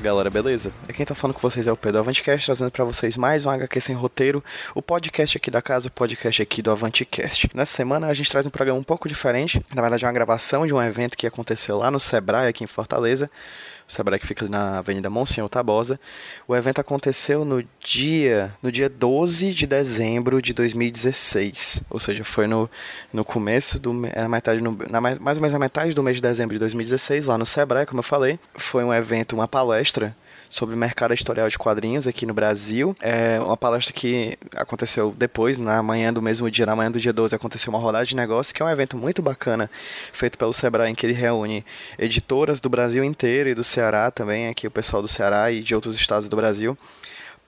Fala galera, beleza? Aqui quem tá falando com vocês é o Pedro Avantcast, trazendo pra vocês mais um HQ Sem Roteiro, o podcast aqui da casa, o podcast aqui do Avantcast. Nessa semana a gente traz um programa um pouco diferente, na verdade é uma gravação de um evento que aconteceu lá no Sebrae, aqui em Fortaleza, Sebrae que fica na Avenida Monsenhor Tabosa. O evento aconteceu no dia, no dia 12 de dezembro de 2016, ou seja, foi no, no começo do me- é, metade no, na, mais mais ou menos na metade do mês de dezembro de 2016, lá no Sebrae, como eu falei. Foi um evento, uma palestra sobre o mercado editorial de quadrinhos aqui no Brasil. É uma palestra que aconteceu depois, na manhã do mesmo dia, na manhã do dia 12, aconteceu uma rodada de negócios, que é um evento muito bacana, feito pelo Sebrae, em que ele reúne editoras do Brasil inteiro e do Ceará também, aqui o pessoal do Ceará e de outros estados do Brasil,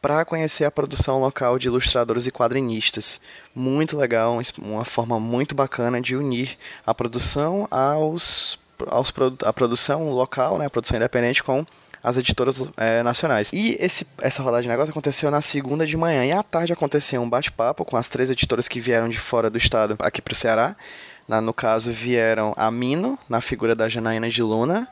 para conhecer a produção local de ilustradores e quadrinistas. Muito legal, uma forma muito bacana de unir a produção aos, aos a produção local, né, a produção independente com as editoras eh, nacionais. E esse, essa rodada de negócio aconteceu na segunda de manhã. E à tarde aconteceu um bate-papo com as três editoras que vieram de fora do estado aqui para o Ceará. Na- no caso, vieram a Mino, na figura da Janaína de Luna,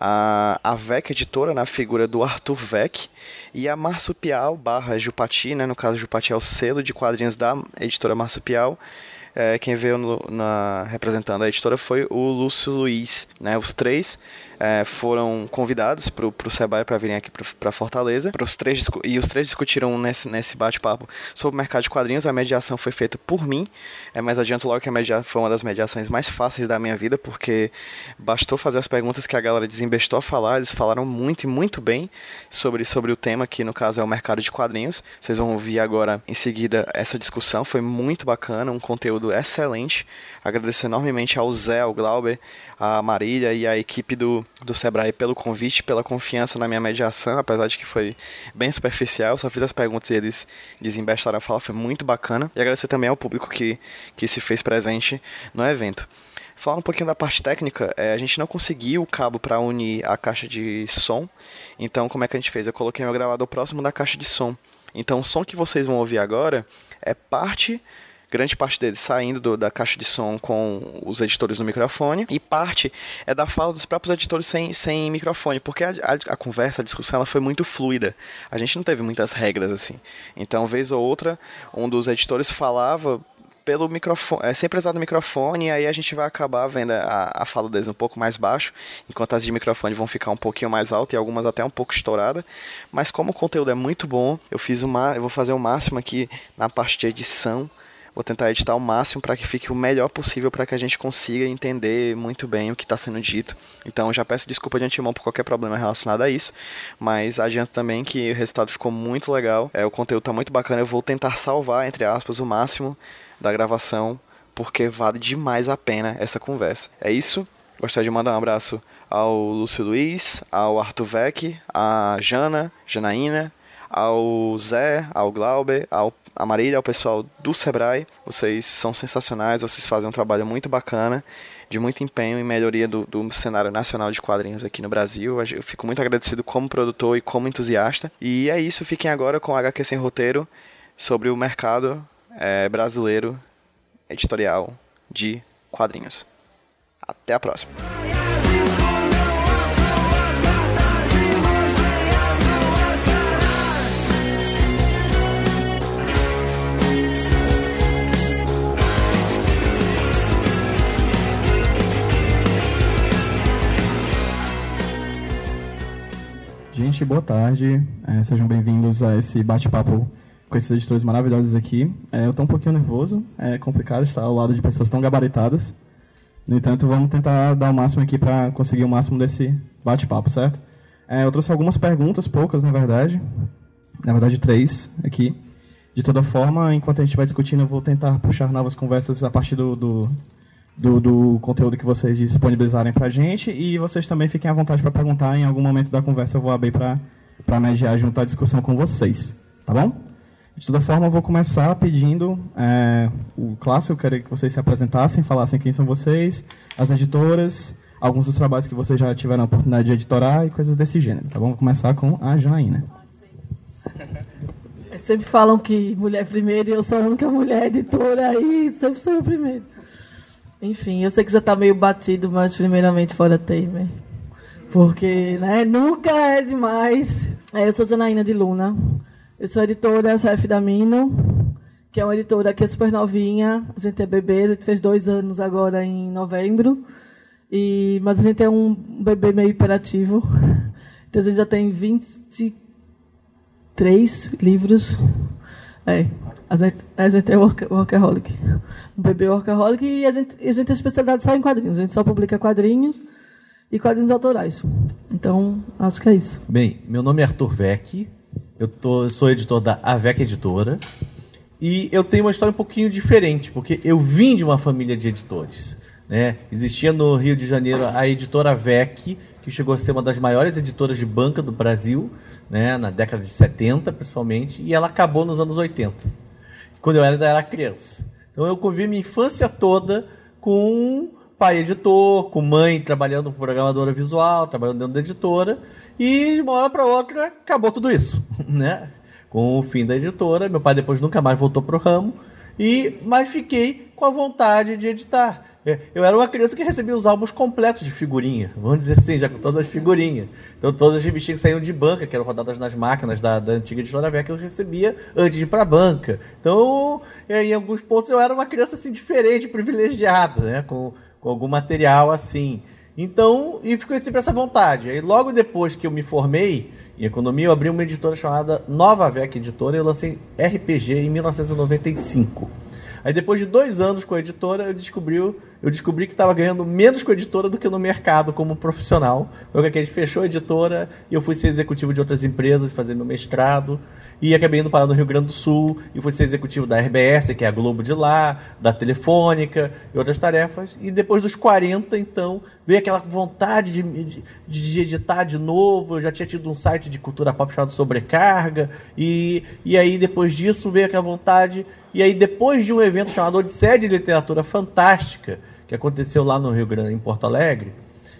a, a VEC editora, na figura do Arthur Vec, e a Marsupial barra Jupati, né, no caso Jupati é o selo de quadrinhos da editora Marsupial, é, quem veio no- na, representando a editora foi o Lúcio Luiz. Né? Os três é, foram convidados para o Sebrae para virem aqui para Fortaleza. Pros três, e os três discutiram nesse, nesse bate-papo sobre o mercado de quadrinhos. A mediação foi feita por mim, é, mas adianto logo que a media, foi uma das mediações mais fáceis da minha vida, porque bastou fazer as perguntas que a galera desembestou a falar. Eles falaram muito e muito bem sobre, sobre o tema, que no caso é o mercado de quadrinhos. Vocês vão ouvir agora em seguida essa discussão. Foi muito bacana, um conteúdo excelente. Agradeço enormemente ao Zé, ao Glauber, a Marília e a equipe do, do Sebrae pelo convite, pela confiança na minha mediação, apesar de que foi bem superficial. Só fiz as perguntas e eles desembestaram a fala, foi muito bacana. E agradecer também ao público que, que se fez presente no evento. Falando um pouquinho da parte técnica, eh, a gente não conseguiu o cabo para unir a caixa de som. Então, como é que a gente fez? Eu coloquei meu gravador próximo da caixa de som. Então, o som que vocês vão ouvir agora é parte, grande parte dele saindo do- da caixa de som com os editores no microfone, e parte é da fala dos próprios editores sem, sem microfone, porque a, a- a conversa, a discussão, ela foi muito fluida. A gente não teve muitas regras assim. Então, vez ou outra, um dos editores falava pelo microfone, é sempre usado o microfone, e aí a gente vai acabar vendo a, a fala deles um pouco mais baixo, enquanto as de microfone vão ficar um pouquinho mais altas e algumas até um pouco estouradas. Mas como o conteúdo é muito bom, eu fiz uma, eu vou fazer o máximo aqui na parte de edição. Vou tentar editar o máximo para que fique o melhor possível para que a gente consiga entender muito bem o que está sendo dito. Então já peço desculpa de antemão por qualquer problema relacionado a isso, mas adianto também que o resultado ficou muito legal. É, o conteúdo está muito bacana. Eu vou tentar salvar, entre aspas, o máximo da gravação, porque vale demais a pena essa conversa. É isso. Gostaria de mandar um abraço ao Lúcio Luiz, ao Arthur Vec, à Jana, Janaína, ao Zé, ao Glauber, ao a Marília, ao pessoal do Sebrae. Vocês são sensacionais, vocês fazem um trabalho muito bacana, de muito empenho em melhoria do, do cenário nacional de quadrinhos aqui no Brasil. Eu fico muito agradecido como produtor e como entusiasta. E é isso, fiquem agora com o HQ Sem Roteiro sobre o mercado eh, brasileiro editorial de quadrinhos. Até a próxima. Gente, boa tarde. É, sejam bem-vindos a esse bate-papo com esses editores maravilhosos aqui. É, eu estou um pouquinho nervoso, é complicado estar ao lado de pessoas tão gabaritadas. No entanto, vamos tentar dar o máximo aqui para conseguir o máximo desse bate-papo, certo? É, eu trouxe algumas perguntas, poucas na verdade. Na verdade, três aqui. De toda forma, enquanto a gente vai discutindo, eu vou tentar puxar novas conversas a partir do, do do, do conteúdo que vocês disponibilizarem para a gente e vocês também fiquem à vontade para perguntar. Em algum momento da conversa eu vou abrir para mediar junto à discussão com vocês. Tá bom? De toda forma, eu vou começar pedindo é, o clássico, eu queria que vocês se apresentassem, falassem quem são vocês, as editoras, alguns dos trabalhos que vocês já tiveram a oportunidade de editorar e coisas desse gênero. Tá bom? Vou começar com a Janaína. Sempre falam que mulher primeiro e eu sou a única mulher editora aí, sempre sou eu primeiro. Enfim, eu sei que já está meio batido, mas primeiramente fora Temer. Porque, né, nunca é demais. É, eu sou Janaína de Luna. Eu sou editora-chefe da Mino, que é uma editora que é super novinha. A gente é bebê, a gente fez dois anos agora em novembro. E, mas a gente é um bebê meio hiperativo. Então a gente já tem 23 livros. É, a gente, a gente é workaholic. Um bebê workaholic e a gente, a gente é especialidade só em quadrinhos. A gente só publica quadrinhos e quadrinhos autorais. Então, acho que é isso. Bem, meu nome é Arthur Vec. Eu tô, sou editor da Avec Editora. E eu tenho uma história um pouquinho diferente, porque eu vim de uma família de editores. Né? Existia no Rio de Janeiro a editora VEC, que chegou a ser uma das maiores editoras de banca do Brasil, né? na década de 70 principalmente, e ela acabou nos anos 80 quando eu ainda era criança. Então eu convivi minha infância toda com pai editor, com mãe trabalhando como programadora visual, trabalhando dentro da editora, e de uma hora para outra acabou tudo isso, né? Com o fim da editora, meu pai depois nunca mais voltou pro ramo, e mas fiquei com a vontade de editar. É, eu era uma criança que recebia os álbuns completos de figurinha, vamos dizer assim, já com todas as figurinhas. Então todas as revistinhas que saíam de banca, que eram rodadas nas máquinas da, da antiga editora Veca, eu recebia antes de ir pra banca. Então, em alguns pontos eu era uma criança assim diferente, privilegiada, né, com, com algum material assim. Então, e ficou sempre essa vontade. Aí logo depois que eu me formei em economia, eu abri uma editora chamada Nova Vec Editora e eu lancei RPG em 1995. Aí depois de dois anos com a editora, eu descobri, eu descobri que estava ganhando menos com a editora do que no mercado como profissional. Foi que a gente fechou a editora e eu fui ser executivo de outras empresas, fazendo mestrado. E acabei indo parar no Rio Grande do Sul e fui ser executivo da RBS, que é a Globo de lá, da Telefônica e outras tarefas. E depois dos 40, então, veio aquela vontade de, de, de editar de novo. Eu já tinha tido um site de cultura pop chamado Sobrecarga. E, e aí, depois disso, veio aquela vontade e aí, depois de um evento chamado Odisseia de Literatura Fantástica, que aconteceu lá no Rio Grande, em Porto Alegre,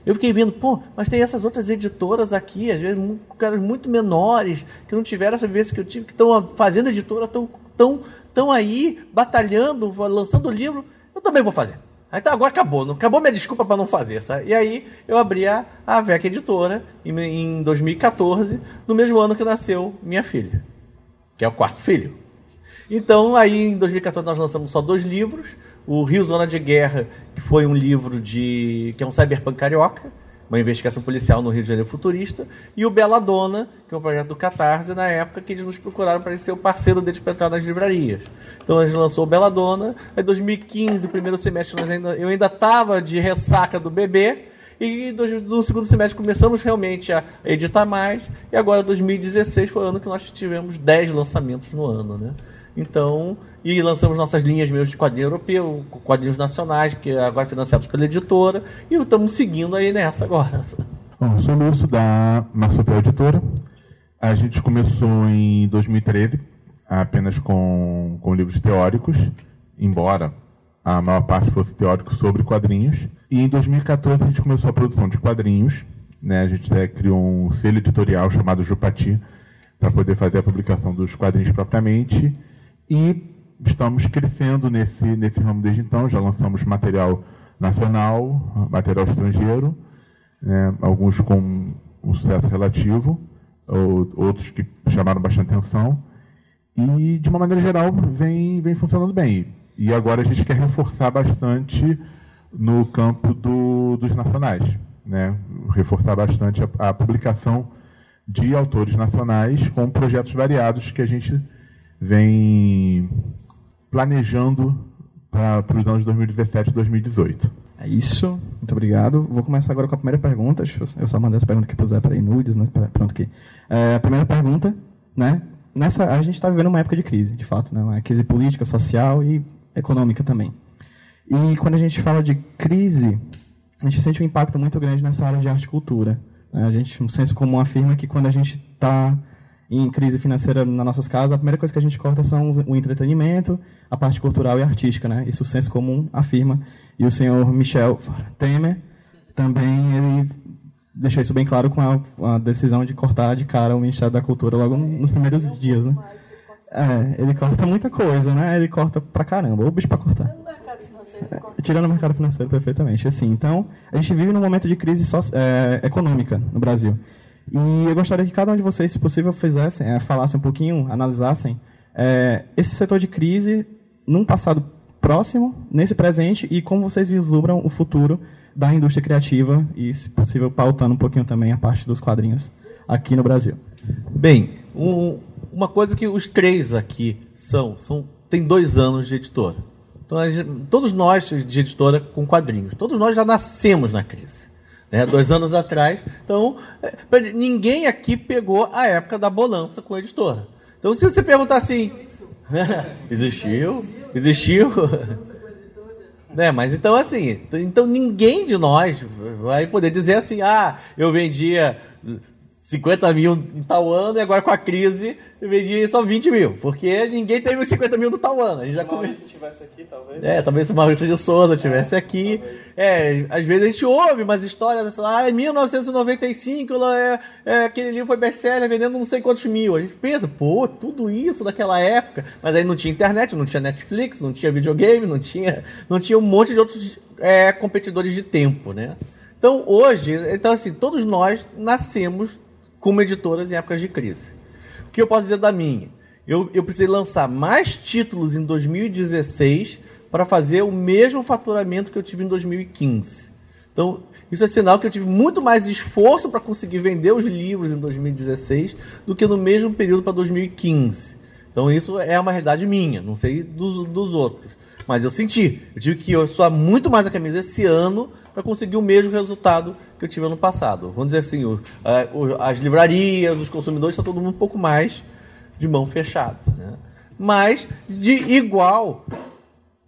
eu fiquei vendo, pô, mas tem essas outras editoras aqui, às vezes caras muito menores, que não tiveram essa vivência que eu tive, que estão fazendo editora, estão tão, tão aí, batalhando, lançando livro, eu também vou fazer. Tá, agora acabou, não, acabou minha desculpa para não fazer. Sabe? E aí eu abri a, a VEC Editora em, em 2014, no mesmo ano que nasceu minha filha, que é o quarto filho. Então, aí em 2014 nós lançamos só dois livros. O Rio Zona de Guerra, que foi um livro de. que é um cyberpunk carioca, uma investigação policial no Rio de Janeiro futurista, e o Bela Dona, que é um projeto do Catarse, na época que eles nos procuraram para ser o parceiro deles para entrar nas livrarias. Então a gente lançou o Bela Dona, em 2015, o primeiro semestre, ainda, eu ainda estava de ressaca do bebê, e no segundo semestre começamos realmente a editar mais, e agora 2016 foi o ano que nós tivemos 10 lançamentos no ano, né? Então, e lançamos nossas linhas mesmo de quadrinho europeu, quadrinhos nacionais, que agora financiados pela editora, e estamos seguindo aí nessa agora. Bom, sou Lúcio da Marsupel Editora. A gente começou em 2013, apenas com, com livros teóricos, embora a maior parte fosse teórico sobre quadrinhos. E em 2014 a gente começou a produção de quadrinhos. Né? A gente é, criou um selo editorial chamado Jupati para poder fazer a publicação dos quadrinhos propriamente. E estamos crescendo nesse, nesse ramo desde então. Já lançamos material nacional, material estrangeiro, né, alguns com um sucesso relativo, ou, outros que chamaram bastante atenção. E, de uma maneira geral, vem, vem funcionando bem. E agora a gente quer reforçar bastante no campo do, dos nacionais. Né? Reforçar bastante a, a publicação de autores nacionais com projetos variados que a gente vem planejando para os anos 2017 e 2018. É isso, muito obrigado. Vou começar agora com a primeira pergunta. Eu só mandei essa pergunta que puser para aí, nudes, né? Pronto aqui. É, a primeira pergunta, né? Nessa, a gente está vivendo uma época de crise, de fato, né? Uma crise política, social e econômica também. E quando a gente fala de crise, a gente sente um impacto muito grande nessa área de arte e cultura. Né? A gente, um senso comum afirma que quando a gente está em crise financeira nas nossas casas, a primeira coisa que a gente corta são o entretenimento, a parte cultural e artística, né? Isso o senso comum afirma. E o senhor Michel Temer também ele deixou isso bem claro com a, a decisão de cortar de cara o Ministério da Cultura logo nos primeiros dias, né? É, ele corta muita coisa, né? Ele corta pra caramba, o bicho pra cortar. Tirando o mercado financeiro, perfeitamente. Assim, então, a gente vive num momento de crise so, é, econômica no Brasil. E eu gostaria que cada um de vocês, se possível, fizessem, é, falassem um pouquinho, analisassem é, esse setor de crise num passado próximo, nesse presente, e como vocês vislumbram o futuro da indústria criativa e, se possível, pautando um pouquinho também a parte dos quadrinhos aqui no Brasil. Bem, um, uma coisa que os três aqui são, são tem dois anos de editora. Então, todos nós de editora com quadrinhos, todos nós já nascemos na crise né, dois anos atrás. Então, é, ninguém aqui pegou a época da bonança com a editora. Então, se você perguntar assim, existiu, existiu. né, mas então assim, então ninguém de nós vai poder dizer assim, ah, eu vendia 50 mil em tal ano e agora com a crise eu vendi só 20 mil. Porque ninguém teve os 50 mil do tal ano. A gente já come... Estivesse aqui, talvez. É, talvez se o Maurício de Souza estivesse é, aqui. Talvez. É, às vezes a gente ouve umas histórias, ah, em 1995 é, é, aquele livro foi best-seller vendendo não sei quantos mil. A gente pensa, pô, tudo isso daquela época. Mas aí não tinha internet, não tinha Netflix, não tinha videogame, não tinha, não tinha um monte de outros é, competidores de tempo, né? Então hoje, então assim, todos nós nascemos como editoras em épocas de crise. O que eu posso dizer da minha? Eu, eu precisei lançar mais títulos em 2016 para fazer o mesmo faturamento que eu tive em 2015. Então, isso é sinal que eu tive muito mais esforço para conseguir vender os livros em 2016 do que no mesmo período para 2015. Então, isso é uma realidade minha, não sei dos, dos outros. Mas eu senti. Eu tive que suar muito mais a camisa esse ano para conseguir o mesmo resultado que eu tive ano passado. Vamos dizer assim, o, a, as livrarias, os consumidores, está todo mundo um pouco mais de mão fechada. Né? Mas, de igual,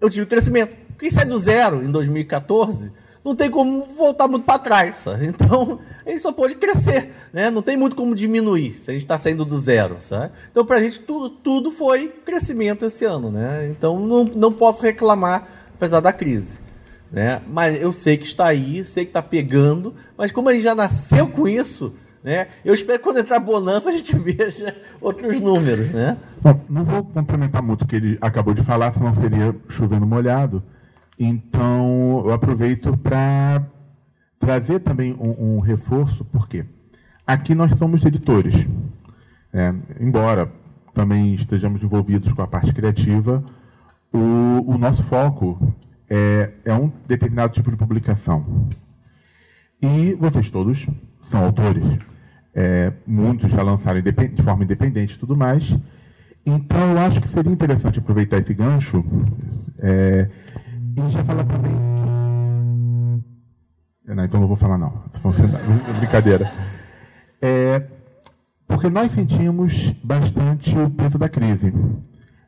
eu tive crescimento. Quem sai do zero em 2014 não tem como voltar muito para trás. Sabe? Então, a gente só pode crescer. Né? Não tem muito como diminuir se a gente está saindo do zero. Sabe? Então, para a gente, tudo, tudo foi crescimento esse ano. Né? Então, não, não posso reclamar, apesar da crise. Né? Mas eu sei que está aí, sei que está pegando, mas como gente já nasceu com isso, né? Eu espero que quando entrar a bonança a gente veja outros números, né? Bom, não vou complementar muito o que ele acabou de falar, senão seria chovendo molhado. Então, eu aproveito para trazer também um, um, reforço, porque aqui nós somos editores. É, embora também estejamos envolvidos com a parte criativa, o, o nosso foco é, é um determinado tipo de publicação. E vocês todos são autores. É, muitos já lançaram de forma independente e tudo mais. Então, eu acho que seria interessante aproveitar esse gancho é, e já falar também. Não, então não vou falar, não. Brincadeira. É, porque nós sentimos bastante o peso da crise.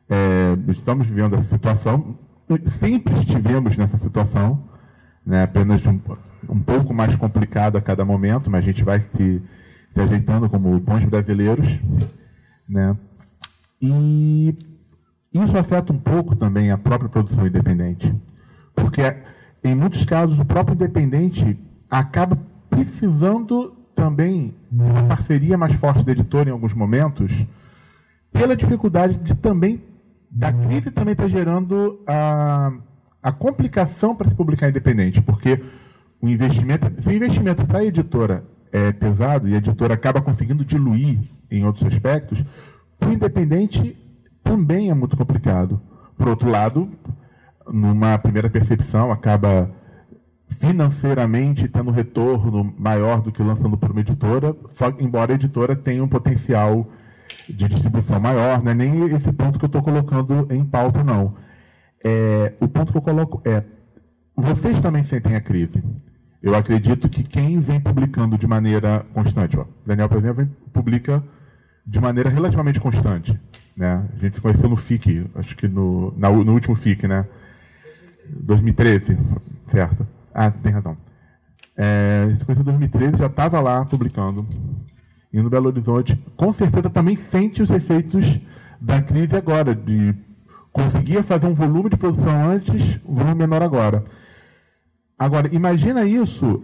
É, estamos vivendo essa situação sempre estivemos nessa situação, né, apenas um, um pouco mais complicado a cada momento, mas a gente vai se, se ajeitando como bons brasileiros. Né? E isso afeta um pouco também a própria produção independente, porque em muitos casos o próprio independente acaba precisando também de uma parceria mais forte da editora em alguns momentos, pela dificuldade de também da crise também está gerando a, a complicação para se publicar independente, porque o investimento, se o investimento para a editora é pesado e a editora acaba conseguindo diluir em outros aspectos, para o independente também é muito complicado. Por outro lado, numa primeira percepção, acaba financeiramente tendo retorno maior do que lançando por uma editora, só, embora a editora tenha um potencial de distribuição maior, não é nem esse ponto que eu estou colocando em pauta, não. É, o ponto que eu coloco é, vocês também sentem a crise. Eu acredito que quem vem publicando de maneira constante, ó, Daniel, por exemplo, vem, publica de maneira relativamente constante. Né? A gente se conheceu no FIC, acho que no, na, no último FIC, né? 2013, certo? Ah, tem razão. É, a gente se conheceu em 2013, já estava lá publicando. E no Belo Horizonte, com certeza também sente os efeitos da crise agora, de conseguir fazer um volume de produção antes, um volume menor agora. Agora, imagina isso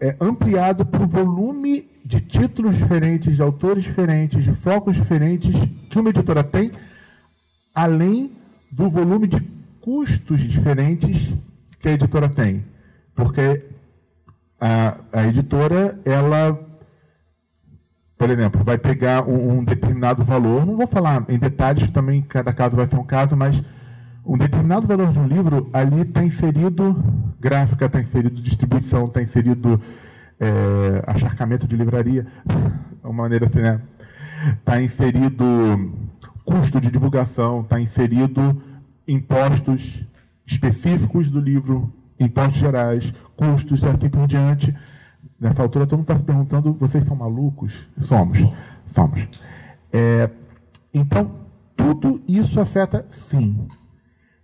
é, ampliado para o volume de títulos diferentes, de autores diferentes, de focos diferentes que uma editora tem, além do volume de custos diferentes que a editora tem. Porque a, a editora, ela, por exemplo, vai pegar um, um determinado valor, não vou falar em detalhes, também cada caso vai ser um caso, mas um determinado valor de um livro, ali está inserido gráfica, está inserido distribuição, está inserido é, acharcamento de livraria, uma maneira assim, né? Está inserido custo de divulgação, está inserido impostos específicos do livro, impostos gerais, custos e assim por diante. Nessa altura todo mundo está se perguntando, vocês são malucos? Somos, somos. É, então, tudo isso afeta sim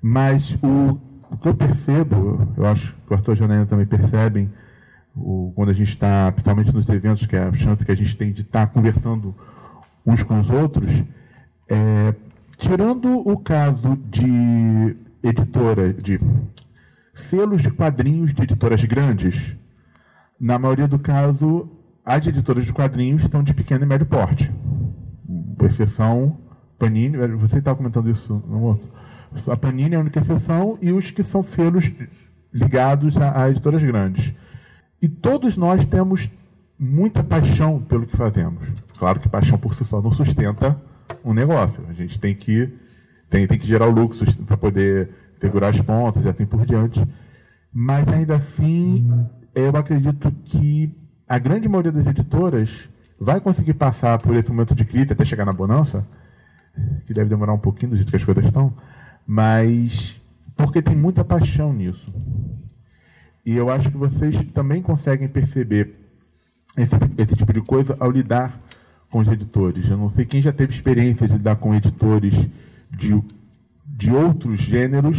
mas o, o que eu percebo, eu acho que o Arthur e a também percebem, o, quando a gente está, principalmente nos eventos, que é a chance que a gente tem de estar tá conversando uns com os outros, é, tirando o caso de editora, de selos de quadrinhos de editoras grandes, na maioria do caso, as editoras de quadrinhos estão de pequeno e médio porte. Exceção Panini, você estava comentando isso no outro a Panini é a única exceção, e os que são selos ligados a, a editoras grandes. E todos nós temos muita paixão pelo que fazemos. Claro que paixão por si só não sustenta um negócio. A gente tem que, tem, tem que gerar o lucro para poder segurar as pontas e assim por diante. Mas ainda assim, eu acredito que a grande maioria das editoras vai conseguir passar por esse momento de crise até chegar na bonança, que deve demorar um pouquinho do jeito que as coisas estão, mas porque tem muita paixão nisso. E eu acho que vocês também conseguem perceber esse, esse tipo de coisa ao lidar com os editores. Eu não sei quem já teve experiência de lidar com editores de, de outros gêneros,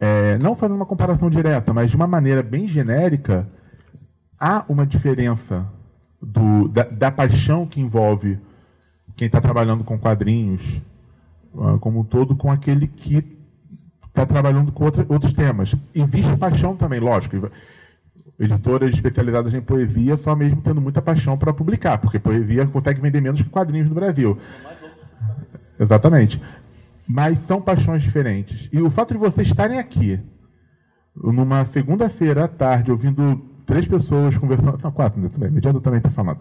é, não fazendo uma comparação direta, mas de uma maneira bem genérica, há uma diferença do, da, da paixão que envolve quem está trabalhando com quadrinhos, ah, como um todo com aquele que está trabalhando com outra, outros temas. Existe paixão também, lógico. Editoras especializadas em poesia só mesmo tendo muita paixão para publicar, porque poesia consegue vender menos que quadrinhos no Brasil. Exatamente. Mas são paixões diferentes. E o fato de vocês estarem aqui, numa segunda-feira à tarde, ouvindo três pessoas conversando. Não, quatro, né? Tudo bem, também está falando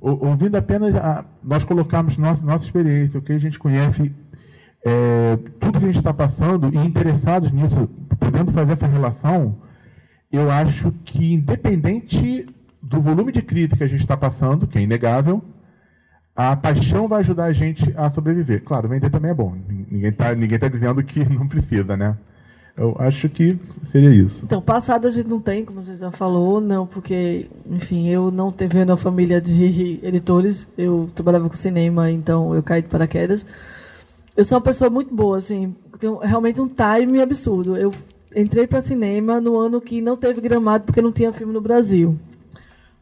ouvindo apenas a, nós colocamos nossa, nossa experiência, o que a gente conhece, é, tudo que a gente está passando e interessados nisso, podendo fazer essa relação, eu acho que independente do volume de crítica que a gente está passando, que é inegável, a paixão vai ajudar a gente a sobreviver. Claro, vender também é bom. Ninguém está ninguém tá dizendo que não precisa, né? Eu acho que seria isso. Então, passado a gente não tem, como você já falou, não, porque, enfim, eu não tenho uma família de editores, eu trabalhava com cinema, então eu caí de paraquedas. Eu sou uma pessoa muito boa, assim, tenho realmente um time absurdo. Eu entrei para cinema no ano que não teve gramado porque não tinha filme no Brasil.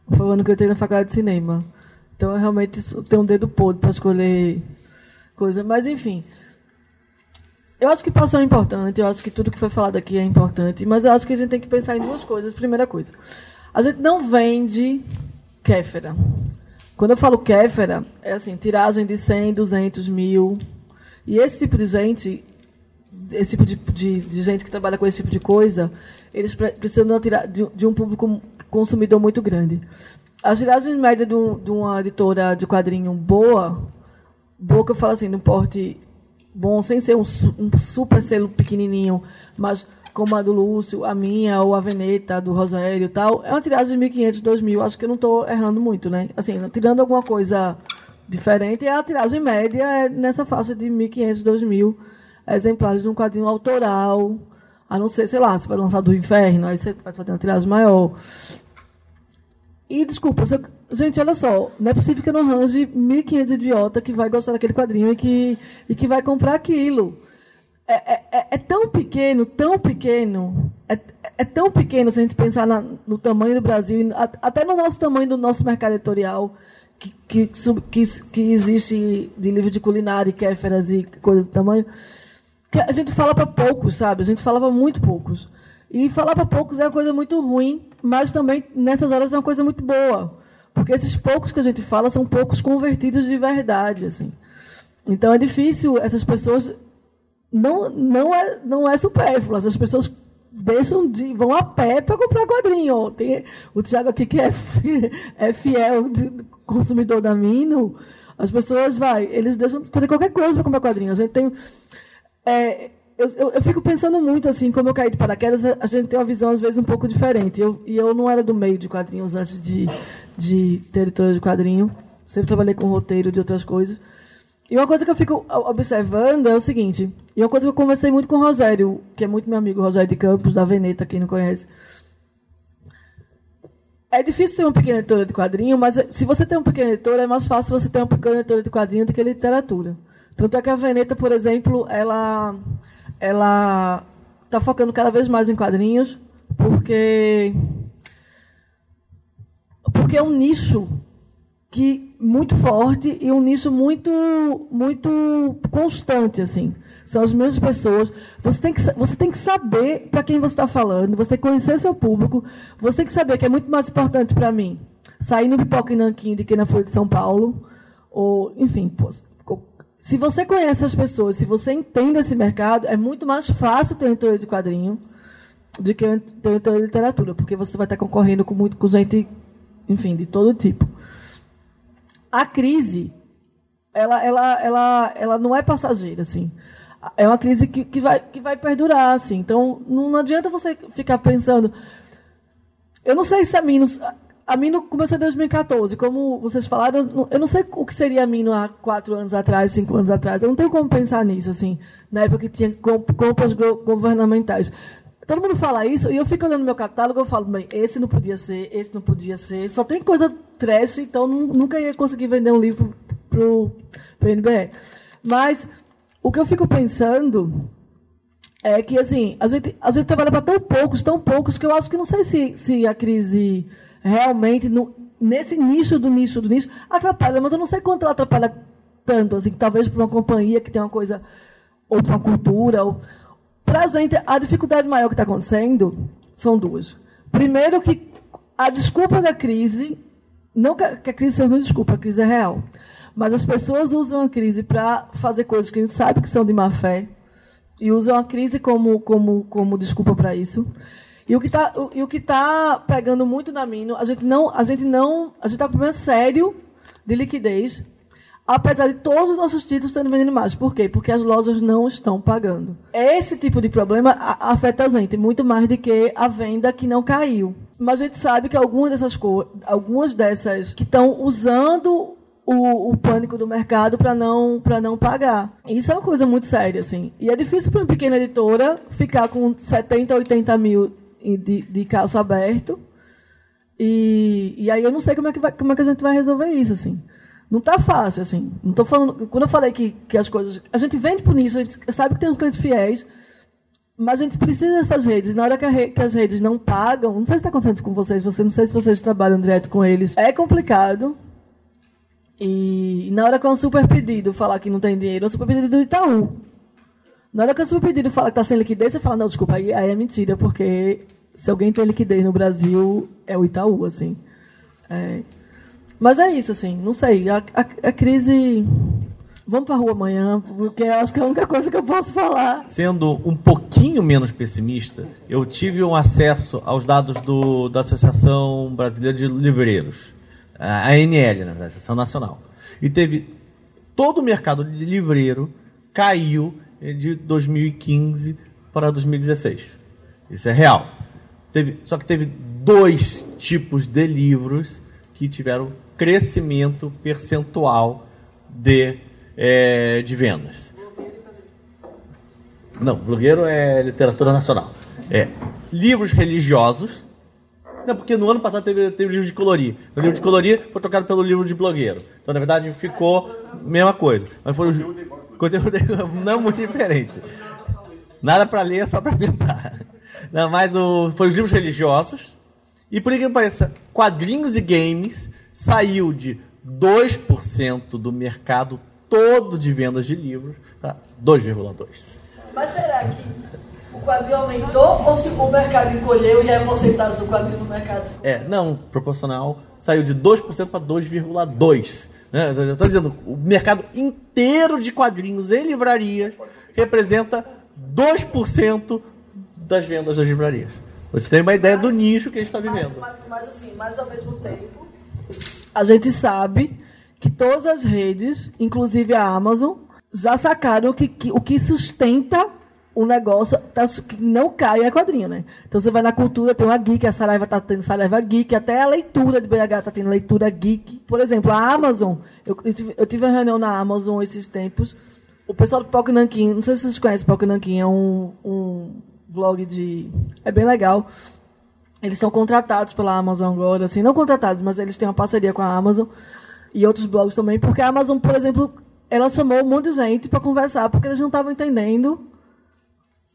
Foi o ano que eu entrei na faculdade de cinema. Então eu realmente tenho um dedo podre para escolher coisa. Mas enfim, eu acho que paixão é importante, eu acho que tudo que foi falado aqui é importante, mas eu acho que a gente tem que pensar em duas coisas. Primeira coisa, a gente não vende kéfera. Quando eu falo kéfera, é assim, tiragem de 100, 200 mil. E esse tipo de gente, esse tipo de, de, de gente que trabalha com esse tipo de coisa, eles precisam de um público consumidor muito grande. A tiragem média de, um, de uma editora de quadrinho boa, boa que eu falo assim, no porte bom, sem ser um, um super selo pequenininho, mas como a do Lúcio, a minha, ou a Veneta, do Rogério e tal, é uma tiragem de 1.500, 2.000. Acho que eu não estou errando muito, né? Assim, tirando alguma coisa diferente, a tiragem média é nessa faixa de 1.500, 2.000 exemplares de um quadrinho autoral. A não ser, sei lá, você vai lançar do inferno, aí você vai fazer uma tiragem maior. E desculpa, você, gente, olha só, não é possível que eu não arranje 1.500 idiota que vai gostar daquele quadrinho e que, e que vai comprar aquilo. É, é, é, é tão pequeno, tão pequeno, é, é tão pequeno se a gente pensar na, no tamanho do Brasil, até no nosso tamanho do nosso mercado editorial, que, que, que, que existe de livro de culinária, kéferas e coisas do tamanho, que a gente fala para poucos, sabe? A gente falava muito poucos. E falar para poucos é uma coisa muito ruim, mas também nessas horas é uma coisa muito boa. Porque esses poucos que a gente fala são poucos convertidos de verdade, assim. Então é difícil essas pessoas não não é não é supérfluo, as pessoas deixam de vão a pé para comprar quadrinho. Tem o Thiago aqui que é, é fiel consumidor da Mino, as pessoas vai, eles deixam de fazer qualquer coisa para comprar quadrinho. A gente tem é, eu, eu, eu, fico pensando muito, assim, como eu caí de paraquedas, a gente tem uma visão, às vezes, um pouco diferente. Eu, e eu não era do meio de quadrinhos antes de, de ter editora de quadrinho. Sempre trabalhei com roteiro de outras coisas. E uma coisa que eu fico observando é o seguinte, e uma coisa que eu conversei muito com o Rogério, que é muito meu amigo, Rogério de Campos, da Veneta, quem não conhece. É difícil ter uma pequena editora de quadrinho, mas se você tem uma pequena editora, é mais fácil você ter uma pequena editora de quadrinho do que literatura. Tanto é que a Veneta, por exemplo, ela ela está focando cada vez mais em quadrinhos, porque porque é um nicho que muito forte e um nicho muito muito constante assim. São as mesmas pessoas. Você tem que, você tem que saber para quem você está falando, você tem que conhecer seu público, você tem que saber que é muito mais importante para mim sair no Pipoca em Nanquim do que na Folha de São Paulo. Ou, enfim, se você conhece as pessoas, se você entende esse mercado, é muito mais fácil ter um editor de quadrinho do que ter um editor de literatura, porque você vai estar concorrendo com muito com gente, enfim, de todo tipo. A crise, ela, ela, ela, ela não é passageira, assim. É uma crise que, que, vai, que vai perdurar, assim. Então, não, adianta você ficar pensando. Eu não sei se a Minos a Mino começou em 2014. Como vocês falaram, eu não sei o que seria a Mino há quatro anos atrás, cinco anos atrás. Eu não tenho como pensar nisso, assim, na época que tinha compras governamentais. Todo mundo fala isso, e eu fico olhando meu catálogo, eu falo, bem, esse não podia ser, esse não podia ser. Só tem coisa trash, então nunca ia conseguir vender um livro pro, o NBR. Mas o que eu fico pensando é que, assim, a gente, a gente trabalha para tão poucos, tão poucos, que eu acho que não sei se, se a crise realmente, no, nesse nicho do nicho do nicho, atrapalha, mas eu não sei quanto ela atrapalha tanto, assim, talvez para uma companhia que tem uma coisa, ou para uma cultura. Ou... Para a gente, a dificuldade maior que está acontecendo são duas. Primeiro, que a desculpa da crise, não que a, crise seja uma desculpa, a crise é real, mas as pessoas usam a crise para fazer coisas que a gente sabe que são de má fé, e usam a crise como, como, como desculpa para isso. E o que está e o que tá pegando muito na Mino, a gente não, a gente não, a gente está com problema sério de liquidez, apesar de todos os nossos títulos estarem vendendo mais. Por quê? Porque as lojas não estão pagando. Esse tipo de problema afeta a gente muito mais do que a venda que não caiu. Mas a gente sabe que algumas dessas algumas dessas que estão usando o, o, pânico do mercado para não para não pagar. Isso é uma coisa muito séria, assim. E é difícil para uma pequena editora ficar com 70, 80 mil de, de calço aberto. E, e aí eu não sei como é, que vai, como é que a gente vai resolver isso, assim. Não tá fácil, assim. Não tô falando. Quando eu falei que, que as coisas. A gente vende por nisso, a gente sabe que tem uns clientes fiéis, mas a gente precisa dessas redes. Na hora que, re, que as redes não pagam, não sei se está acontecendo com vocês, você, não sei se vocês trabalham direto com eles. É complicado. E, e na hora que é um super pedido falar que não tem dinheiro, é um super pedido do Itaú. Na hora que um super pedido falar que está sem liquidez, você fala, não, desculpa, aí, aí é mentira, porque se alguém tem liquidez no Brasil, é o Itaú, assim. É. Mas é isso, assim, não sei. A, a, a crise. Vamos para a rua amanhã, porque acho que é a única coisa que eu posso falar. Sendo um pouquinho menos pessimista, eu tive um acesso aos dados do, da Associação Brasileira de Livreiros, a ANL, né, Associação Nacional. E teve. Todo o mercado de livreiro caiu de 2015 para 2016. Isso é real. Teve, só que teve dois tipos de livros que tiveram crescimento percentual de, é, de vendas. Não, blogueiro é literatura nacional. É livros religiosos. Não, porque no ano passado teve, teve livro de colorir. O livro de colorir foi trocado pelo livro de blogueiro. Então, na verdade, ficou a mesma coisa. Mas foi o conteúdo não muito diferente. Nada para ler, só para pintar. Não, mas o, foi os livros religiosos. E por que pareça, quadrinhos e games saiu de 2% do mercado todo de vendas de livros para 2,2%. Mas será que o quadrinho aumentou ou se o mercado encolheu e a porcentagem do quadrinho no mercado? É, não, proporcional. Saiu de 2% para 2,2%. Né? Estou dizendo, o mercado inteiro de quadrinhos em livrarias representa 2% das vendas das livrarias. Você tem uma ideia do nicho que a gente está vivendo. Mas, mas, mas, assim, mas ao mesmo tempo, a gente sabe que todas as redes, inclusive a Amazon, já sacaram que, que o que sustenta o negócio tá, que não cai é quadrinho, né? Então você vai na cultura, tem uma geek, a Saraiva tá tendo Saraiva Geek, até a leitura de BH tá tendo leitura geek. Por exemplo, a Amazon, eu, eu, tive, eu tive uma reunião na Amazon esses tempos, o pessoal do Palco Nanquim, não sei se vocês conhecem o Palco Nanquim, é um, um vlog de... é bem legal. Eles são contratados pela Amazon agora, assim, não contratados, mas eles têm uma parceria com a Amazon e outros blogs também, porque a Amazon, por exemplo, ela chamou um monte de gente para conversar, porque eles não estavam entendendo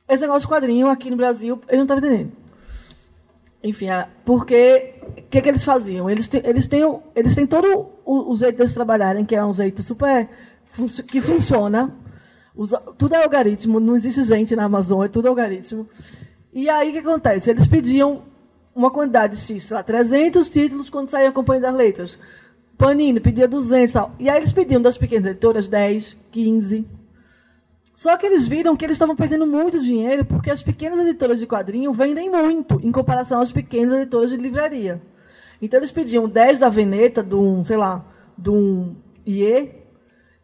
esse negócio de quadrinho aqui no Brasil, eles não estavam entendendo. Enfim, porque o que, que eles faziam? Eles têm, eles têm, eles têm todo o, o jeito deles trabalharem, que é um jeito super que funciona. Usa, tudo é algoritmo, não existe gente na Amazon, é tudo algoritmo. E aí o que acontece? Eles pediam uma quantidade X, lá, 300 títulos quando saía a Companhia das Letras. Panini pedia 200 e tal. E aí eles pediam das pequenas editoras 10, 15. Só que eles viram que eles estavam perdendo muito dinheiro porque as pequenas editoras de quadrinho vendem muito em comparação às pequenas editoras de livraria. Então eles pediam 10 da Veneta, de um, sei lá, de um IE,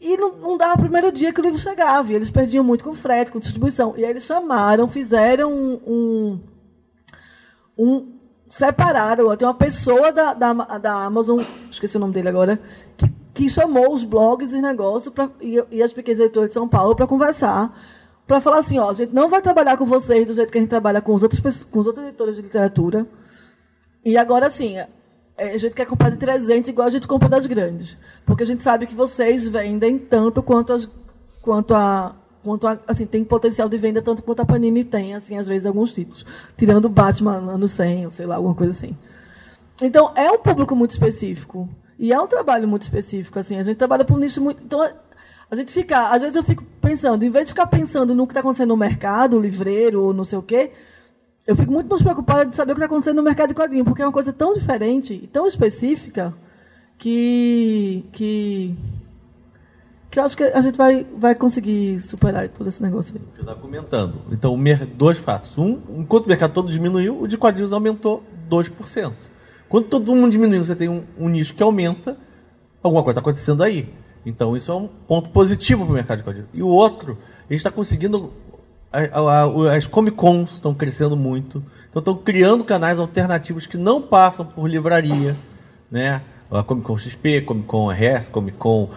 e não, não dava o primeiro dia que o livro chegava. E eles perdiam muito com frete, com distribuição. E aí eles chamaram, fizeram um, um, um separaram. Tem uma pessoa da, da, da Amazon, esqueci o nome dele agora, que, que chamou os blogs e negócios pra, e, e as pequenas editoras de São Paulo para conversar. Para falar assim, ó, a gente não vai trabalhar com vocês do jeito que a gente trabalha com os outros, com os outros editores de literatura. E agora sim, é, a gente quer comprar de 300 igual a gente compra das grandes. Porque a gente sabe que vocês vendem tanto quanto, as, quanto a, quanto a, assim, tem potencial de venda tanto quanto a Panini tem, assim, às vezes, alguns títulos. Tirando Batman ano 100, ou sei lá, alguma coisa assim. Então, é um público muito específico. E é um trabalho muito específico, assim. A gente trabalha por um nicho muito... Então, a gente fica... Às vezes eu fico pensando, em vez de ficar pensando no que está acontecendo no mercado, livreiro, ou não sei o quê, eu fico muito mais preocupada de saber o que está acontecendo no mercado de quadrinho, porque é uma coisa tão diferente e tão específica que... que que eu acho que a gente vai, vai conseguir superar todo esse negócio aí. Você está comentando. Então, dois fatos. Um, enquanto o mercado todo diminuiu, o de quadrinhos aumentou 2%. Quando todo mundo diminuiu, você tem um, um nicho que aumenta, alguma coisa está acontecendo aí. Então, isso é um ponto positivo para o mercado de quadrinhos. E o outro, a gente está conseguindo. A, a, a, as Comic Cons estão crescendo muito. Então, estão criando canais alternativos que não passam por livraria. Né? a Comic Con XP, Comic Con RS, Comic Con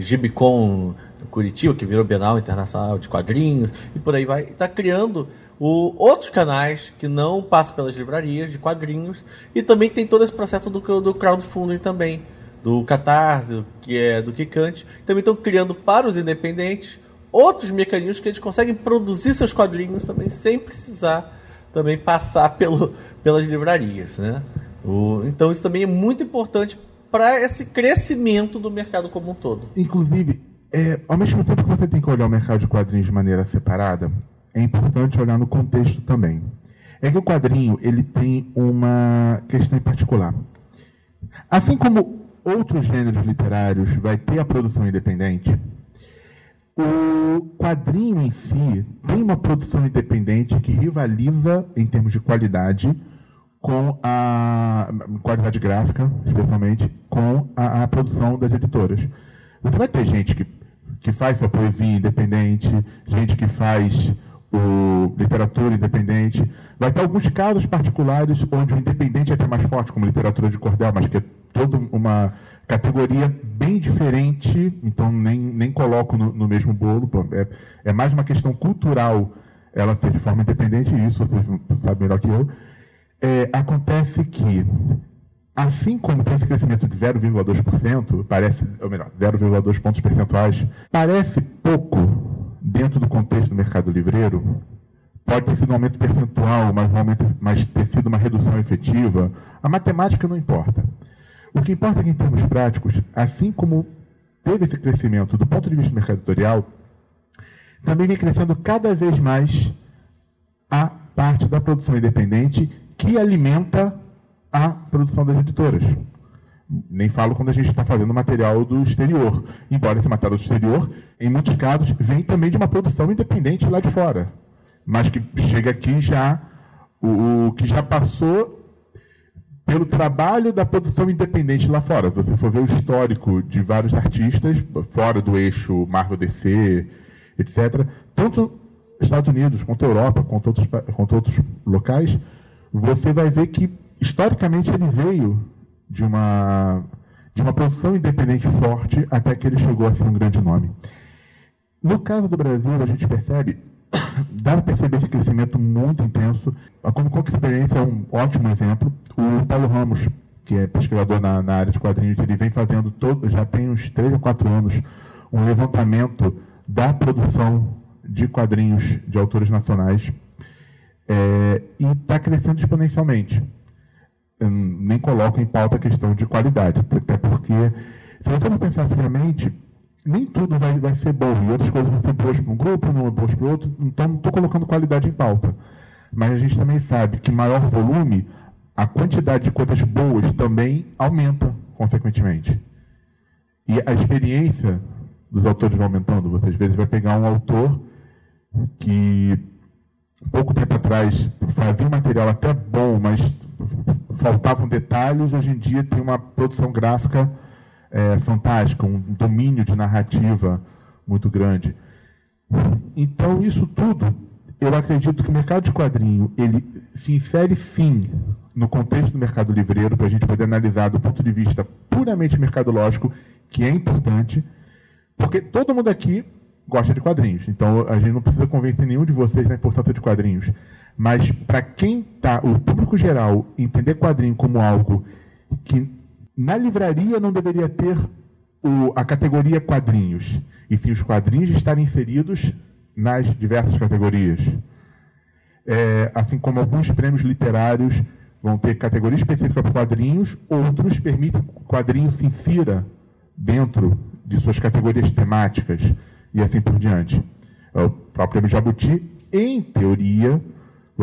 Gibicon Curitiba, que virou Bienal Internacional de Quadrinhos, e por aí vai. Está criando o, outros canais que não passam pelas livrarias de quadrinhos, e também tem todo esse processo do, do crowdfunding também, do Catarse, que é do Kikante. Também estão criando para os independentes outros mecanismos que eles conseguem produzir seus quadrinhos também sem precisar também passar pelo, pelas livrarias, né? O, então isso também é muito importante para esse crescimento do mercado como um todo. Inclusive, é, ao mesmo tempo que você tem que olhar o mercado de quadrinhos de maneira separada, é importante olhar no contexto também. É que o quadrinho ele tem uma questão em particular. Assim como outros gêneros literários vai ter a produção independente, o quadrinho em si tem uma produção independente que rivaliza em termos de qualidade com a qualidade gráfica, especialmente, com a, a, produção das editoras. Você vai ter gente que, que faz sua poesia independente, gente que faz o literatura independente. Vai ter alguns casos particulares onde o independente é até mais forte, como literatura de cordel, mas que é toda uma categoria bem diferente, então nem, nem coloco no, no mesmo bolo. É, é, mais uma questão cultural ela ser de forma independente, e isso vocês sabem melhor que eu. É, acontece que, assim como tem esse crescimento de 0,2%, parece, ou melhor, 0,2 pontos percentuais, parece pouco dentro do contexto do mercado livreiro, pode ter sido um aumento percentual, mas, um aumento, mas ter sido uma redução efetiva, a matemática não importa. O que importa é que, em termos práticos, assim como teve esse crescimento do ponto de vista mercadotorial, também vem crescendo cada vez mais a parte da produção independente que alimenta a produção das editoras. Nem falo quando a gente está fazendo material do exterior. Embora esse material do exterior, em muitos casos, vem também de uma produção independente lá de fora. Mas que chega aqui já, o, o que já passou pelo trabalho da produção independente lá fora. Se você for ver o histórico de vários artistas, fora do eixo Marvel DC, etc., tanto Estados Unidos, quanto Europa, quanto outros, quanto outros locais, você vai ver que, historicamente, ele veio de uma, de uma produção independente forte até que ele chegou a ser um grande nome. No caso do Brasil, a gente percebe, dá para perceber esse crescimento muito intenso. A Comic Con Experiência é um ótimo exemplo. O Paulo Ramos, que é pesquisador na, na área de quadrinhos, ele vem fazendo, todo, já tem uns 3 ou 4 anos, um levantamento da produção de quadrinhos de autores nacionais é, e está crescendo exponencialmente. Eu nem coloco em pauta a questão de qualidade, até porque, se você não pensar friamente, nem tudo vai, vai ser bom, e outras coisas vão ser boas para um grupo, não boas para outro, então não estou colocando qualidade em pauta. Mas a gente também sabe que maior volume, a quantidade de coisas boas também aumenta, consequentemente. E a experiência dos autores vai aumentando. Você às vezes vai pegar um autor que pouco tempo atrás fazia um material até bom, mas faltavam detalhes, hoje em dia tem uma produção gráfica é, fantástica, um domínio de narrativa muito grande. Então, isso tudo, eu acredito que o mercado de quadrinho ele se insere sim no contexto do mercado livreiro, para a gente poder analisar do ponto de vista puramente mercadológico, que é importante, porque todo mundo aqui gosta de quadrinhos. Então a gente não precisa convencer nenhum de vocês da importância de quadrinhos. Mas para quem está, o público geral, entender quadrinho como algo que na livraria não deveria ter o, a categoria quadrinhos, e sim os quadrinhos estarem inseridos nas diversas categorias. É, assim como alguns prêmios literários vão ter categoria específica para quadrinhos, outros permitem que o quadrinho se insira dentro de suas categorias temáticas e assim por diante. É o próprio Jabuti, em teoria,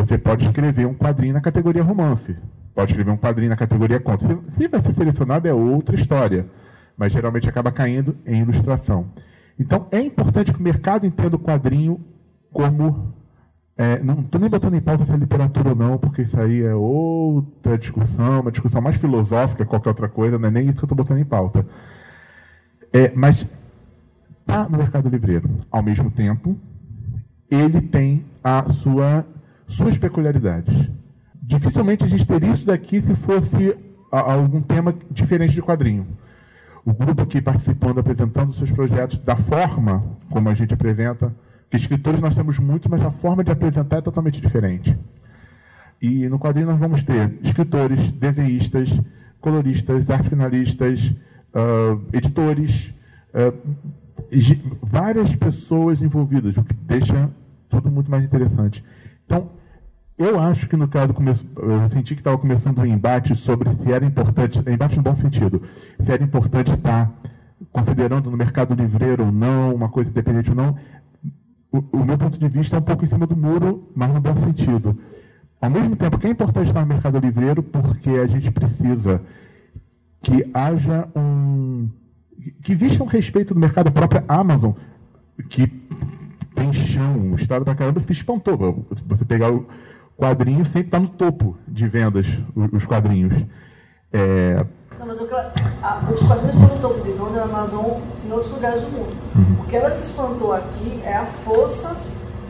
você pode escrever um quadrinho na categoria romance. Pode escrever um quadrinho na categoria conto. Se vai ser selecionado é outra história, mas geralmente acaba caindo em ilustração. Então é importante que o mercado entenda o quadrinho como. É, não estou nem botando em pauta se é literatura ou não, porque isso aí é outra discussão, uma discussão mais filosófica que qualquer outra coisa, não é nem isso que eu estou botando em pauta. É, mas está no mercado livreiro. Ao mesmo tempo, ele tem a sua, suas peculiaridades. Dificilmente a gente teria isso daqui se fosse algum tema diferente de quadrinho. O grupo aqui participando, apresentando seus projetos da forma como a gente apresenta, que escritores nós temos muitos, mas a forma de apresentar é totalmente diferente. E no quadrinho nós vamos ter escritores, desenhistas, coloristas, arte finalistas, uh, editores, uh, várias pessoas envolvidas, o que deixa tudo muito mais interessante. Então, eu acho que no caso, eu senti que estava começando um embate sobre se era importante, embate no bom sentido, se era importante estar considerando no mercado livreiro ou não, uma coisa independente ou não. O, o meu ponto de vista é um pouco em cima do muro, mas no bom sentido. Ao mesmo tempo que é importante estar no mercado livreiro, porque a gente precisa que haja um, que existe um respeito do mercado, a própria Amazon, que tem chão, estado pra caramba, se espantou. Você pegar o quadrinho, sempre está no topo de vendas, os quadrinhos. É... Não, mas a, os quadrinhos estão no topo de vendas da Amazon em outros lugares do mundo. Uhum. O que ela se espantou aqui é a força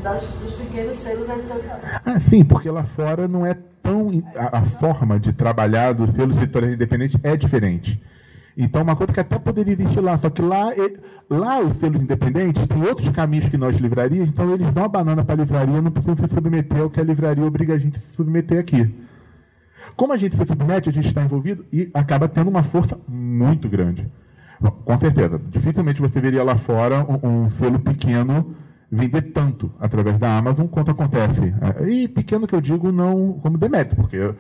das, dos pequenos selos editoriais. Ah, sim, porque lá fora não é tão. A, a forma de trabalhar dos selos editoriais independentes é diferente. Então, uma coisa que até poderia existir lá, só que lá, e- lá os selos independentes têm outros caminhos que nós livrarias, então eles dão a banana para a livraria, não precisam se submeter ao que a livraria obriga a gente a se submeter aqui. Como a gente se submete, a gente está envolvido e acaba tendo uma força muito grande. Com certeza, dificilmente você veria lá fora um, um selo pequeno vender tanto através da Amazon quanto acontece. Eh, E pequeno que eu digo não como demérito, porque eu,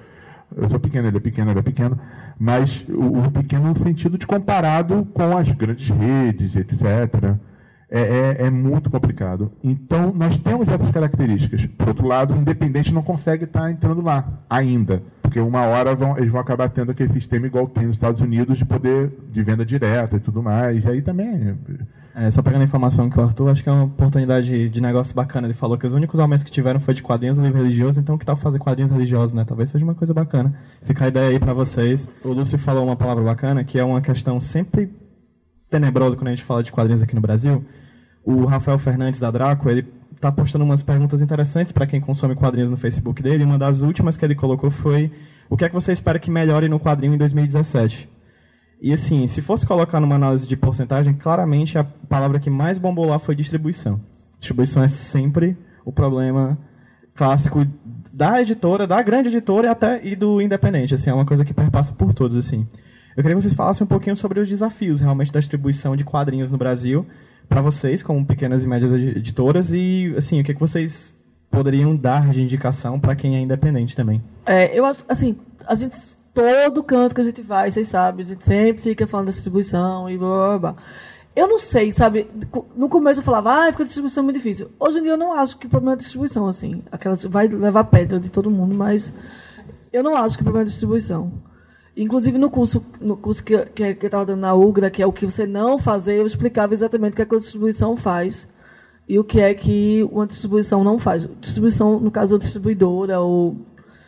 eu sou pequeno, ele é pequeno, ele é pequeno, mas o, o pequeno no sentido de comparado com as grandes redes, etc. É, é- é muito complicado. Então, nós temos essas características. Por outro lado, o independente não consegue estar entrando lá ainda. Porque uma hora vão- eles vão acabar tendo aquele sistema igual tem nos Estados Unidos de poder de venda direta e tudo mais. E aí também. É, só pegando a informação que o Arthur, acho que é uma oportunidade de negócio bacana. Ele falou que os únicos aumentos que tiveram foi de quadrinhos no livro religioso, então que tal fazer quadrinhos religiosos, né? Talvez seja uma coisa bacana. Fica a ideia aí pra vocês. O Lúcio falou uma palavra bacana, que é uma questão sempre tenebrosa quando a gente fala de quadrinhos aqui no Brasil. O Rafael Fernandes da Draco, ele tá postando umas perguntas interessantes para quem consome quadrinhos no Facebook dele. Uma das últimas que ele colocou foi: o que é que você espera que melhore no quadrinho em 2017? E assim, se fosse colocar numa análise de porcentagem, claramente a palavra que mais bombou lá foi distribuição. Distribuição é sempre o problema clássico da editora, da grande editora e até e do independente, assim, é uma coisa que perpassa por todos, assim. Eu queria que vocês falassem um pouquinho sobre os desafios realmente da distribuição de quadrinhos no Brasil para vocês, como pequenas e médias edi- editoras e assim, o que, que vocês poderiam dar de indicação para quem é independente também. É, eu acho, assim, a gente, todo canto que a gente vai, vocês sabem, a gente sempre fica falando da distribuição e blá blá blá. Eu não sei, sabe? No começo eu falava, ah, porque a distribuição é muito difícil. Hoje em dia eu não acho que o problema é a distribuição, assim. Aquela vai levar pedra de todo mundo, mas eu não acho que o problema é a distribuição. Inclusive no curso, no curso que, que, que eu estava dando na UGRA, que é o que você não fazer, eu explicava exatamente o que, é que a distribuição faz e o que é que uma distribuição não faz. Distribuição, no caso da distribuidora, ou.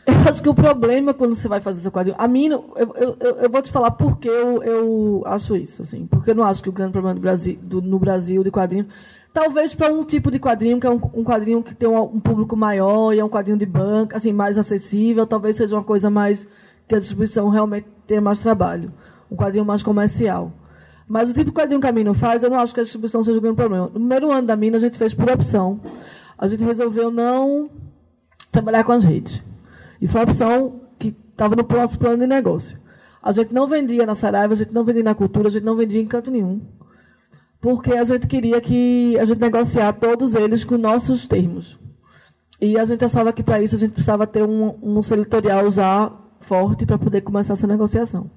Eu acho que o problema quando você vai fazer seu quadrinho. A mim, eu, eu, eu, eu vou te falar por que eu, eu acho isso, assim. Porque eu não acho que o grande problema do Brasil, do, no Brasil de quadrinho. Talvez para um tipo de quadrinho, que é um, um quadrinho que tem um, um público maior e é um quadrinho de banca, assim, mais acessível, talvez seja uma coisa mais. que a distribuição realmente tenha mais trabalho. Um quadrinho mais comercial. Mas o tipo de quadrinho que a Mina faz, eu não acho que a distribuição seja o grande problema. No primeiro ano da Mina, a gente fez por opção. A gente resolveu não trabalhar com as redes. E foi uma opção que estava no nosso plano de negócio. A gente não vendia na Saraiva, a gente não vendia na Cultura, a gente não vendia em canto nenhum. Porque a gente queria que a gente negociar todos eles com nossos termos. E a gente achava que para isso a gente precisava ter um, um selo editorial já forte para poder começar essa negociação.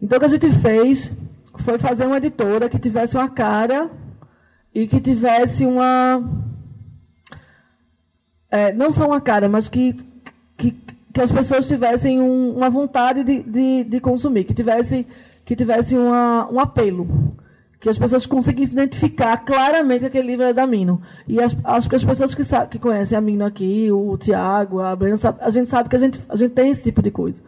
Então o que a gente fez foi fazer uma editora que tivesse uma cara e que tivesse uma. é, não só uma cara, mas que, que, as pessoas tivessem um- uma vontade de, de, de consumir, que tivesse, que tivesse uma, um apelo. Que as pessoas conseguissem identificar claramente que aquele livro é da Mino. E acho que as pessoas que, sa- que conhecem a Mino aqui, o Tiago, a Brenda, sabe- a gente sabe que a gente, a gente tem esse tipo de coisa.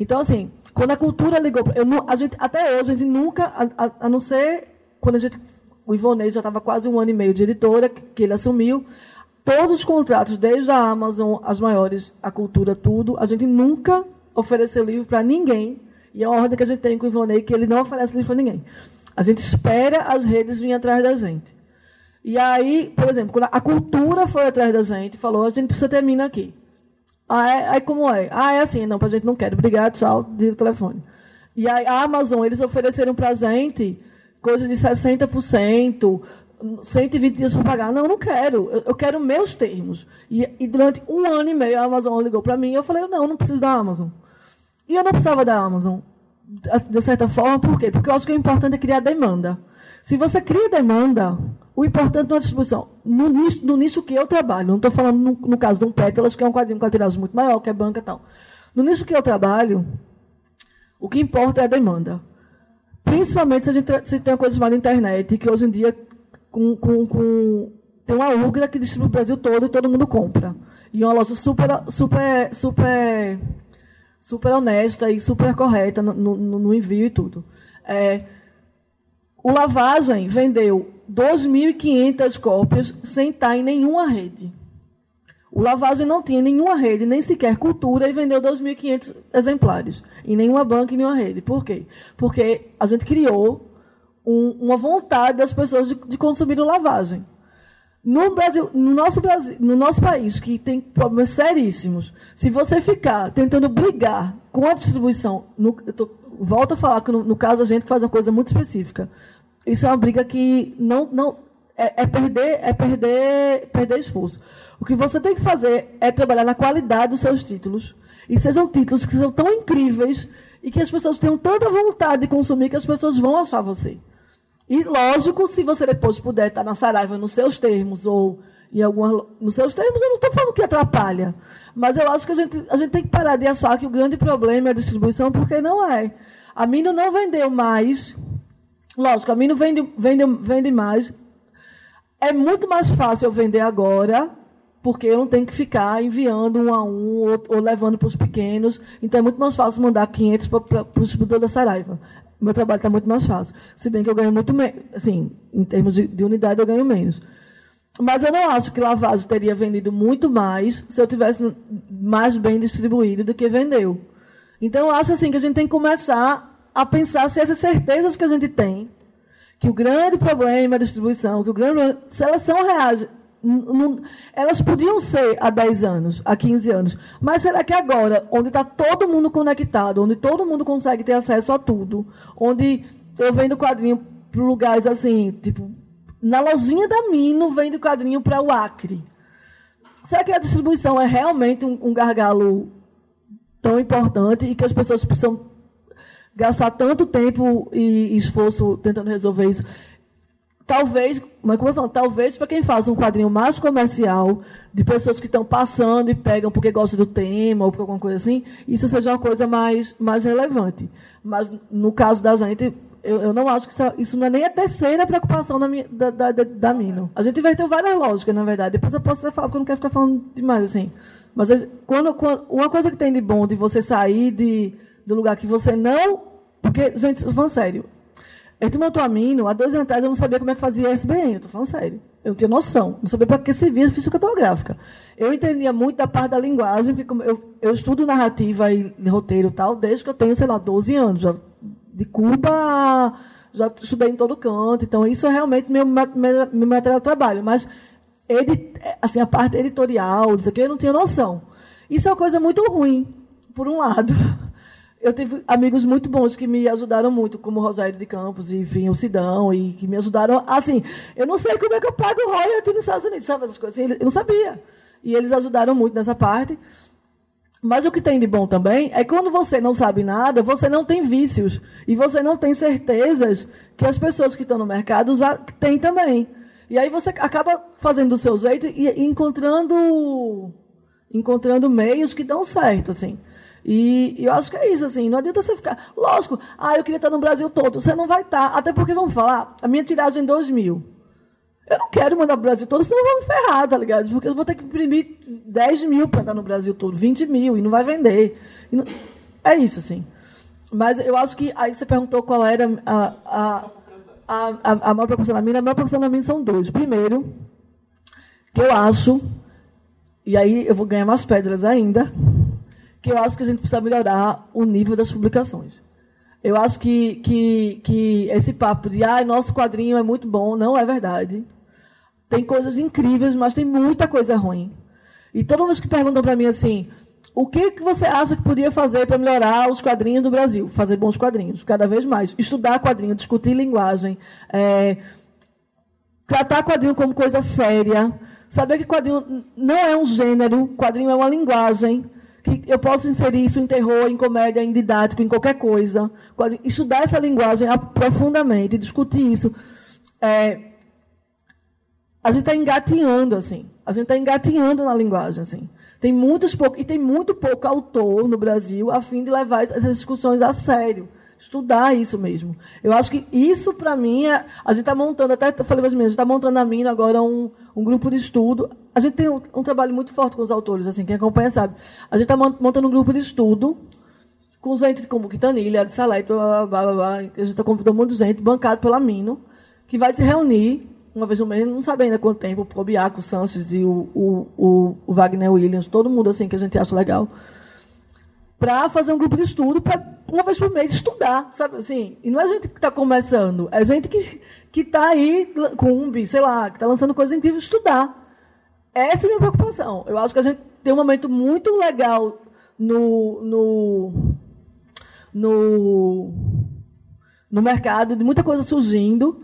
Então, assim, quando a cultura ligou, eu nu- a gente, até hoje, a gente nunca, a, a- a não ser quando a gente, o Ivonei já estava quase um ano e meio de editora, que ele assumiu, todos os contratos, desde a Amazon, as maiores, a cultura, tudo, a gente nunca ofereceu livro para ninguém, e é uma ordem que a gente tem com o Ivonei, que ele não oferece livro para ninguém. A gente espera as redes virem atrás da gente. E aí, por exemplo, quando a cultura foi atrás da gente, falou, a gente precisa ter mina aqui. Ah, é? Aí como é? Ah, é assim, não, pra gente não quer. Obrigado, tchau, diga o telefone. E aí a Amazon, eles ofereceram pra gente coisa de 60%, 120 dias para pagar. Não, eu não quero. Eu, eu quero meus termos. E, e durante um ano e meio a Amazon ligou para mim e eu falei, não, não preciso da Amazon. E eu não precisava da Amazon, de certa forma, por quê? Porque eu acho que o importante é criar demanda. Se você cria demanda, o importante não é distribuição. No nicho, no nicho que eu trabalho, não estou falando no, no caso de um Pétalas, que é um quadrinho com tiragem muito maior, que é banca e tal. No nicho que eu trabalho, o que importa é a demanda. Principalmente se a gente se tem uma coisa chamada internet, que hoje em dia com, com, com, tem uma UGRA que distribui o Brasil todo e todo mundo compra. E uma loja super, super, super, super honesta e super correta no, no, no envio e tudo. É, O Lavagem vendeu 2.500 cópias sem estar em nenhuma rede. O Lavagem não tinha nenhuma rede, nem sequer cultura, e vendeu 2.500 exemplares. Em nenhuma banca, em nenhuma rede. Por quê? Porque a gente criou um, uma vontade das pessoas de, de consumir Lavagem. No, Brasil, no, nosso Brasil, no nosso país, que tem problemas seríssimos, se você ficar tentando brigar com a distribuição, no, tô, volto a falar que no, no, caso a gente faz uma coisa muito específica. Isso é uma briga que não, não é, é perder, é perder, perder esforço. O que você tem que fazer é trabalhar na qualidade dos seus títulos. E sejam títulos que são tão incríveis e que as pessoas tenham tanta vontade de consumir que as pessoas vão achar você. E, lógico, se você depois puder estar na Saraiva nos seus termos ou em alguma, nos seus termos, eu não estou falando que atrapalha. Mas eu acho que a gente, a gente tem que parar de achar que o grande problema é a distribuição, porque não é. A Mino não vendeu mais. Lógico, a Mino vende, vende, vende mais. É muito mais fácil eu vender agora porque eu não tenho que ficar enviando um a um ou, ou levando para os pequenos. Então é muito mais fácil mandar 500 para o distribuidor da Saraiva. Meu trabalho está muito mais fácil. Se bem que eu ganho muito menos, assim, em termos de, de, unidade eu ganho menos. Mas eu não acho que Lavazzo teria vendido muito mais se eu tivesse mais bem distribuído do que vendeu. Então eu acho assim que a gente tem que começar a pensar se essas certezas que a gente tem, que o grande problema é a distribuição, que o grande se elas são reais, elas podiam ser há 10 anos, há 15 anos. Mas será que agora, onde está todo mundo conectado, onde todo mundo consegue ter acesso a tudo, onde eu vendo quadrinho para lugares assim, tipo, na lojinha da Mino vendo quadrinho para o Acre. Será que a distribuição é realmente um, um gargalo tão importante e que as pessoas precisam gastar tanto tempo e esforço tentando resolver isso? Talvez, mas como eu falo, talvez para quem faz um quadrinho mais comercial, de pessoas que estão passando e pegam porque gostam do tema ou por alguma coisa assim, isso seja uma coisa mais, mais relevante. Mas no caso da gente, eu, eu não acho que isso, isso, não é nem a terceira preocupação da, minha, da, da, da, da Mino. A gente inverteu várias lógicas, na verdade. Depois eu posso até falar, porque eu não quero ficar falando demais assim. Mas quando, quando, uma coisa que tem de bom de você sair de, do lugar que você não. Porque, gente, falando sério, eu tomei amino, há dois anos atrás eu não sabia como é que fazia SBN, eu tô falando sério. Eu não tinha noção, não sabia para que servia ficha cartográfica. Eu entendia muito da parte da linguagem, porque eu, eu estudo narrativa e roteiro e tal, desde que eu tenho, sei lá, 12 anos. Já, de Cuba, já estudei em todo canto, então isso é realmente meu, meu, meu material de trabalho. Mas edit, assim, a parte editorial, dizer que eu não tinha noção. Isso é uma coisa muito ruim, por um lado. Eu tive amigos muito bons que me ajudaram muito, como o Rosário de Campos, e, enfim, o Sidão, e que me ajudaram. Assim, eu não sei como é que eu pago royalty nos Estados Unidos, sabe essas coisas? Assim, eu não sabia. E eles ajudaram muito nessa parte. Mas o que tem de bom também é que quando você não sabe nada, você não tem vícios. E você não tem certezas que as pessoas que estão no mercado já têm também. E aí você acaba fazendo do seu jeito e encontrando, encontrando meios que dão certo, assim. E, eu acho que é isso, assim, não adianta você ficar. Lógico, ah, eu queria estar no Brasil todo. Você não vai estar, até porque, vamos falar, a minha tiragem é 2 mil. Eu não quero mandar para o Brasil todo, senão eu vou me ferrar, tá ligado? Porque eu vou ter que imprimir 10 mil para estar no Brasil todo, 20 mil, e não vai vender. Não... É isso, assim. Mas eu acho que aí você perguntou qual era a, a, a, a, a maior proporção da minha. A maior proporção da minha são dois. Primeiro, que eu acho, e aí eu vou ganhar mais pedras ainda, que eu acho que a gente precisa melhorar o nível das publicações. Eu acho que, que, que esse papo de ah, nosso quadrinho é muito bom, não é verdade. Tem coisas incríveis, mas tem muita coisa ruim. E todos mundo que perguntam para mim assim, o que, que você acha que podia fazer para melhorar os quadrinhos do Brasil? Fazer bons quadrinhos, cada vez mais. Estudar quadrinho, discutir linguagem, é, tratar quadrinho como coisa séria, saber que quadrinho não é um gênero, quadrinho é uma linguagem que eu posso inserir isso em terror, em comédia, em didático, em qualquer coisa. Estudar essa linguagem profundamente, discutir isso. É, a gente está engatinhando, assim. A gente está engatinhando na linguagem, assim. Tem muitos e tem muito pouco autor no Brasil a fim de levar essas discussões a sério estudar isso mesmo. Eu acho que isso, para mim, é, a gente está montando, até falei mais ou menos, a gente está montando na mina agora um, um grupo de estudo. A gente tem um, um, trabalho muito forte com os autores, assim, quem acompanha sabe. A gente está montando um grupo de estudo com gente como Quintanilha, de Salete, blá, blá, blá, blá, a gente está convidando um monte de gente, bancado pela Mino, que vai se reunir uma vez no mês, não sabe ainda quanto tempo, o Probiaco, o Sanches e o, o, o, Wagner Williams, todo mundo assim que a gente acha legal, para fazer um grupo de estudo, para uma vez por mês estudar, sabe assim? E não é gente que está começando, é gente que que está aí um, sei lá, que está lançando coisas incríveis, estudar. Essa é a minha preocupação. Eu acho que a gente tem um momento muito legal no, no, no, no mercado, de muita coisa surgindo,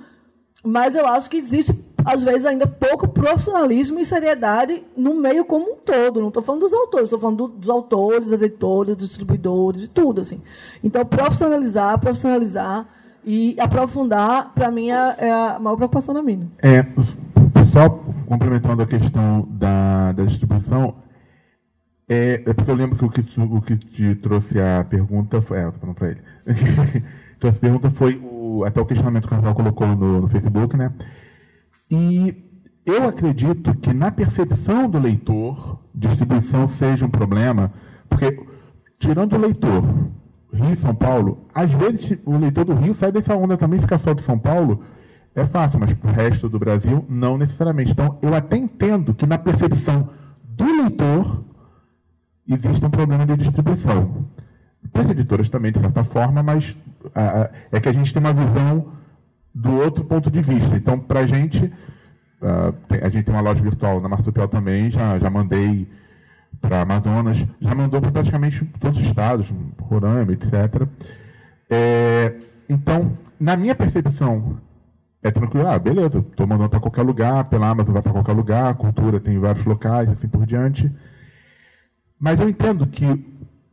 mas eu acho que existe, às vezes, ainda pouco profissionalismo e seriedade no meio como um todo. Não estou falando dos autores, estou falando do, dos autores, das editoras, dos distribuidores, de tudo. assim. Então, profissionalizar, profissionalizar e aprofundar, para mim, é, é a maior preocupação da minha. É, só complementando a questão da, da distribuição, é, é, porque eu lembro que o que, o que te trouxe a pergunta foi. É, falando para ele. a pergunta foi o, até o questionamento que o Rafael colocou no, no Facebook, né? E eu acredito que na percepção do leitor, distribuição seja um problema, porque tirando o leitor Rio e São Paulo, às vezes o leitor do Rio sai dessa onda também, fica só de São Paulo, é fácil, mas para o resto do Brasil, não necessariamente. Então, eu até entendo que na percepção do leitor existe um problema de distribuição. As editoras também, de certa forma, mas é que a gente tem uma visão do outro ponto de vista. Então, para a gente, ah, a gente tem uma loja virtual na Marsupial também, já, já mandei para Amazonas, já mandou para praticamente todos os estados, Roraima, etc. É, então, na minha percepção, é tranquilo, ah, beleza, estou mandando para qualquer lugar, pela Amazon vai para qualquer lugar, a cultura tem vários locais, assim por diante. Mas eu entendo que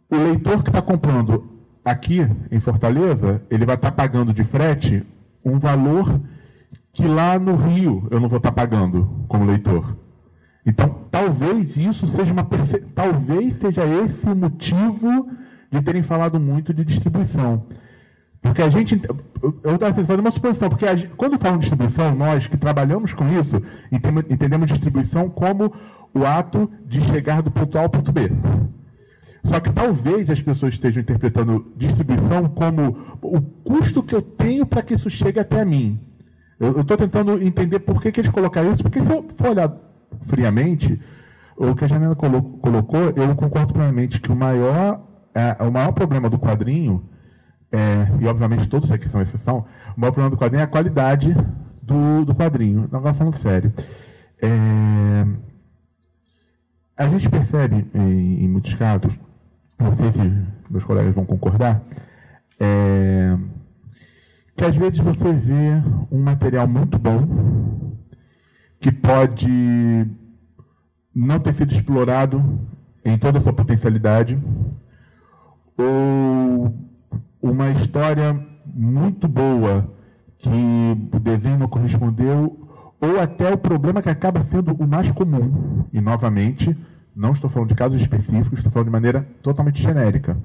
o leitor que está comprando aqui em Fortaleza, ele vai estar tá pagando de frete um valor que lá no Rio eu não vou estar tá pagando como leitor. Então, talvez isso seja uma talvez seja esse o motivo de terem falado muito de distribuição. Porque a gente. Eu estava fazendo uma suposição, porque gente, quando falam de distribuição, nós que trabalhamos com isso, entendemos distribuição como o ato de chegar do ponto A ao ponto B. Só que talvez as pessoas estejam interpretando distribuição como o custo que eu tenho para que isso chegue até a mim. Eu estou tentando entender por que, que eles colocaram isso, porque se eu for olhar friamente, o que a Janela colocou, eu concordo plenamente que o maior, é, o maior problema do quadrinho, é, e obviamente todos aqui são exceção, o maior problema do quadrinho é a qualidade do, do quadrinho. Agora falando sério. É, a gente percebe, em, em, muitos casos, não sei se meus colegas vão concordar, é, que às vezes você vê um material muito bom que pode não ter sido explorado em toda a sua potencialidade, ou uma história muito boa que o desenho não correspondeu, ou até o problema que acaba sendo o mais comum, e novamente, não estou falando de casos específicos, estou falando de maneira totalmente genérica.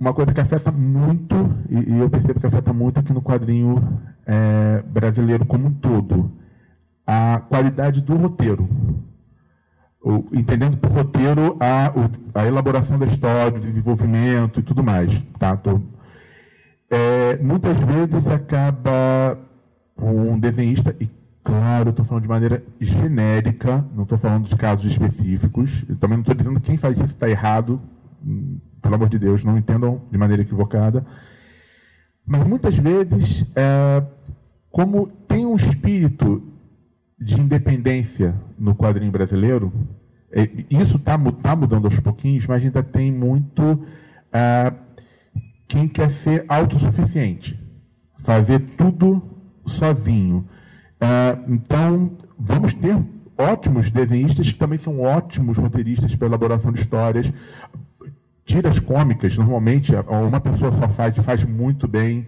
Uma coisa que afeta muito, e, eu percebo que afeta muito aqui no quadrinho é, brasileiro como um todo, a qualidade do roteiro. O, entendendo por roteiro a, a elaboração da história, o desenvolvimento e tudo mais. Tá? Tô, é, muitas vezes acaba um desenhista, e claro, estou falando de maneira genérica, não estou falando de casos específicos, também não estou dizendo que quem faz isso está errado, hum, pelo amor de Deus, não entendam de maneira equivocada. Mas muitas vezes, é, como tem um espírito de independência no quadrinho brasileiro, é, isso está tá mudando aos pouquinhos, mas ainda tem muito ah, quem quer ser autossuficiente, fazer tudo sozinho. Ah, então, vamos ter ótimos desenhistas que também são ótimos roteiristas para elaboração de histórias. Tiras cômicas, normalmente, uma pessoa só faz e faz muito bem.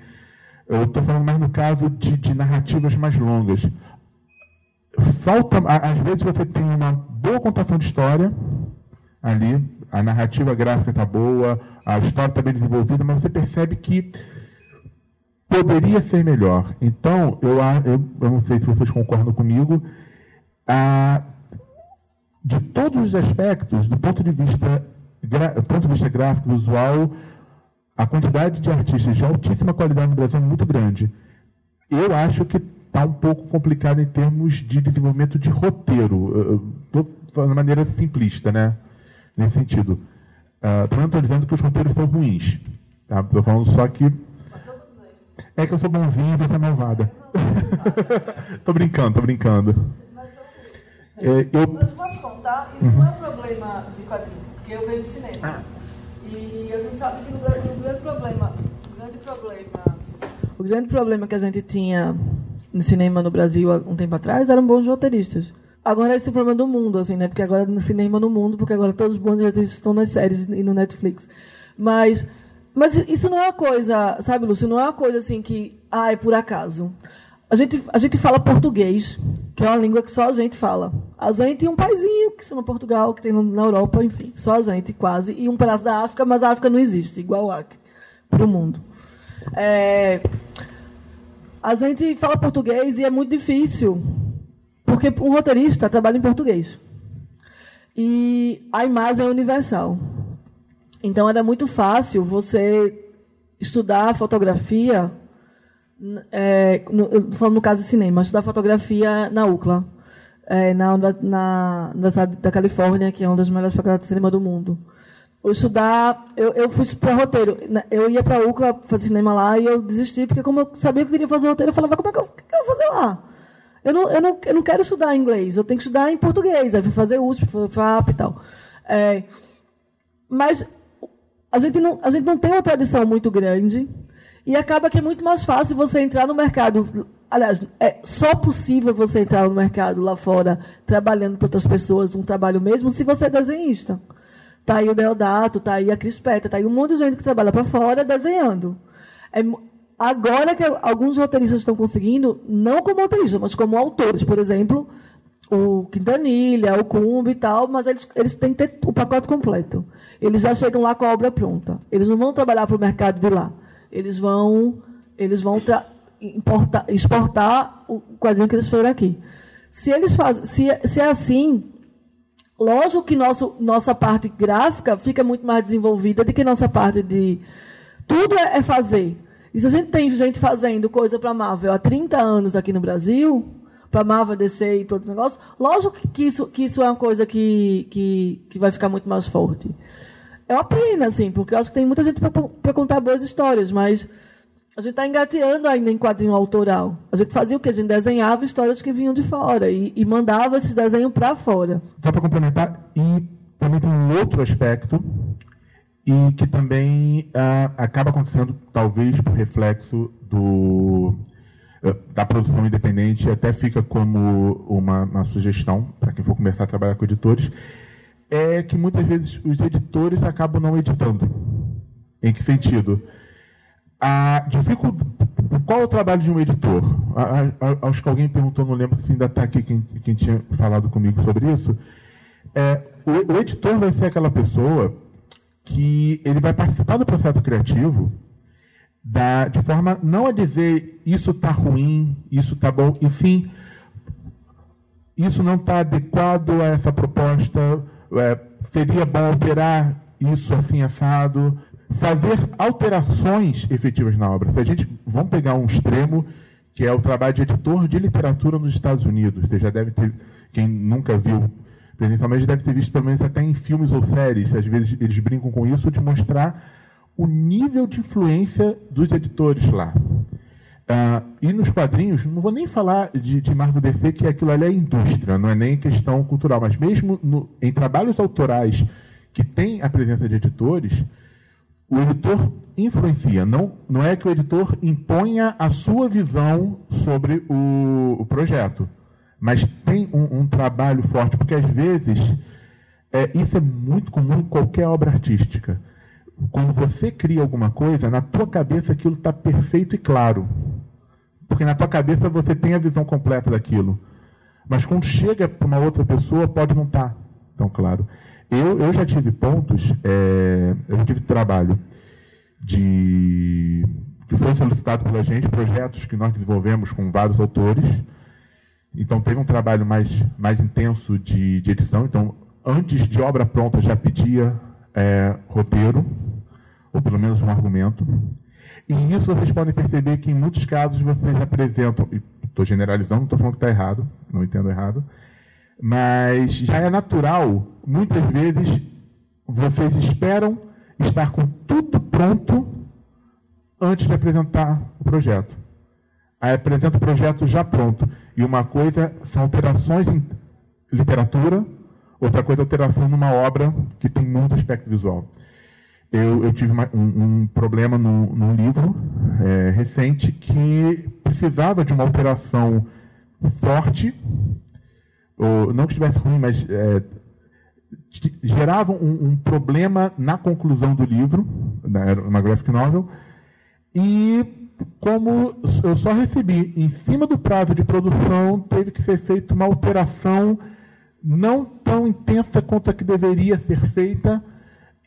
Eu estou falando mais no caso de, de narrativas mais longas falta, às vezes você tem uma boa contação de história ali, a narrativa gráfica está boa, a história está bem desenvolvida, mas você percebe que poderia ser melhor. Então, eu, eu, eu não sei se vocês concordam comigo, a, de todos os aspectos, do ponto de vista do ponto de vista gráfico, visual, a quantidade de artistas de altíssima qualidade no Brasil é muito grande. Eu acho que está um pouco complicado em termos de desenvolvimento de roteiro. Estou falando de maneira simplista, né? Nesse sentido. Uh, não estou dizendo que os roteiros são ruins. Estou tá? falando só que. É que eu sou bonzinho e você é malvada. Estou brincando, estou brincando. É, eu... Mas posso contar? Isso uhum. não é um problema de quadrinho, porque eu venho de cinema. Ah. E a gente sabe que no Brasil o grande problema, o grande problema, o grande problema que a gente tinha no cinema no Brasil há um tempo atrás eram bons roteiristas. Agora esse é o problema do mundo, assim, né? Porque agora no cinema no mundo, porque agora todos os bons roteiristas estão nas séries e no Netflix. Mas, mas isso não é uma coisa, sabe, Lúcio? Não é uma coisa assim que, ah, é por acaso. A gente, a gente fala português, que é uma língua que só a gente fala. A gente e um paizinho que se chama Portugal, que tem na Europa, enfim, só a gente quase, e um pedaço da África, mas a África não existe, igual Acre, para o mundo. É, a gente fala português e é muito difícil, porque um roteirista trabalha em português. E a imagem é universal. Então era muito fácil você estudar fotografia é, no, falando no caso de cinema, estudar fotografia na UCLA, é, na, na, Universidade da Califórnia, que é uma das melhores faculdades de cinema do mundo. Eu estudar, eu, eu fui para roteiro. Eu ia para a UCLA fazer cinema lá e eu desisti, porque como eu sabia que eu queria fazer roteiro, eu falava, como é que eu, que eu vou fazer lá? Eu não, eu, não, eu não quero estudar inglês, eu tenho que estudar em português. Aí fui fazer USP, FAP e tal. É, mas a gente, não, a gente não tem uma tradição muito grande e acaba que é muito mais fácil você entrar no mercado. Aliás, é só possível você entrar no mercado lá fora trabalhando para outras pessoas, um trabalho mesmo, se você é desenhista. Tá aí o Deodato, tá aí a Crispeta, tá aí um monte de gente que trabalha para fora desenhando. É, agora que alguns roteiristas estão conseguindo, não como roteiristas, mas como autores, por exemplo, o Quintanilha, o Cumbi e tal, mas eles, eles têm que ter o pacote completo. Eles já chegam lá com a obra pronta. Eles não vão trabalhar para o mercado de lá eles vão, eles vão importar, exportar o quadrinho que eles foram aqui. Se eles fazem, se, se é assim, lógico que nosso, nossa parte gráfica fica muito mais desenvolvida do que nossa parte de. Tudo é, é fazer. E se a gente tem gente fazendo coisa para Marvel há 30 anos aqui no Brasil, para Marvel, DC e todo o negócio, lógico que isso, que isso é uma coisa que, que, que vai ficar muito mais forte. É uma pena, assim, porque eu acho que tem muita gente para contar boas histórias, mas a gente está engateando ainda em quadrinho autoral. A gente fazia o que? A gente desenhava histórias que vinham de fora e, e mandava esses desenhos para fora. Só para complementar, e também tem um outro aspecto, e que também ah, acaba acontecendo, talvez, por reflexo do, ah, da produção independente, até fica como uma, uma sugestão para quem for começar a trabalhar com editores, é que muitas vezes os editores acabam não editando. Em que sentido? A dificu... Qual é o trabalho de um editor? acho que alguém perguntou, não lembro se ainda está aqui quem, quem, tinha falado comigo sobre isso. É, o, o editor vai ser aquela pessoa que ele vai participar do processo criativo da, de forma não a dizer isso está ruim, isso está bom, e sim isso não está adequado a essa proposta, é, seria bom alterar isso assim assado, fazer alterações efetivas na obra. Se a gente vamos pegar um extremo que é o trabalho de editor de literatura nos Estados Unidos. Você já deve ter, quem nunca viu presencialmente deve ter visto pelo menos até em filmes ou séries. Às vezes eles brincam com isso de mostrar o nível de influência dos editores lá. Uh, e nos quadrinhos, não vou nem falar de, de Marvel DC, que aquilo ali é indústria, não é nem questão cultural, mas mesmo no, em trabalhos autorais que tem a presença de editores, o editor influencia. Não, não é que o editor imponha a sua visão sobre o, o projeto, mas tem um, um, trabalho forte, porque às vezes é, isso é muito comum em qualquer obra artística. Quando você cria alguma coisa, na tua cabeça aquilo está perfeito e claro. Porque na tua cabeça você tem a visão completa daquilo. Mas quando chega para uma outra pessoa, pode não estar tá tão claro. Eu, eu já tive pontos, é, eu já tive trabalho de que foi solicitado pela gente, projetos que nós desenvolvemos com vários autores. Então teve um trabalho mais, mais intenso de, de edição. Então, antes de obra pronta, já pedia é, roteiro, ou pelo menos um argumento. E isso vocês podem perceber que em muitos casos vocês apresentam, estou generalizando, não estou falando que está errado, não entendo errado, mas já é natural, muitas vezes vocês esperam estar com tudo pronto antes de apresentar o projeto. Aí apresenta o projeto já pronto. E uma coisa são alterações em literatura, outra coisa é alteração numa obra que tem muito aspecto visual. Eu, eu tive uma, um, um, problema no, num livro é, recente que precisava de uma alteração forte, ou, não que estivesse ruim, mas é, gerava um, um, problema na conclusão do livro, era uma graphic novel, e como eu só recebi em cima do prazo de produção, teve que ser feita uma alteração não tão intensa quanto a que deveria ser feita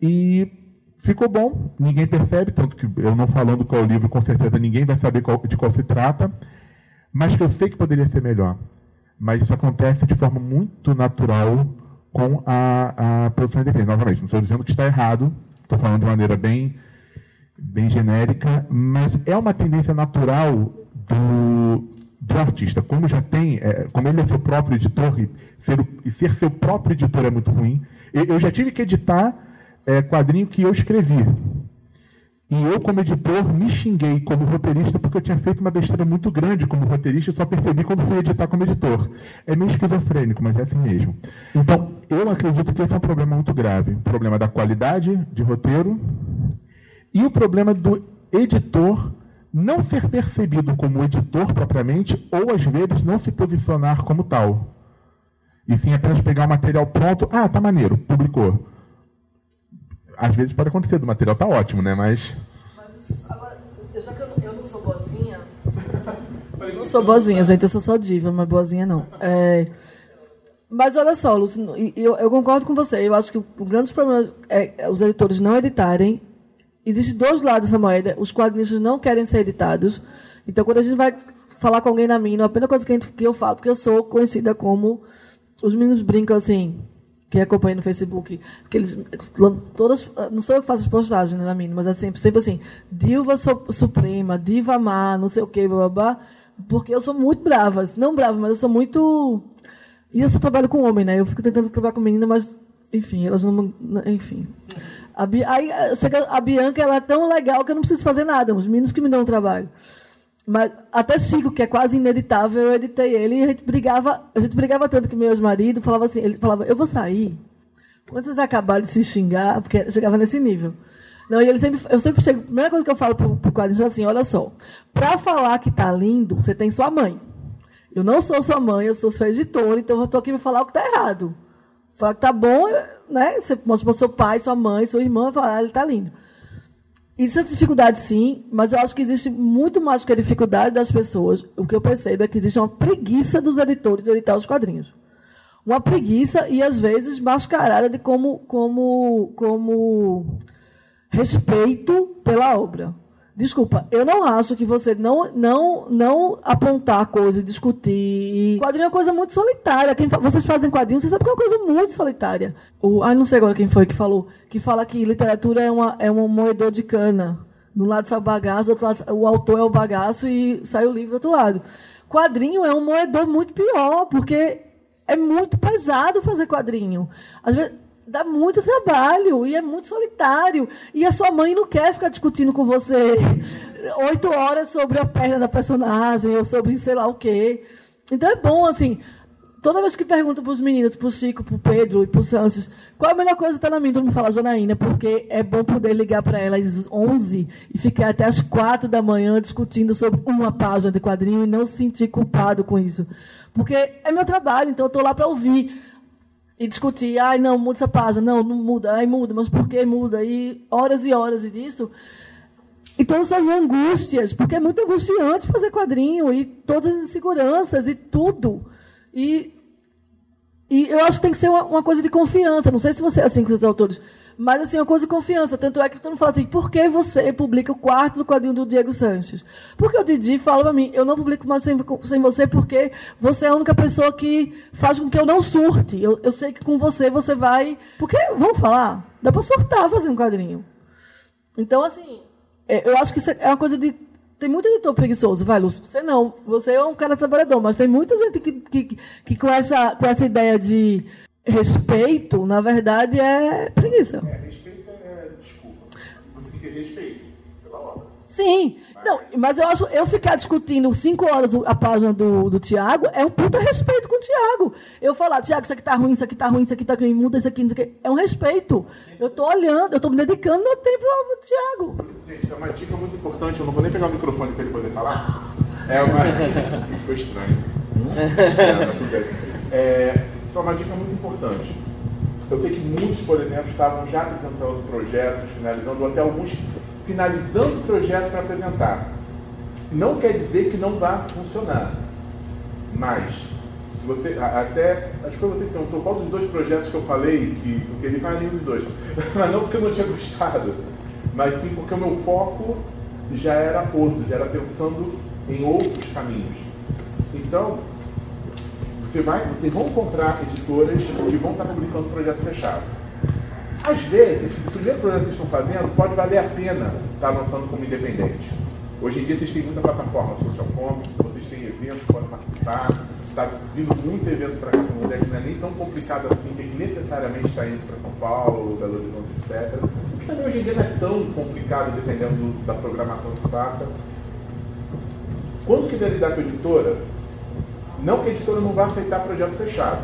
e ficou bom, ninguém percebe, tanto que eu não falando qual é o livro, com certeza ninguém vai saber qual, de qual se trata, mas que eu sei que poderia ser melhor. Mas isso acontece de forma muito natural com a, a produção independente. Novamente, não estou dizendo que está errado, estou falando de maneira bem bem genérica, mas é uma tendência natural do, do artista. Como já tem, é, como ele é seu próprio editor e ser, e ser seu próprio editor é muito ruim. Eu, eu já tive que editar é, quadrinho que eu escrevi. E eu, como editor, me xinguei como roteirista porque eu tinha feito uma besteira muito grande como roteirista e só percebi quando fui editar como editor. É meio esquizofrênico, mas é assim mesmo. Então, eu acredito que esse é um problema muito grave. Um problema da qualidade de roteiro, e o problema do editor não ser percebido como editor propriamente, ou às vezes não se posicionar como tal. E sim apenas pegar o material pronto, ah, tá maneiro, publicou. Às vezes pode acontecer, do material tá ótimo, né? Mas. Mas agora, já que eu, eu não sou boazinha. eu não sou boazinha, gente, eu sou só diva, mas boazinha não. É, mas olha só, Lúcio, eu, eu, concordo com você. Eu acho que o grande problema é os editores não editarem Existem dois lados dessa moeda. Os quadrinhos não querem ser editados. Então, quando a gente vai falar com alguém na mina, a primeira coisa que, gente, que eu falo, porque eu sou conhecida como. Os meninos brincam assim, quem acompanha no Facebook, que eles todas, não sou eu que faço as postagens né, na mina, mas é sempre, sempre assim, diva suprema, diva má, não sei o blá, blá, porque eu sou muito brava, não brava, mas eu sou muito e eu só trabalho com homem, né? Eu fico tentando trabalhar com menina, mas enfim, elas não, enfim. A, aí a Bianca ela é tão legal que eu não preciso fazer nada, os meninos que me dão trabalho. Mas até Chico, que é quase ineditável, eu editei ele e a gente brigava, a gente brigava tanto que meu ex-marido falava assim, ele falava, eu vou sair. Quando vocês acabarem de se xingar, porque chegava nesse nível. Não, e ele sempre, eu sempre chego, a primeira coisa que eu falo pro, pro quadrinho é assim, olha só, para falar que tá lindo, você tem sua mãe. Eu não sou sua mãe, eu sou sua editora, então eu estou aqui para falar o que está errado. Falar que tá bom, né? Você mostra para seu pai, sua mãe, sua irmã, fala, ah, ele tá lindo. Isso é dificuldade, sim, mas eu acho que existe muito mais que a dificuldade das pessoas. O que eu percebo é que existe uma preguiça dos editores de editar os quadrinhos. Uma preguiça e, às vezes, mascarada de como, como, como respeito pela obra. Desculpa, eu não acho que você não não não apontar coisa, discutir. Quadrinho é uma coisa muito solitária. Quem vocês fazem quadrinhos, você sabe que é uma coisa muito solitária. O, ah, não sei agora quem foi que falou, que fala que literatura é uma é um moedor de cana. Do lado sai o bagaço, do outro lado o autor é o bagaço e sai o livro do outro lado. Quadrinho é um moedor muito pior, porque é muito pesado fazer quadrinho. Às vezes dá muito trabalho e é muito solitário. E a sua mãe não quer ficar discutindo com você oito horas sobre a perna da personagem ou sobre sei lá o quê. Então é bom, assim, toda vez que pergunto para os meninos, para o Chico, para o Pedro e para o Santos, qual a melhor coisa está na minha? Todo mundo fala Janaína, porque é bom poder ligar para ela às 11 e ficar até às 4 da manhã discutindo sobre uma página de quadrinho e não se sentir culpado com isso. Porque é meu trabalho, então eu estou lá para ouvir e discutir, ai não, muda essa página, não, não muda, ai muda, mas por que muda? E horas e horas disso. E todas essas angústias, porque é muito angustiante fazer quadrinho, e todas as inseguranças, e tudo. E, e eu acho que tem que ser uma, uma coisa de confiança. Não sei se você é assim com os autores, Mas assim, é uma coisa de confiança. Tanto é que todo mundo fala assim, por que você publica o quarto do quadrinho do Diego Sanches? Porque o Didi fala pra mim, eu não publico mais sem, sem você porque você é a única pessoa que faz com que eu não surte. Eu, eu sei que com você você vai. Porque, vamos falar, dá pra surtar fazendo quadrinho. Então, assim, é, eu acho que é uma coisa de. Tem muito editor preguiçoso, vai, Lúcio. Você não. Você é um cara trabalhador, mas tem muita gente que, que, que com, essa, com essa ideia de respeito, na verdade, é preguiça. É, respeito é desculpa. Você tem que ter respeito pela obra. Sim. Não, mas eu acho, eu ficar discutindo cinco horas a página do, do Tiago é um puta respeito com o Tiago. Eu falar, Tiago, isso aqui tá ruim, isso aqui tá ruim, isso aqui tá ruim, muda isso aqui, isso aqui. É um respeito. Eu tô olhando, eu tô me dedicando meu tempo ao Tiago. Gente, é uma dica muito importante. Eu não vou nem pegar o microfone para ele poder falar. É uma. Ficou estranho. É, mas. É, é uma dica muito importante. Eu sei que muitos, por exemplo, estavam já apresentando projetos, finalizando, ou até alguns finalizando projetos para apresentar. Não quer dizer que não vá funcionar. Mas, você, até, acho que foi você que perguntou qual dos dois projetos que eu falei, que, porque ele faz nenhum dos dois. Mas não porque eu não tinha gostado, mas sim porque o meu foco já era outro, já era pensando em outros caminhos. Então, você vai, vocês vão encontrar editoras que vão estar publicando projetos fechados. Às vezes, o primeiro projeto que estão fazendo pode valer a pena estar lançando como independente. Hoje em dia vocês têm muita plataforma, social comics, vocês têm eventos, podem participar. Está vindo muito evento para cá no não é nem tão complicado assim, tem que necessariamente estar indo para São Paulo, Belo Horizonte, etc. Mas também hoje em dia não é tão complicado dependendo do- da programação que faça. Quando quiser lidar com a editora, não que a editora não vá aceitar projetos fechados.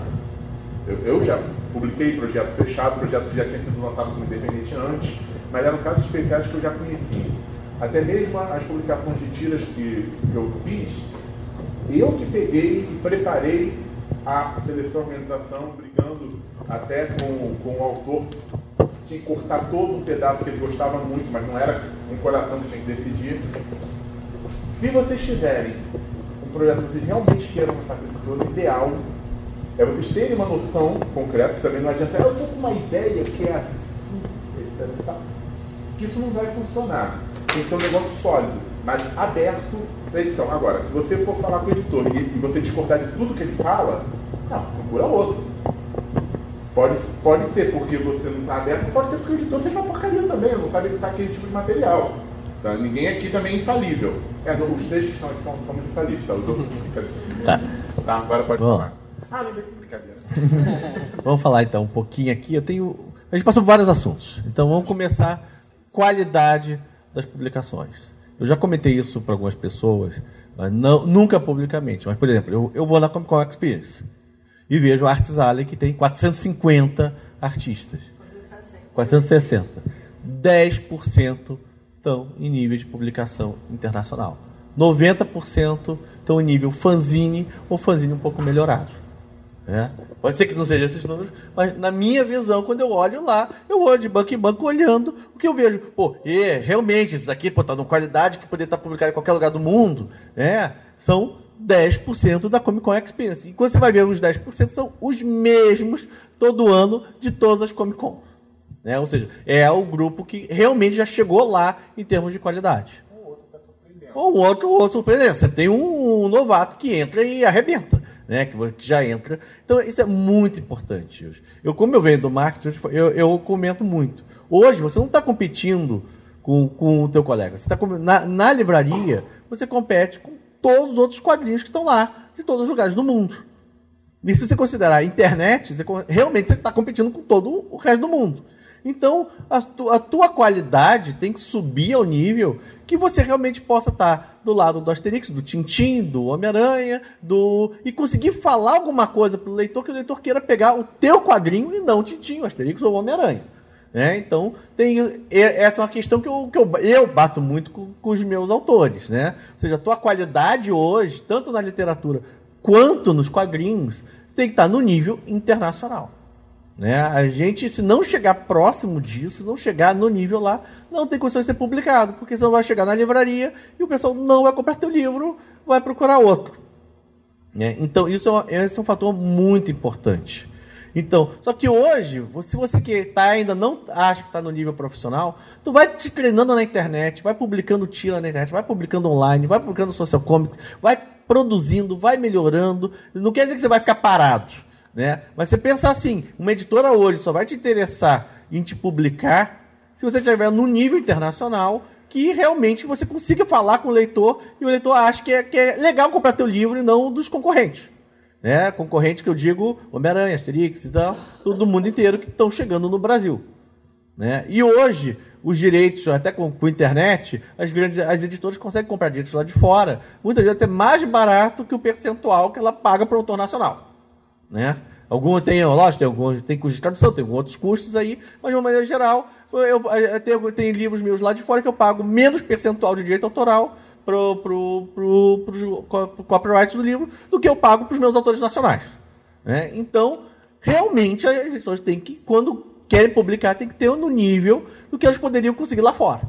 Eu, eu já publiquei projetos fechados, projetos que já tinham sido lançados como independente antes, mas eram casos especiais que eu já conhecia. Até mesmo as publicações de tiras que eu fiz, eu que peguei e preparei a seleção organização, brigando até com, com o autor, tinha que cortar todo um pedaço que ele gostava muito, mas não era um coração que tinha que decidir. Se vocês tiverem projeto que vocês realmente queiram lançar com a editora, o ideal é vocês terem uma noção concreta, também não adianta, "Ah, eu estou com uma ideia que é assim, tá?" que isso não vai funcionar. Tem que ser um negócio sólido, mas aberto para edição. Agora, se você for falar com o editor e, e você discordar de tudo que ele fala, não, procura outro. Pode, pode ser porque você não está aberto, pode ser porque o editor seja uma porcaria também, não sabe editar aquele tipo de material. Tá? Ninguém aqui também é infalível. É, não, os três que estão aqui são, são muito infalíveis, tá? Os outros Tá. Tá, agora pode Bom. falar. Ah, lembrei que brincadeira. Vamos falar então um pouquinho aqui. Eu tenho. A gente passou por vários assuntos. Então vamos começar qualidade das publicações. Eu já comentei isso para algumas pessoas, mas não, nunca publicamente. Mas, por exemplo, eu, eu vou na Comic Con Experience e vejo a Arts Alley que tem 450 artistas. 460. 10% estão em nível de publicação internacional. 90% estão em nível fanzine ou fanzine um pouco melhorado. né? Pode ser que não seja esses números, mas na minha visão, quando eu olho lá, eu olho de banco em banco olhando o que eu vejo. Pô, e realmente, isso aqui está numa qualidade que poderia estar publicado em qualquer lugar do mundo, né? São 10% da Comic Con Experience. E quando você vai ver os 10% são os mesmos todo ano de todas as Comic Con. Né? Ou seja, é o grupo que realmente já chegou lá em termos de qualidade. Ou o outro, ou surpreendente. Você tem um, novato que entra e arrebenta, né? Que que já entra. Então, isso é muito importante. hoje. Eu, como eu venho do marketing, eu, eu comento muito. Hoje, você não está competindo com, com o teu colega. Você tá, na, na livraria, você compete com todos os outros quadrinhos que estão lá, de todos os lugares do mundo. E se você considerar a internet, você realmente você está competindo com todo o resto do mundo. Então, a, tu- a tua qualidade tem que subir ao nível que você realmente possa estar do lado do Asterix, do Tintim, do Homem-Aranha, do e conseguir falar alguma coisa para o leitor que o leitor queira pegar o teu quadrinho e não o Tintim, o Asterix ou o Homem-Aranha. Né? Então, tem, essa é uma questão que, eu, que eu, eu bato muito com, com os meus autores. Né? Ou seja, a tua qualidade hoje, tanto na literatura quanto nos quadrinhos, tem que estar no nível internacional. Né? A gente, se não chegar próximo disso, não chegar no nível lá, não tem condições de ser publicado, porque você não vai chegar na livraria e o pessoal não vai comprar teu livro, vai procurar outro. né? Então, isso é, esse é um fator muito importante. Então, só que hoje, se você que tá, ainda não acha que está no nível profissional, tu vai te treinando na internet, vai publicando tira na internet, vai publicando online, vai publicando social comics, vai produzindo, vai melhorando. Não quer dizer que você vai ficar parado, né? Mas você pensar assim, uma editora hoje só vai te interessar em te publicar se você estiver no nível internacional que realmente você consiga falar com o leitor e o leitor acha que é, que é legal comprar teu livro e não dos concorrentes né? Concorrentes que eu digo, Homem-Aranha, Asterix e tal, todo mundo inteiro que estão chegando no Brasil. Né? E hoje, os direitos, até com, com a internet, as grandes as editoras conseguem comprar direitos lá de fora, muitas vezes até mais barato que o percentual que ela paga para o autor nacional. Né? Alguns tem, lógico, tem alguns tem custos de tradução, tem outros custos aí, mas de uma maneira geral, eu, eu, tenho livros meus lá de fora que eu pago menos percentual de direito autoral pro, pro, pro, pro, pro copyright do livro do que eu pago para os meus autores nacionais. Né? Então, realmente, as editoras têm que, quando querem publicar, tem que ter no nível do que elas poderiam conseguir lá fora.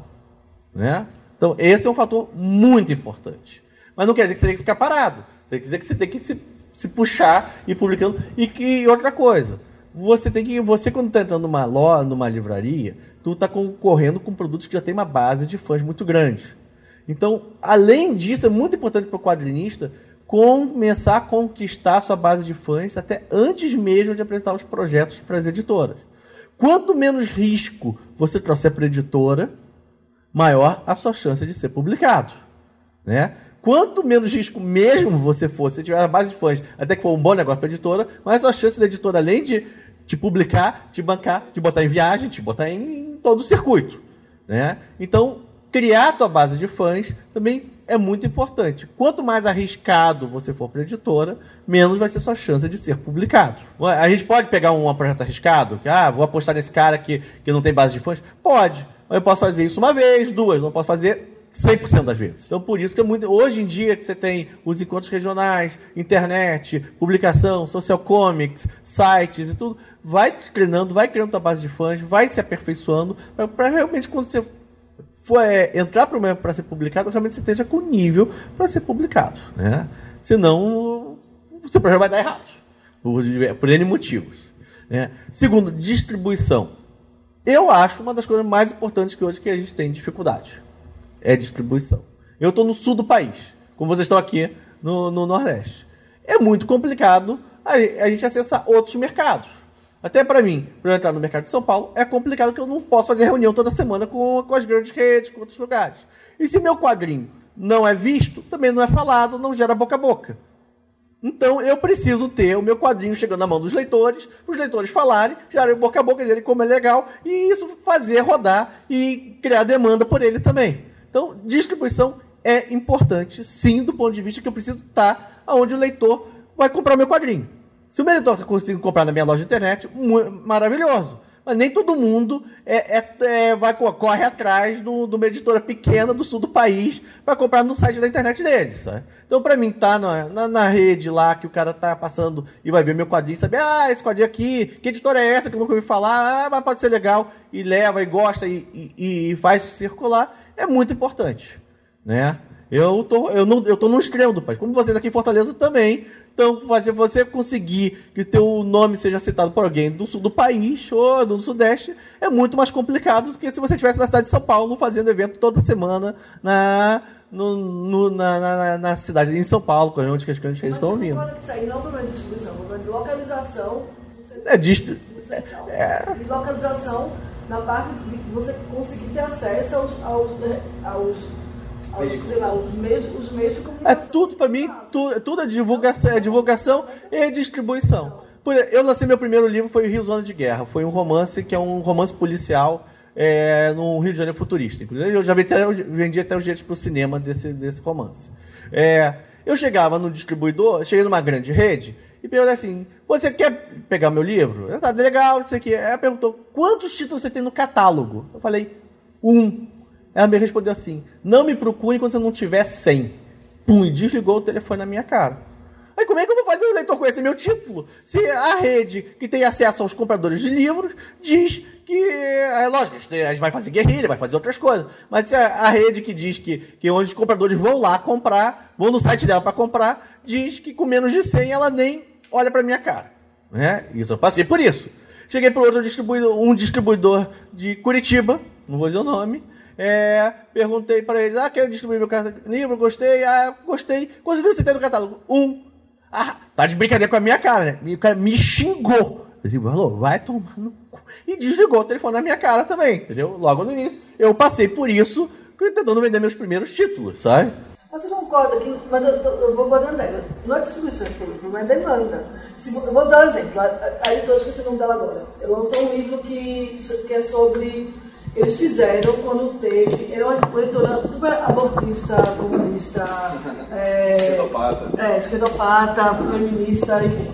Né? Então, esse é um fator muito importante. Mas não quer dizer que você tem que ficar parado. Quer dizer que você tem que se, se puxar e publicando. E que outra coisa, você tem que. Você, quando está entrando numa loja, numa livraria, tu está concorrendo com produtos que já tem uma base de fãs muito grande. Então, além disso, é muito importante para o quadrinista começar a conquistar sua base de fãs até antes mesmo de apresentar os projetos para as editoras. Quanto menos risco você trouxer para a editora, maior a sua chance de ser publicado. Né? Quanto menos risco mesmo você for, se tiver de fãs, até que for um bom negócio para a editora, mais a chance da editora, além de te publicar, te bancar, te botar em viagem, te botar em todo o circuito. Né? Então, criar a tua base de fãs também é muito importante. Quanto mais arriscado você for para a editora, menos vai ser sua chance de ser publicado. A gente pode pegar um projeto arriscado, que ah, vou apostar nesse cara que, que não tem base de fãs? Pode. Eu posso fazer isso uma vez, duas, não posso fazer 100% das vezes. Então, por isso que é muito. Hoje em dia, que você tem os encontros regionais, internet, publicação, social comics, sites e tudo, vai treinando, vai criando tua base de fãs, vai se aperfeiçoando, para realmente quando você for é, entrar para ser publicado, realmente você esteja com nível para ser publicado. Né? Senão, o seu projeto vai dar errado. Por, por N motivos. Né? Segundo, distribuição. Eu acho uma das coisas mais importantes que hoje que a gente tem dificuldade. É distribuição. Eu estou no sul do país, como vocês estão aqui no, no Nordeste. É muito complicado a, a gente acessar outros mercados. Até para mim, para entrar no mercado de São Paulo, é complicado que eu não posso fazer reunião toda semana com, com as grandes redes, com outros lugares. E se meu quadrinho não é visto, também não é falado, não gera boca a boca. Então eu preciso ter o meu quadrinho chegando na mão dos leitores, os leitores falarem, gerarem boca a boca, dizerem como é legal, e isso fazer rodar e criar demanda por ele também. Então, distribuição é importante, sim, do ponto de vista que eu preciso estar onde o leitor vai comprar meu quadrinho. Se o Meritor conseguir comprar na minha loja de internet, maravilhoso. Mas nem todo mundo é, é, é, vai, corre atrás do, de uma editora pequena do sul do país para comprar no site da internet deles. Sabe? Então, para mim, tá na, na, na, rede lá que o cara tá passando e vai ver meu quadrinho, saber, ah, esse quadrinho aqui, que editora é essa que eu nunca ouvi falar, ah, mas pode ser legal, e leva, e gosta, e, e, e faz circular, é muito importante. Né? Eu tô, eu, não, eu tô no extremo do país. Como vocês aqui em Fortaleza também então, fazer você conseguir que teu nome seja citado por alguém do sul do país ou do sudeste é muito mais complicado do que se você estivesse na cidade de São Paulo fazendo evento toda semana na, no, no, na, na, na, cidade em São Paulo, onde que as grandes redes estão ouvindo. Mas isso aí não é um problema de distribuição, é um problema de localização é, dist... é. de localização na parte de você conseguir ter acesso aos, aos, aos sei lá, os meios, os meios de comunicação. É tudo, para mim, tu, tudo é divulgação, é divulgação e distribuição. Eu lancei meu primeiro livro, foi Rio Zona de Guerra. Foi um romance que é um romance policial é, no Rio de Janeiro futurista. Inclusive, eu já vendi até, vendi até os direitos para o cinema desse, desse romance. É, eu chegava no distribuidor, cheguei numa grande rede, e perguntei assim: Você quer pegar meu livro? Eu, tá legal, isso aqui. Ela perguntou: Quantos títulos você tem no catálogo? Eu falei: Um. Ela me respondeu assim: Não me procure quando você não tiver 100. Pum, e desligou o telefone na minha cara. Aí como é que eu vou fazer o leitor conhecer meu título? Se a rede que tem acesso aos compradores de livros diz que, é lógico, a gente vai fazer guerrilha, vai fazer outras coisas, mas se a, a rede que diz que, que onde os compradores vão lá comprar, vão no site dela para comprar, diz que com menos de 100 ela nem olha para minha cara. Né? Isso eu passei por isso. Cheguei para outro distribuidor, um distribuidor de Curitiba, não vou dizer o nome. É, perguntei para eles, ah, quer distribuir meu livro? Gostei, ah, gostei. Quantos livros você tem no catálogo? Um. Ah, tá de brincadeira com a minha cara, né? E o cara me xingou. Eu falou, vai tomar no cu. E desligou o telefone na minha cara também, entendeu? Logo no início. Eu passei por isso, tentando vender meus primeiros títulos, sabe? Você concorda que. Mas eu, eu vou guardando regra. Não é distribuição de mas é demanda. Se, eu vou dar um exemplo. A, a editora, esqueci o nome dela agora. Eu lancei um livro que, que é sobre. Eles fizeram quando teve. Era uma editora super abortista, comunista. É, Esquerdopata. É, esquerdopata, feminista, enfim.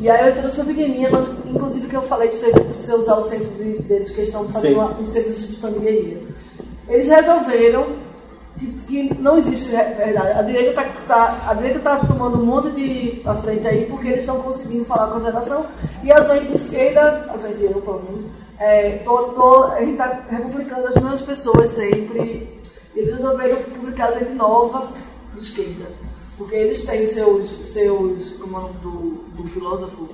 E aí a editora super pequenininha, mas inclusive que eu falei pra você, pra você usar o centro de, deles, que eles estão fazendo uma, um centro de de guerrilha. Eles resolveram que, não existe verdade. A direita está tá, direita tá tomando um monte de à frente aí porque eles estão conseguindo falar com a geração e a gente de esquerda, a gente eu pelo menos, é, tô, tô, a gente está republicando as mesmas pessoas sempre. Eles resolveram publicar gente nova de esquerda. Porque eles têm seus, seus como é o nome do, do filósofo,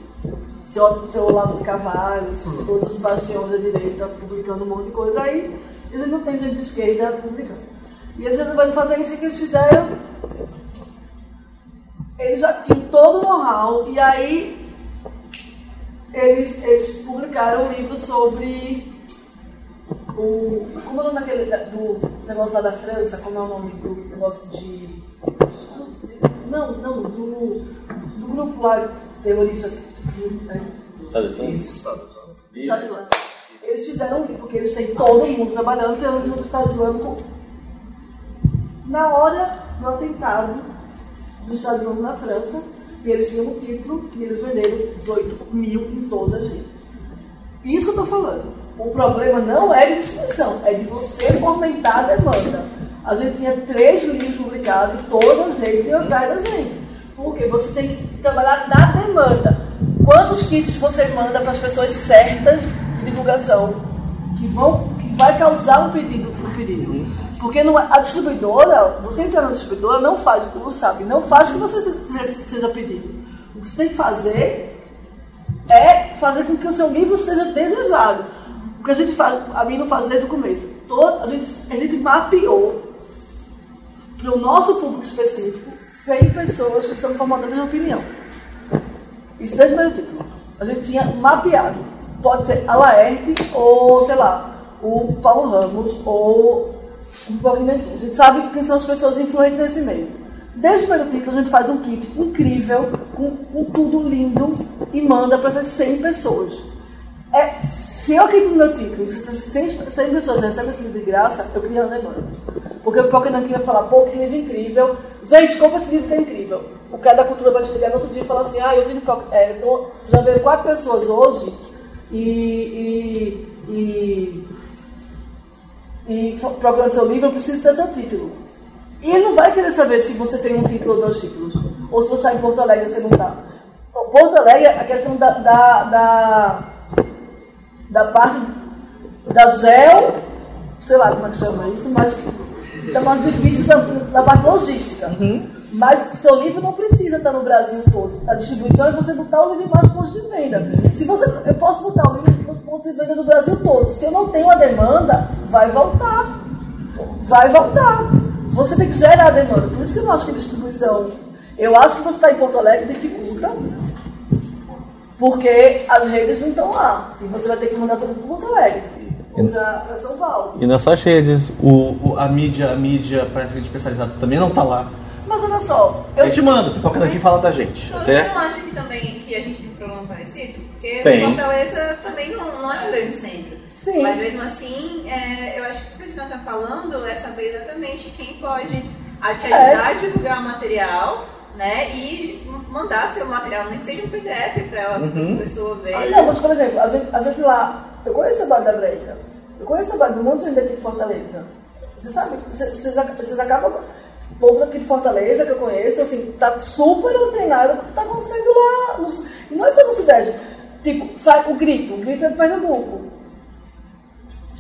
seu, seu lado de Carvalho, todos os bastiões da direita publicando um monte de coisa aí, e a gente não tem gente de esquerda publicando. E eles resolveram fazer isso que eles fizeram. Eles já tinham todo o know-how, e aí eles, eles publicaram um livro sobre o. Como é o nome daquele, da- do negócio lá da França? Como é o nome do negócio de. Não, não, do, do grupo lá terrorista. né? Estado Islâmico. Eles fizeram um livro, porque eles têm todo mundo trabalhando pelo no Estado Islâmico. Na hora do atentado do Estado Islâmico na França, e eles tinham um título e eles venderam 18 mil em todas as letras. Isso que eu estou falando. O problema não é de distribuição, é de você fomentar a demanda. A gente tinha três livros publicados todas as redes iam atrás da gente. Porque você tem que trabalhar na demanda. Quantos kits você manda para as pessoas certas de divulgação que vão que vai causar um pedido um pedido? Porque não é- a distribuidora, você entrar na distribuidora não faz, como sabe, não faz que você se- seja pedido. O que você tem que fazer é fazer com que o seu livro seja desejado. O que a gente faz, a mim não faz desde o começo. Todo, a, gente, a gente mapeou para o nosso público específico 100 pessoas que são formadoras de opinião. Isso desde o meu título. A gente tinha mapeado. Pode ser a Laerte ou, sei lá, o Paulo Ramos ou o Paulinho aqui. A gente sabe quem são as pessoas influentes nesse meio. Desde o primeiro título, a gente faz um kit incrível, com, com tudo lindo, e manda para essas 100 pessoas. É, se eu acredito no meu título, se essas 100, 100 pessoas recebem esse livro de graça, eu uma demanda. Porque o Pokémon vai falar, pô, que livro incrível. Gente, compra esse livro que é incrível. O cara da cultura vai ligar no outro dia e falar assim, ah, eu vi no. É, já veio quatro pessoas hoje e. e, e e procurando seu livro, eu preciso ter seu título. E ele não vai querer saber se você tem um título ou dois títulos. Ou se você está em Porto Alegre você não está. Porto Alegre, a questão da, da, da, da parte da gel, sei lá como é que chama isso, mas é mais difícil da, da parte logística. Mas o seu livro não precisa estar no Brasil todo. A distribuição é você botar o livro em mais pontos de venda. Se você, eu posso botar o livro nos pontos de venda do Brasil todo. Se eu não tenho a demanda, vai voltar. Vai voltar. Você tem que gerar a demanda. Por isso que eu não acho que a distribuição. Eu acho que você está em Porto Alegre dificulta. Porque as redes não estão lá. E você vai ter que mandar seu livro para Porto Alegre. Ou para São Paulo. E nas suas redes, o, o- a mídia, a mídia para rede especializada também não tá lá. Mas olha só, Eu eu, te mando, pipoca daqui fala da gente. Você não acha que também que a gente tem um problema parecido? Porque Tem. Fortaleza também não, não é um grande centro. Sim. Mas mesmo assim, é, eu acho que o que a gente está falando é saber exatamente quem pode te ajudar a divulgar o material, né? E mandar seu material, nem que seja um PDF para ela, Uhum. a pessoa ver. Ah, Não, mas por exemplo, a gente, a gente lá. Eu conheço a Barra da Breca. Eu conheço a Barra de um monte de gente aqui de Fortaleza. Você sabe, vocês acabam. O povo daqui de Fortaleza que eu conheço, assim, tá super antenado com o que tá acontecendo lá. e não é só no Sudeste. Tipo, sai o grito, o grito é de Pernambuco.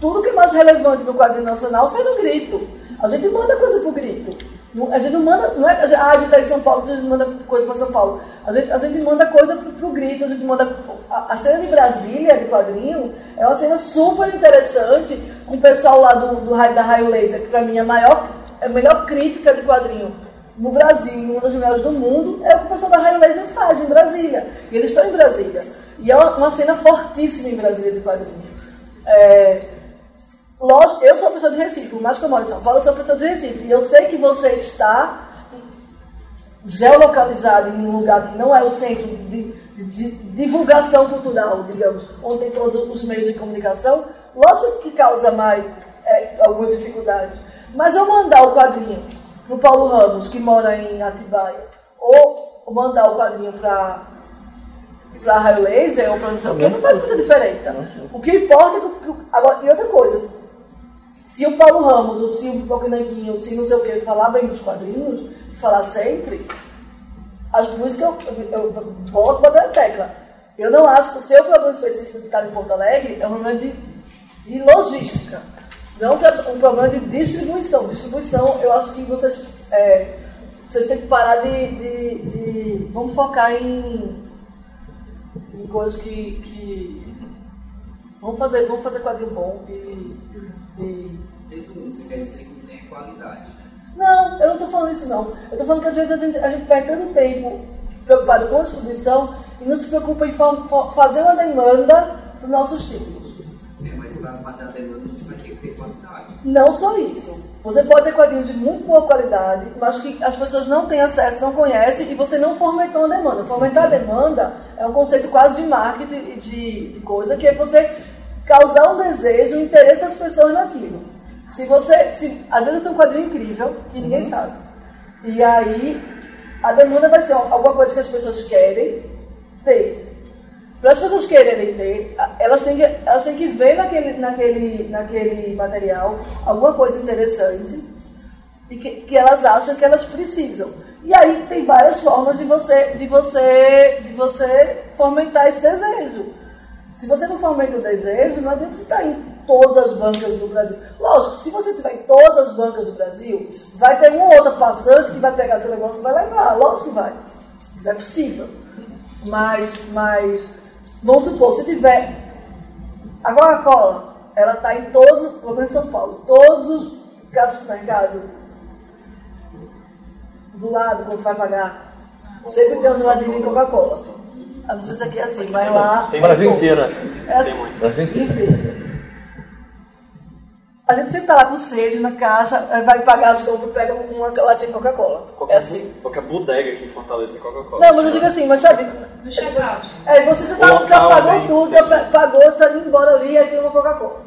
Tudo que é mais relevante no quadro nacional sai no grito. A gente manda coisa pro grito. A gente não manda, não é, ah, a gente tá em São Paulo, a gente manda coisa para São Paulo. A gente, a gente manda coisa pro, pro grito, a gente manda. A, a cena de Brasília, de quadrinho, é uma cena super interessante com o pessoal lá do, do da Raio Laser, que pra mim é a maior, a melhor crítica de quadrinho no Brasil, uma das melhores do mundo, é o que o pessoal da Raio Laser faz em Brasília. E eles estão em Brasília. E é uma, cena fortíssima em Brasília de quadrinho. É, Lógico, eu sou uma pessoa de Recife, por mais que eu moro em São Paulo, eu sou uma pessoa de Recife. E eu sei que você está geolocalizado em um lugar que não é o centro de, de- de divulgação cultural, digamos, onde tem todos os meios de comunicação. Lógico que causa mais é, algumas dificuldades. Mas eu mandar o quadrinho para o Paulo Ramos, que mora em Atibaia, ou mandar o quadrinho para para raio laser ou para não sei o quê, não faz muita diferença. O que importa é que. que- Agora, e outra coisa, se o Paulo Ramos, ou se o Boquinanguinho, ou se não sei o que, falar bem dos quadrinhos, falar sempre, as que eu, eu, eu volto para a tecla. Eu não acho que o seu problema específico de estar em Porto Alegre é um problema de, de logística. Não é um problema de distribuição. Distribuição, eu acho que vocês, é, vocês têm que parar de, de, de- Vamos focar em, em coisas que. que vamos, fazer, vamos fazer quadrinho bom e. e Resumindo, você quer dizer que não tem qualidade. né? não, eu não estou falando isso não. Eu estou falando que às vezes a gente, a gente perde tanto tempo preocupado com a distribuição e não se preocupa em fa- fazer uma demanda para os nossos títulos. Para fazer a demanda você vai ter que ter qualidade. Não só isso. Você pode ter quadrinhos de muito boa qualidade, mas que as pessoas não têm acesso, não conhecem, e você não fomentou a demanda. Fomentar a demanda é um conceito quase de marketing e de, de coisa, que é você causar um desejo, um interesse das pessoas naquilo. Se você. Se, às vezes tem um quadrinho incrível, que ninguém sabe. E aí a demanda vai ser alguma coisa que as pessoas querem ter. Para as pessoas quererem ter, elas têm que, elas têm que ver naquele, naquele, naquele material alguma coisa interessante e que, que elas acham que elas precisam. E aí tem várias formas de você, de você, de você fomentar esse desejo. Se você não fomenta o desejo, não adianta você estar em todas as bancas do Brasil. Lógico, se você estiver em todas as bancas do Brasil, vai ter uma ou outra passante que vai pegar seu negócio e vai levar. Lógico que vai. É possível. Mas, mas, vamos supor, se tiver. A Coca-Cola, ela está em todos, pelo menos em São Paulo, todos os casos de mercado do lado, quando vai pagar, sempre tem um geladinho de Coca-Cola. Eu Não sei se aqui é assim, mas lá. Tem Brasil inteiro assim. É assim. Brasil inteiro. Enfim. A gente sempre tá lá com sede na caixa, aí vai pagar as compras e pega uma latinha de Coca-Cola. É assim. Qualquer bodega aqui em Fortaleza tem Coca-Cola. Não, mas eu digo assim, mas sabe? No check-out. É, você já, tá, já pagou tudo, já pa- pagou, você tá indo embora ali, aí tem uma Coca-Cola.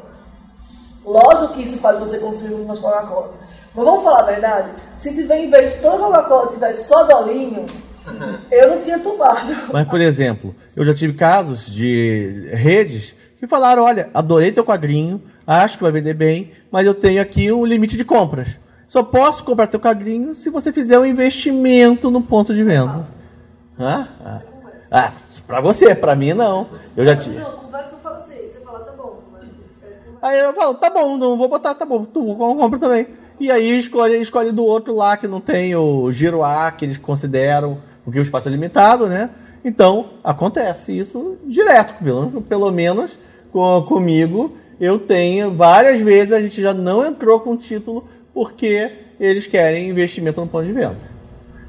Lógico que isso faz você consumir umas Coca-Cola. Mas vamos falar a verdade? Se tiver, em vez de toda Coca-Cola tivesse só dolinho, eu não tinha tomado. Mas, por exemplo, eu já tive casos de redes que falaram: olha, adorei teu quadrinho, acho que vai vender bem, mas eu tenho aqui um limite de compras. Só posso comprar teu quadrinho se você fizer um investimento no ponto de venda. Ah, ah. ah pra você, pra mim não. Eu já fala, tá. Aí eu falo, tá bom, não vou botar, tá bom, tu compra também. E aí escolhe, escolhe do outro lá que não tem o giro A que eles consideram, porque o espaço é limitado, né? Então, acontece isso direto, pelo, pelo menos com, comigo. Eu tenho, várias vezes a gente já não entrou com título porque eles querem investimento no ponto de venda.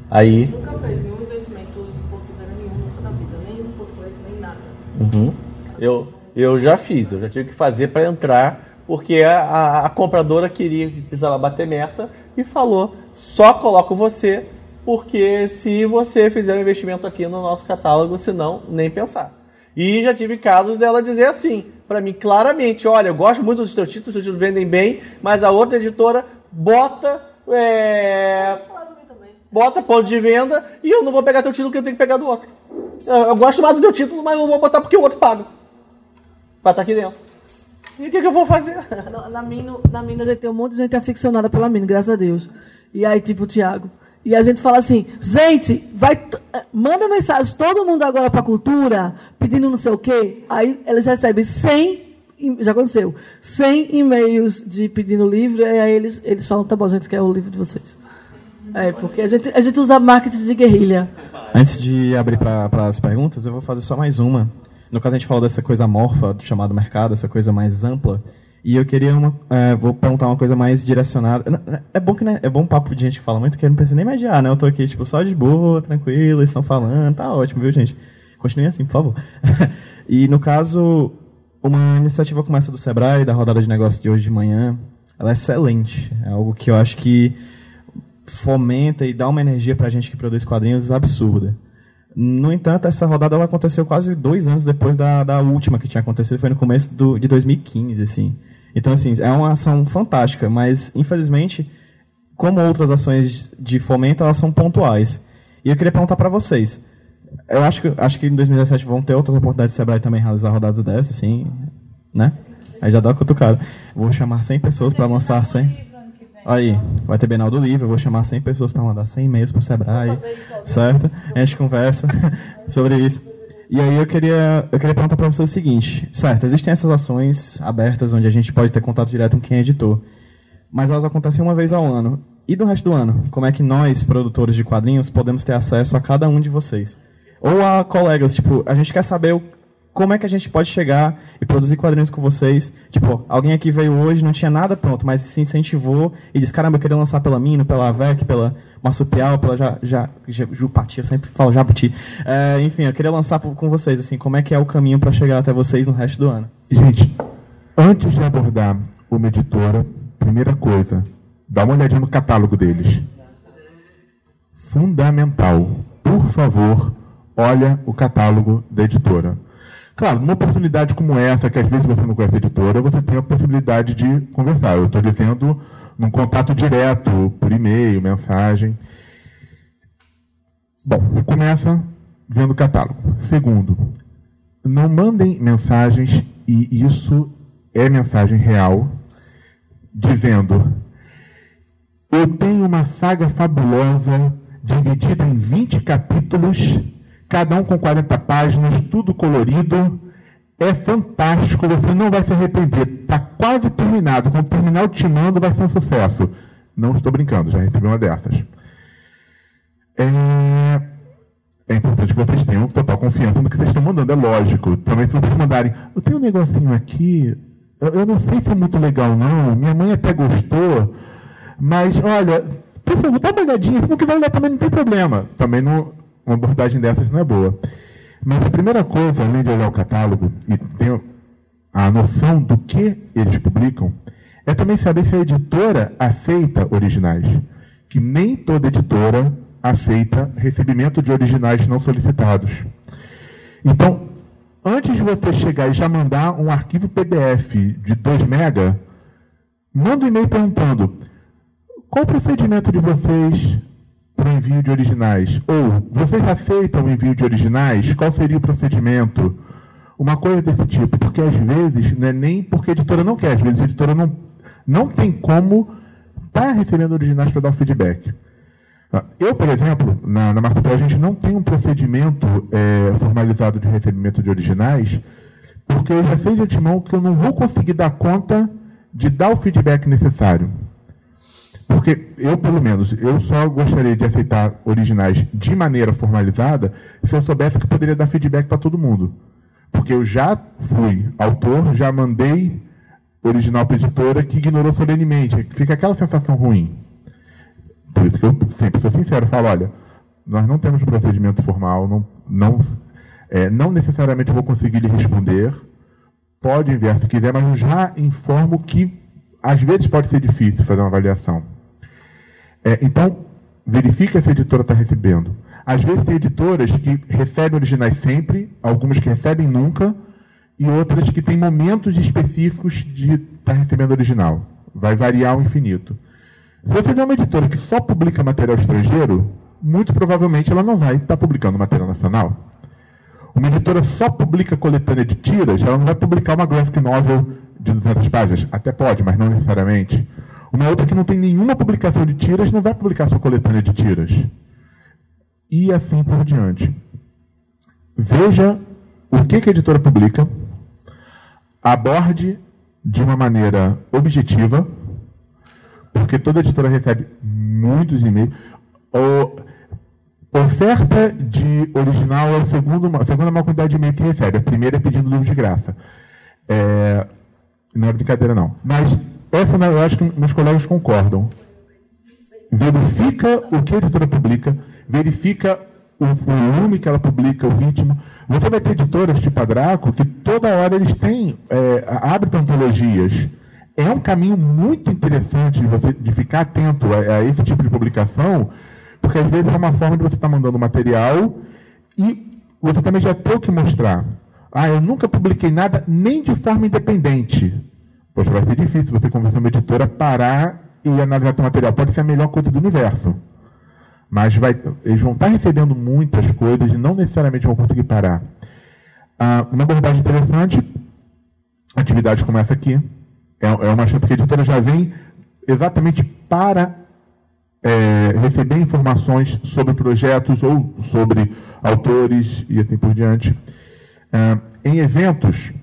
Aí, Nunca fez nenhum investimento em ponto de venda nenhum, nunca na vida, nem no nem nada. Uhum. Eu, eu já fiz, eu já tive que fazer para entrar, porque a, a- a compradora queria que precisava bater meta e falou: só coloco você, porque se você fizer um investimento aqui no nosso catálogo, senão nem pensar. E já tive casos dela dizer assim, para mim claramente: olha, eu gosto muito dos teus títulos, os títulos vendem bem, mas a outra editora bota. é, bota ponto de venda e eu não vou pegar teu título que eu tenho que pegar do outro. Eu, eu gosto mais do teu título, mas não vou botar porque o outro paga. Pra estar aqui dentro. E o que, que eu vou fazer? Na, na, Mino, na gente tem um monte de gente aficionada pela Mino, graças a Deus. E aí, tipo, o Thiago. E a gente fala assim, gente, vai, eh, manda mensagem todo mundo agora pra cultura, pedindo não sei o quê. Aí eles recebem 100, e- já aconteceu, 100 e-mails de pedindo livro, e aí eles, eles falam, tá bom, a gente quer o livro de vocês. É, porque a gente, a gente usa marketing de guerrilha. A Antes de abrir para as perguntas, eu vou fazer só mais uma. No caso, a gente falou dessa coisa amorfa, do chamado mercado, essa coisa mais ampla. E eu queria uma, é, vou perguntar uma coisa mais direcionada. É bom que né, é bom papo de gente que fala muito, que eu não preciso nem mediar, né? Eu tô aqui, tipo, só de boa, tranquilo, eles estão falando, tá ótimo, viu, gente? Continue assim, por favor. e no caso, uma iniciativa como essa do Sebrae, da rodada de negócios de hoje de manhã, ela é excelente. É algo que eu acho que fomenta e dá uma energia pra gente que produz quadrinhos absurda. No entanto, essa rodada ela aconteceu quase dois anos depois da, da última que tinha acontecido, foi no começo do, de 2015, assim. Então, assim, é uma ação fantástica, mas, infelizmente, como outras ações de fomento, elas são pontuais. E eu queria perguntar para vocês. Eu acho que, acho que em 2017 vão ter outras oportunidades de Sebrae também realizar rodadas dessas, assim, né? Aí já dá uma cutucada. Vou chamar 100 pessoas para lançar 100... Aí, vai ter Bienal do Livro, eu vou chamar 100 pessoas para mandar 100 e-mails pro Sebrae, certo? A gente conversa sobre isso. E aí eu queria, eu queria perguntar para você o seguinte, certo, existem essas ações abertas onde a gente pode ter contato direto com quem é editor, mas elas acontecem uma vez ao ano. E do resto do ano, como é que nós, produtores de quadrinhos, podemos ter acesso a cada um de vocês? Ou a colegas, tipo, a gente quer saber o como é que a gente pode chegar e produzir quadrinhos com vocês? Tipo, alguém aqui veio hoje, não tinha nada pronto, mas se incentivou e disse, caramba, eu queria lançar pela Mino, pela AVEC, pela Marsupial, pela ja, ja, Jupati, eu sempre falo Jabuti. É, enfim, eu queria lançar com vocês, assim, como é que é o caminho para chegar até vocês no resto do ano? Gente, antes de abordar uma editora, primeira coisa, dá uma olhadinha no catálogo deles. Fundamental. Por favor, olha o catálogo da editora Claro, numa oportunidade como essa, que às vezes você não conhece a editora, você tem a possibilidade de conversar. Eu estou dizendo num contato direto, por e-mail, mensagem. Bom, começa vendo o catálogo. Segundo, não mandem mensagens, e isso é mensagem real, dizendo: Eu tenho uma saga fabulosa dividida em 20 capítulos cada um com 40 páginas, tudo colorido. É fantástico, você não vai se arrepender. Está quase terminado. Quando terminar o Timando, vai ser um sucesso. Não estou brincando, já recebi uma dessas. É, é importante que vocês tenham total confiança no que vocês estão mandando, é lógico. Também se vocês mandarem, eu tenho um negocinho aqui, eu, eu não sei se é muito legal não, minha mãe até gostou, mas olha, por favor, dá uma olhadinha, se não quiser olhar também não tem problema. Também não, uma abordagem dessas não é boa. Mas a primeira coisa, além de olhar o catálogo e ter a noção do que eles publicam, é também saber se a editora aceita originais. Que nem toda editora aceita recebimento de originais não solicitados. Então, antes de você chegar e já mandar um arquivo PDF de 2 MB, manda um e-mail perguntando qual o procedimento de vocês para o envio de originais? Ou, vocês aceitam o envio de originais? Qual seria o procedimento? Uma coisa desse tipo, porque às vezes, não é nem porque a editora não quer, às vezes a editora não, não tem como estar tá recebendo originais para dar feedback. Eu, por exemplo, na, na Marketplace, a gente não tem um procedimento é, formalizado de recebimento de originais, porque eu já sei de antemão que eu não vou conseguir dar conta de dar o feedback necessário. Porque eu, pelo menos, eu só gostaria de aceitar originais de maneira formalizada se eu soubesse que poderia dar feedback para todo mundo. Porque eu já fui autor, já mandei original para editora que ignorou solenemente. Fica aquela sensação ruim. Por isso que eu sempre sou sincero, falo, olha, nós não temos procedimento formal, não, não, é, não necessariamente vou conseguir lhe responder. Pode enviar se quiser, mas eu já informo que às vezes pode ser difícil fazer uma avaliação. É, então, verifica se a editora está recebendo. Às vezes tem editoras que recebem originais sempre, algumas que recebem nunca, e outras que têm momentos específicos de estar tá recebendo original. Vai variar ao infinito. Se você tiver uma editora que só publica material estrangeiro, muito provavelmente ela não vai estar tá publicando material nacional. Uma editora só publica coletânea de tiras, ela não vai publicar uma graphic novel de 200 páginas. Até pode, mas não necessariamente. Uma outra que não tem nenhuma publicação de tiras não vai publicar sua coletânea de tiras. E assim por diante. Veja o que, que a editora publica, aborde de uma maneira objetiva, porque toda editora recebe muitos e-mails. Oferta de original é a segunda, a segunda maior quantidade de e-mail que recebe. A primeira é pedindo livro de graça. É, não é brincadeira, não. Mas essa eu acho que meus colegas concordam. Verifica o que a editora publica, verifica o volume que ela publica, o ritmo. Você vai ter editoras tipo a Draco que toda hora eles têm, é, abrem antologias. É um caminho muito interessante de, você, de ficar atento a, a, esse tipo de publicação, porque às vezes é uma forma de você estar tá mandando material e você também já tem o que mostrar. Ah, eu nunca publiquei nada nem de forma independente. Poxa, vai ser difícil você convencer uma editora a parar e analisar seu material. Pode ser a melhor coisa do universo. Mas vai, eles vão estar recebendo muitas coisas e não necessariamente vão conseguir parar. Ah, uma abordagem interessante, atividade como essa aqui, é, é uma chance que a editora já vem exatamente para é, receber informações sobre projetos ou sobre autores e assim por diante. Ah, em eventos,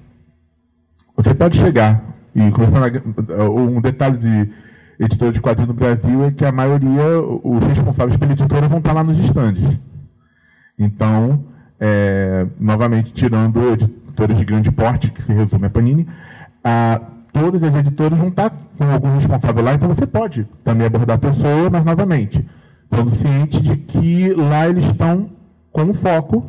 você pode chegar, e um detalhe de editora de quadrinhos no Brasil é que a maioria, os responsáveis pela editora vão estar lá nos estandes. Então, é, novamente, tirando editores de grande porte, que se resume a Panini, a, todas as editoras vão estar com algum responsável lá, então você pode também abordar a pessoa, mas novamente, estando ciente de que lá eles estão com foco,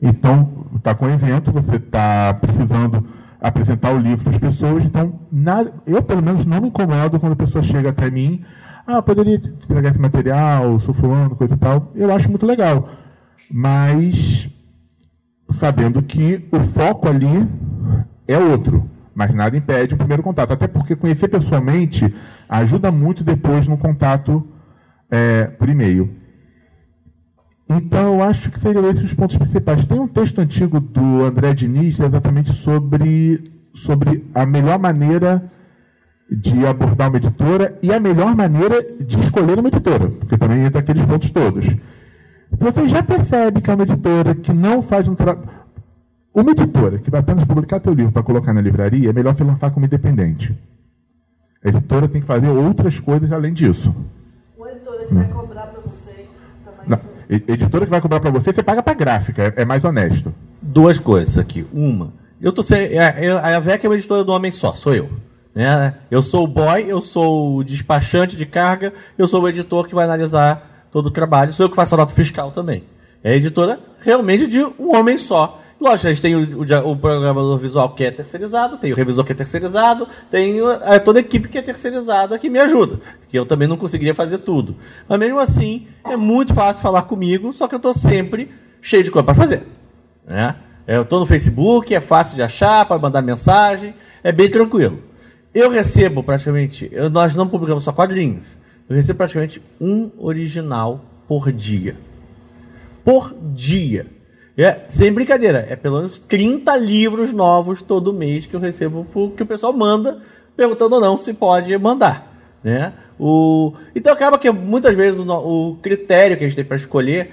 então está com evento, você está precisando apresentar o livro para as pessoas. Então, eu, pelo menos, não me incomodo quando a pessoa chega até mim. Ah, poderia entregar esse material, sou fulano, coisa e tal. Eu acho muito legal. Mas, sabendo que o foco ali é outro. Mas nada impede o primeiro contato. Até porque conhecer pessoalmente ajuda muito depois no contato é, por e-mail. Então, eu acho que seriam esses os pontos principais. Tem um texto antigo do André Diniz exatamente sobre, sobre a melhor maneira de abordar uma editora e a melhor maneira de escolher uma editora, porque também entra aqueles pontos todos. Você já percebe que é uma editora que não faz um trabalho. Uma editora que vai apenas publicar teu livro para colocar na livraria, é melhor você lançar como independente. A editora tem que fazer outras coisas além disso. Uma editora que vai cobrar para você também. Não. Editora que vai cobrar para você, você paga para gráfica, é, é, mais honesto. Duas coisas aqui. Uma, eu tô sem, é, a, a VEC é uma editora do homem só, sou eu. Né? Eu sou o boy, eu sou o despachante de carga, eu sou o editor que vai analisar todo o trabalho, sou eu que faço a nota fiscal também. É a editora realmente de um homem só. Lógico, a gente tem o, o, o, programador visual que é terceirizado, tem o revisor que é terceirizado, tem a, toda a equipe que é terceirizada que me ajuda, que eu também não conseguiria fazer tudo. Mas mesmo assim, é muito fácil falar comigo, só que eu estou sempre cheio de coisa para fazer. Né? Eu estou no Facebook, é fácil de achar, para mandar mensagem, é bem tranquilo. Eu recebo praticamente, eu, nós não publicamos só quadrinhos, eu recebo praticamente um original por dia. Por dia. É, sem brincadeira, é pelo menos 30 livros novos todo mês que eu recebo que o pessoal manda, perguntando ou não se pode mandar. Né? O, então acaba que muitas vezes o, o critério que a gente tem para escolher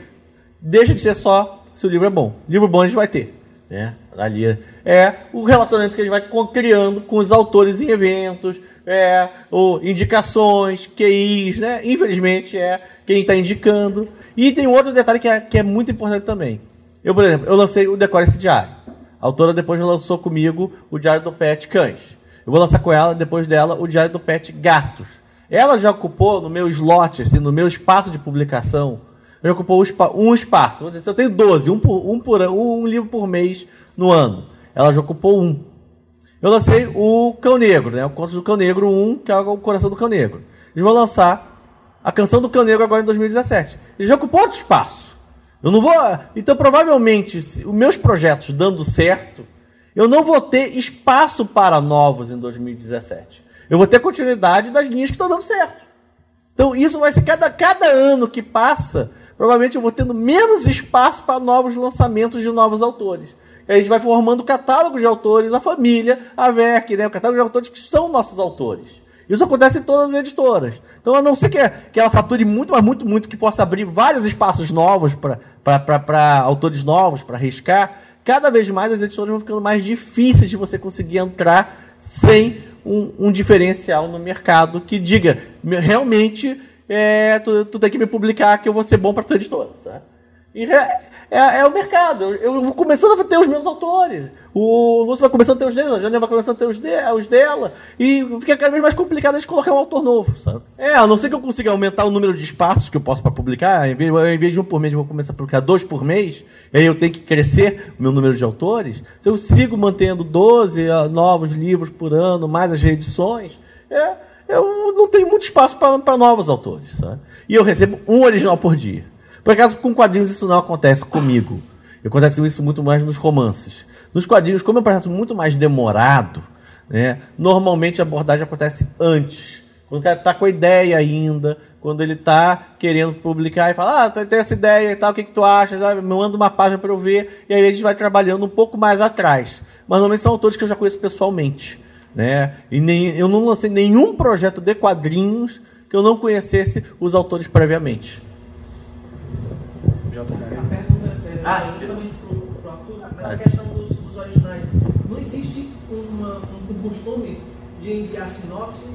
deixa de ser só se o livro é bom. Livro bom a gente vai ter. Né? Ali é o relacionamento que a gente vai criando com os autores em eventos, é, ou indicações, QIs, né? Infelizmente é quem está indicando. E tem outro detalhe que é, que é muito importante também. Eu, por exemplo, eu lancei o Decore esse diário. A autora depois lançou comigo o Diário do Pet Cães. Eu vou lançar com ela, depois dela, o Diário do Pet Gatos. Ela já ocupou no meu slot, assim, no meu espaço de publicação, já ocupou um espaço. Dizer, eu tenho 12, um, por, um, por, um livro por mês no ano, ela já ocupou um. Eu lancei o Cão Negro, né? O Conto do Cão Negro 1, que é o Coração do Cão Negro. Eles vão lançar a Canção do Cão Negro agora em 2017. Ele já ocupou outro espaço. Eu não vou. Então, provavelmente, se os meus projetos dando certo, eu não vou ter espaço para novos em 2017. Eu vou ter continuidade das linhas que estão dando certo. Então, isso vai ser cada, cada ano que passa, provavelmente eu vou tendo menos espaço para novos lançamentos de novos autores. E a gente vai formando catálogo de autores, a família, a VEC, né? o catálogo de autores que são nossos autores. Isso acontece em todas as editoras. Então, a não ser que, que ela fature muito, mas muito, muito, que possa abrir vários espaços novos para autores novos, para arriscar, cada vez mais as editoras vão ficando mais difíceis de você conseguir entrar sem um, um diferencial no mercado que diga, realmente, é, tu, tu, tem que me publicar que eu vou ser bom para tua editora. Sabe? E é, é, é o mercado. Eu, eu vou começando a ter os meus autores. O Lúcio vai começando a ter os dele, a Jânia vai começando a ter os, de, os dela. E fica cada vez mais complicado a gente colocar um autor novo, sabe? É, a não ser que eu consiga aumentar o número de espaços que eu posso para publicar. Em vez, em vez de um por mês, eu vou começar a publicar dois por mês. E aí eu tenho que crescer o meu número de autores. Se eu sigo mantendo 12 uh, novos livros por ano, mais as reedições, é, eu não tenho muito espaço para novos autores, sabe? E eu recebo um original por dia. Por acaso, com quadrinhos isso não acontece comigo. Acontece isso muito mais nos romances. Nos quadrinhos, como é um processo muito mais demorado, né, normalmente a abordagem acontece antes. Quando o cara está com a ideia ainda, quando ele está querendo publicar e fala, ah, tem essa ideia e tal, o que, que tu achas? Ah, me manda uma página para eu ver, e aí a gente vai trabalhando um pouco mais atrás. Mas normalmente são autores que eu já conheço pessoalmente. Né? E nem, eu não lancei nenhum projeto de quadrinhos que eu não conhecesse os autores previamente. A pergunta é ah, justamente para o Arthur, essa questão costume de enviar sinopse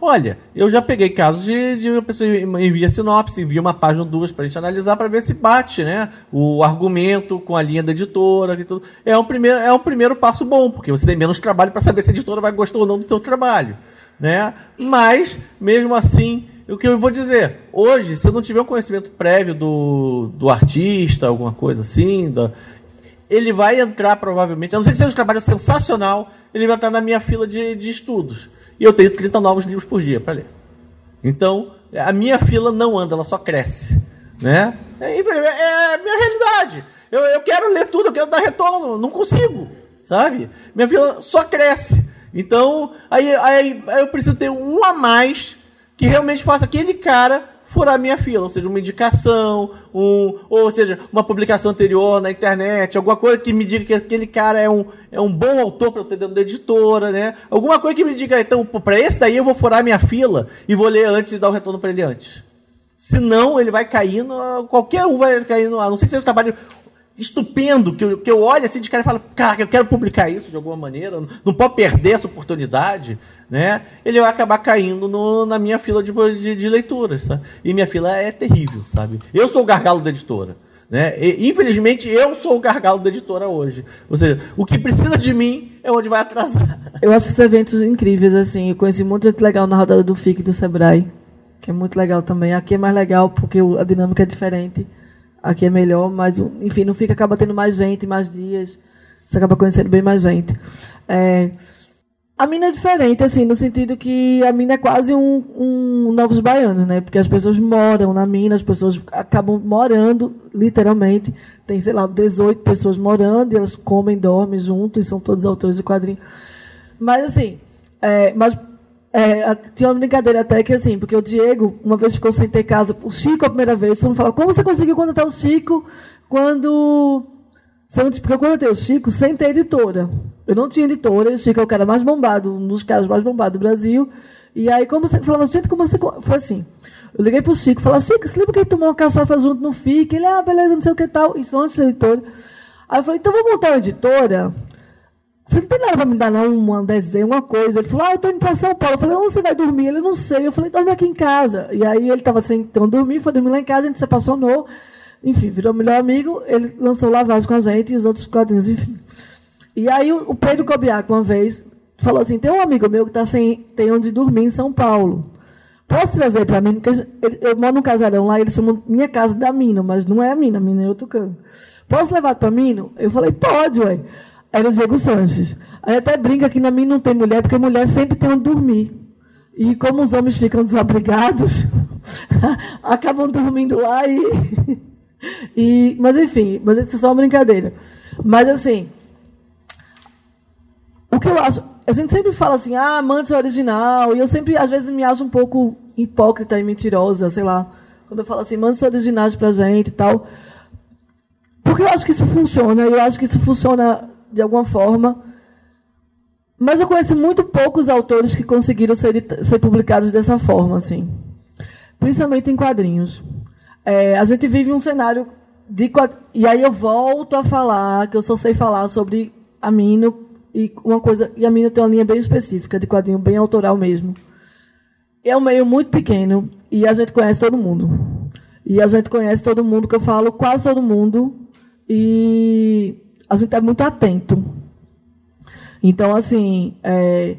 Olha, eu já peguei casos de, de uma pessoa envia sinopse, envia uma página ou duas para a gente analisar para ver se bate, né? O argumento com a linha da editora e tudo. É um primeiro, é um primeiro passo bom, porque você tem menos trabalho para saber se a editora vai gostar ou não do seu trabalho, né? Mas, mesmo assim, o que eu vou dizer, hoje, se eu não tiver um conhecimento prévio do, do artista, alguma coisa assim, ele vai entrar provavelmente, a não ser que seja um trabalho sensacional, ele vai entrar na minha fila de, de estudos. E eu tenho 30 novos livros por dia para ler. Então, a minha fila não anda, ela só cresce. Né? É, é a minha realidade. Eu, eu quero ler tudo, eu quero dar retorno, não consigo. Sabe? Minha fila só cresce. Então, aí, aí, aí eu preciso ter um a mais que realmente faça aquele cara furar minha fila, ou seja, uma indicação, um, ou seja, uma publicação anterior na internet, alguma coisa que me diga que aquele cara é um, é um bom autor para eu ter dentro da editora, né? Alguma coisa que me diga, então, para esse daí eu vou furar minha fila e vou ler antes e dar o retorno para ele antes. Senão ele vai caindo, qualquer um vai caindo, a não sei se seja um trabalho estupendo, que eu, que eu olho assim de cara e falo, cara, eu quero publicar isso de alguma maneira, não pode perder essa oportunidade, né? Ele vai acabar caindo no, na minha fila de, de, de leituras, sabe? E minha fila é terrível, sabe? Eu sou o gargalo da editora. Né? E, infelizmente, eu sou o gargalo da editora hoje. Ou seja, o que precisa de mim é onde vai atrasar. Eu acho esses eventos incríveis, assim. Eu conheci muita gente legal na rodada do FIC do Sebrae, que é muito legal também. Aqui é mais legal porque a dinâmica é diferente aqui é melhor, mas enfim, não fica, acaba tendo mais gente, mais dias, você acaba conhecendo bem mais gente. É, a mina é diferente, assim, no sentido que a mina é quase um, um Novos Baianos, né? Porque as pessoas moram na mina, as pessoas acabam morando, literalmente. Tem, sei lá, 18 pessoas morando e elas comem, dormem juntos e são todos autores de quadrinhos. Mas, assim, é, mas é, tinha uma brincadeira até que assim, porque o Diego, uma vez ficou sem ter casa, o Chico a primeira vez, todo mundo fala, como você conseguiu contratar o Chico quando. Porque eu contratei o Chico sem ter editora. Eu não tinha editora, o Chico é o cara mais bombado, um dos caras mais bombados do Brasil. E aí, como você falava, gente, como você. Foi assim. Eu liguei pro Chico, falei, Chico, você lembra que ele tomou uma cachaça junto no FIC? Ele, ah, beleza, não sei o que tal. Isso antes da editora. Aí eu falei, então vamos montar uma editora você não tem nada para me dar, não, um desenho, uma coisa. Ele falou, ah, eu tô indo para São Paulo. Eu falei, onde você vai dormir? Ele, não sei. Eu falei, dorme aqui em casa. E aí ele estava sem então dormir, foi dormir lá em casa, a gente se apaixonou. Enfim, virou melhor amigo. Ele lançou Lavagem com a gente e os outros quadrinhos, enfim. E aí o Pedro Cobiaco, uma vez, falou assim, tem um amigo meu que tá sem, tem onde dormir em São Paulo. Posso trazer para mim? Porque eu moro num casarão lá, eles chamam minha casa da Mina, mas não é a Mina, a Mina é outro canto. Posso levar para Mino? Eu falei, pode, ué era o Diego Sanches. Aí até brinca que na mim não tem mulher, porque mulher sempre tem onde dormir. E como os homens ficam desabrigados, acabam dormindo lá e, e. Mas enfim, mas isso é só uma brincadeira. Mas assim, o que eu acho. A gente sempre fala assim, ah, Mantis é original, e eu sempre, às vezes, me acho um pouco hipócrita e mentirosa, sei lá. Quando eu falo assim, Mantis é originais pra gente e tal. Porque eu acho que isso funciona, eu acho que isso funciona de alguma forma. Mas eu conheço muito poucos autores que conseguiram ser, ser publicados dessa forma, assim. Principalmente em quadrinhos. É, a gente vive um cenário de e aí eu volto a falar que eu só sei falar sobre a Mino e uma coisa e a Mino tem uma linha bem específica de quadrinho bem autoral mesmo. É um meio muito pequeno e a gente conhece todo mundo. E a gente conhece todo mundo, que eu falo, quase todo mundo. E a gente é muito atento. Então, assim, é,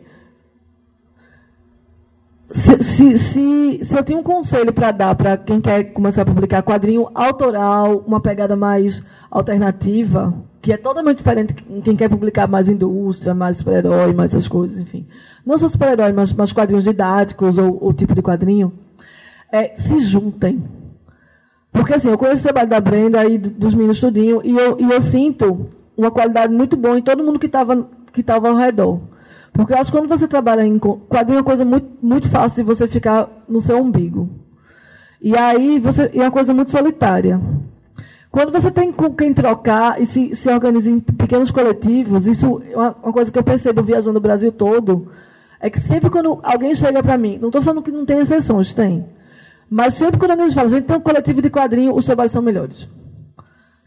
se, se, se, eu tenho um conselho para dar para quem quer começar a publicar quadrinho autoral, uma pegada mais alternativa, que é totalmente diferente de quem quer publicar mais indústria, mais super-herói, mais essas coisas, enfim. Não só super-herói, mas, mas quadrinhos didáticos ou, ou tipo de quadrinho, é, se juntem. Porque assim, eu conheço o trabalho da Brenda e dos meninos tudinho, e eu, e eu sinto uma qualidade muito boa em todo mundo que estava que tava ao redor. Porque eu acho que quando você trabalha em quadrinho é uma coisa muito, muito fácil de você ficar no seu umbigo. E aí você, é uma coisa muito solitária. Quando você tem com quem trocar e se, se organiza em pequenos coletivos, isso é uma, uma coisa que eu percebo viajando o Brasil todo, é que sempre quando alguém chega para mim, não estou falando que não tem exceções, tem. Mas sempre quando alguém fala, gente tem um coletivo de quadrinho, os trabalhos são melhores.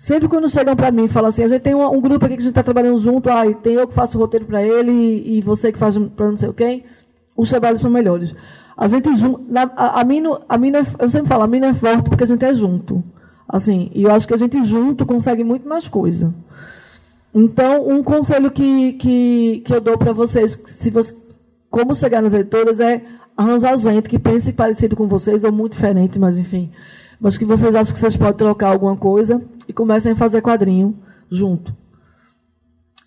Sempre quando chegam para mim e falam assim, a gente tem um, um, grupo aqui que a gente está trabalhando junto, ah, tem eu que faço o roteiro para ele e, e, você que faz para não sei quem, os trabalhos são melhores. A gente a, mina, a mina, eu sempre falo, a mina é forte porque a gente é junto. Assim, e eu acho que a gente junto consegue muito mais coisa. Então, um conselho que, que, que eu dou para vocês, se você, como chegar nas editoras, é arranjar gente que pense parecido com vocês, ou muito diferente, mas enfim. Mas que vocês acham que vocês podem trocar alguma coisa e comecem a fazer quadrinho junto.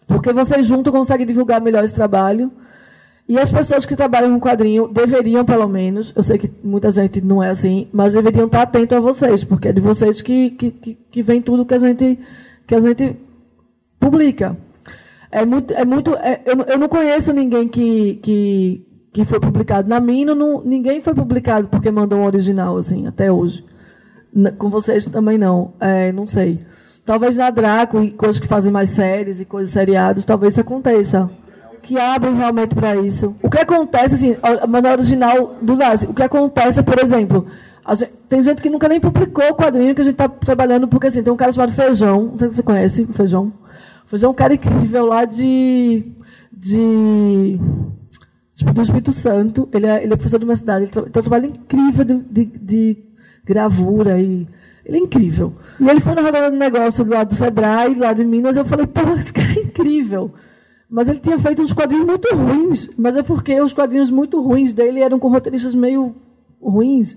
Porque vocês juntos conseguem divulgar melhor esse trabalho. E as pessoas que trabalham com quadrinho deveriam, pelo menos, eu sei que muita gente não é assim, mas deveriam estar atentos a vocês, porque é de vocês que, que, que, que vem tudo que a gente, que a gente publica. É muito, é muito, é, eu, eu não conheço ninguém que, que, que foi publicado. Na Mino, não, ninguém foi publicado porque mandou um original, assim, até hoje. Com vocês também não. É, não sei. Talvez na Draco e coisas que fazem mais séries e coisas seriadas, talvez isso aconteça. Que abrem realmente para isso. O que acontece, assim, a maneira original do Nazi, o que acontece, por exemplo, gente, tem gente que nunca nem publicou o quadrinho que a gente está trabalhando, porque assim, tem um cara chamado Feijão, não sei se você conhece o Feijão. Feijão é um cara incrível lá de. de tipo, do Espírito Santo. Ele é, ele é professor de uma cidade, ele tem um trabalho incrível de, de, de gravura e. Ele é incrível. E ele foi na rodada do negócio do lado do Sebrae, lá de Minas, eu falei, pô, esse cara é incrível. Mas ele tinha feito uns quadrinhos muito ruins. Mas é porque os quadrinhos muito ruins dele eram com roteiristas meio ruins.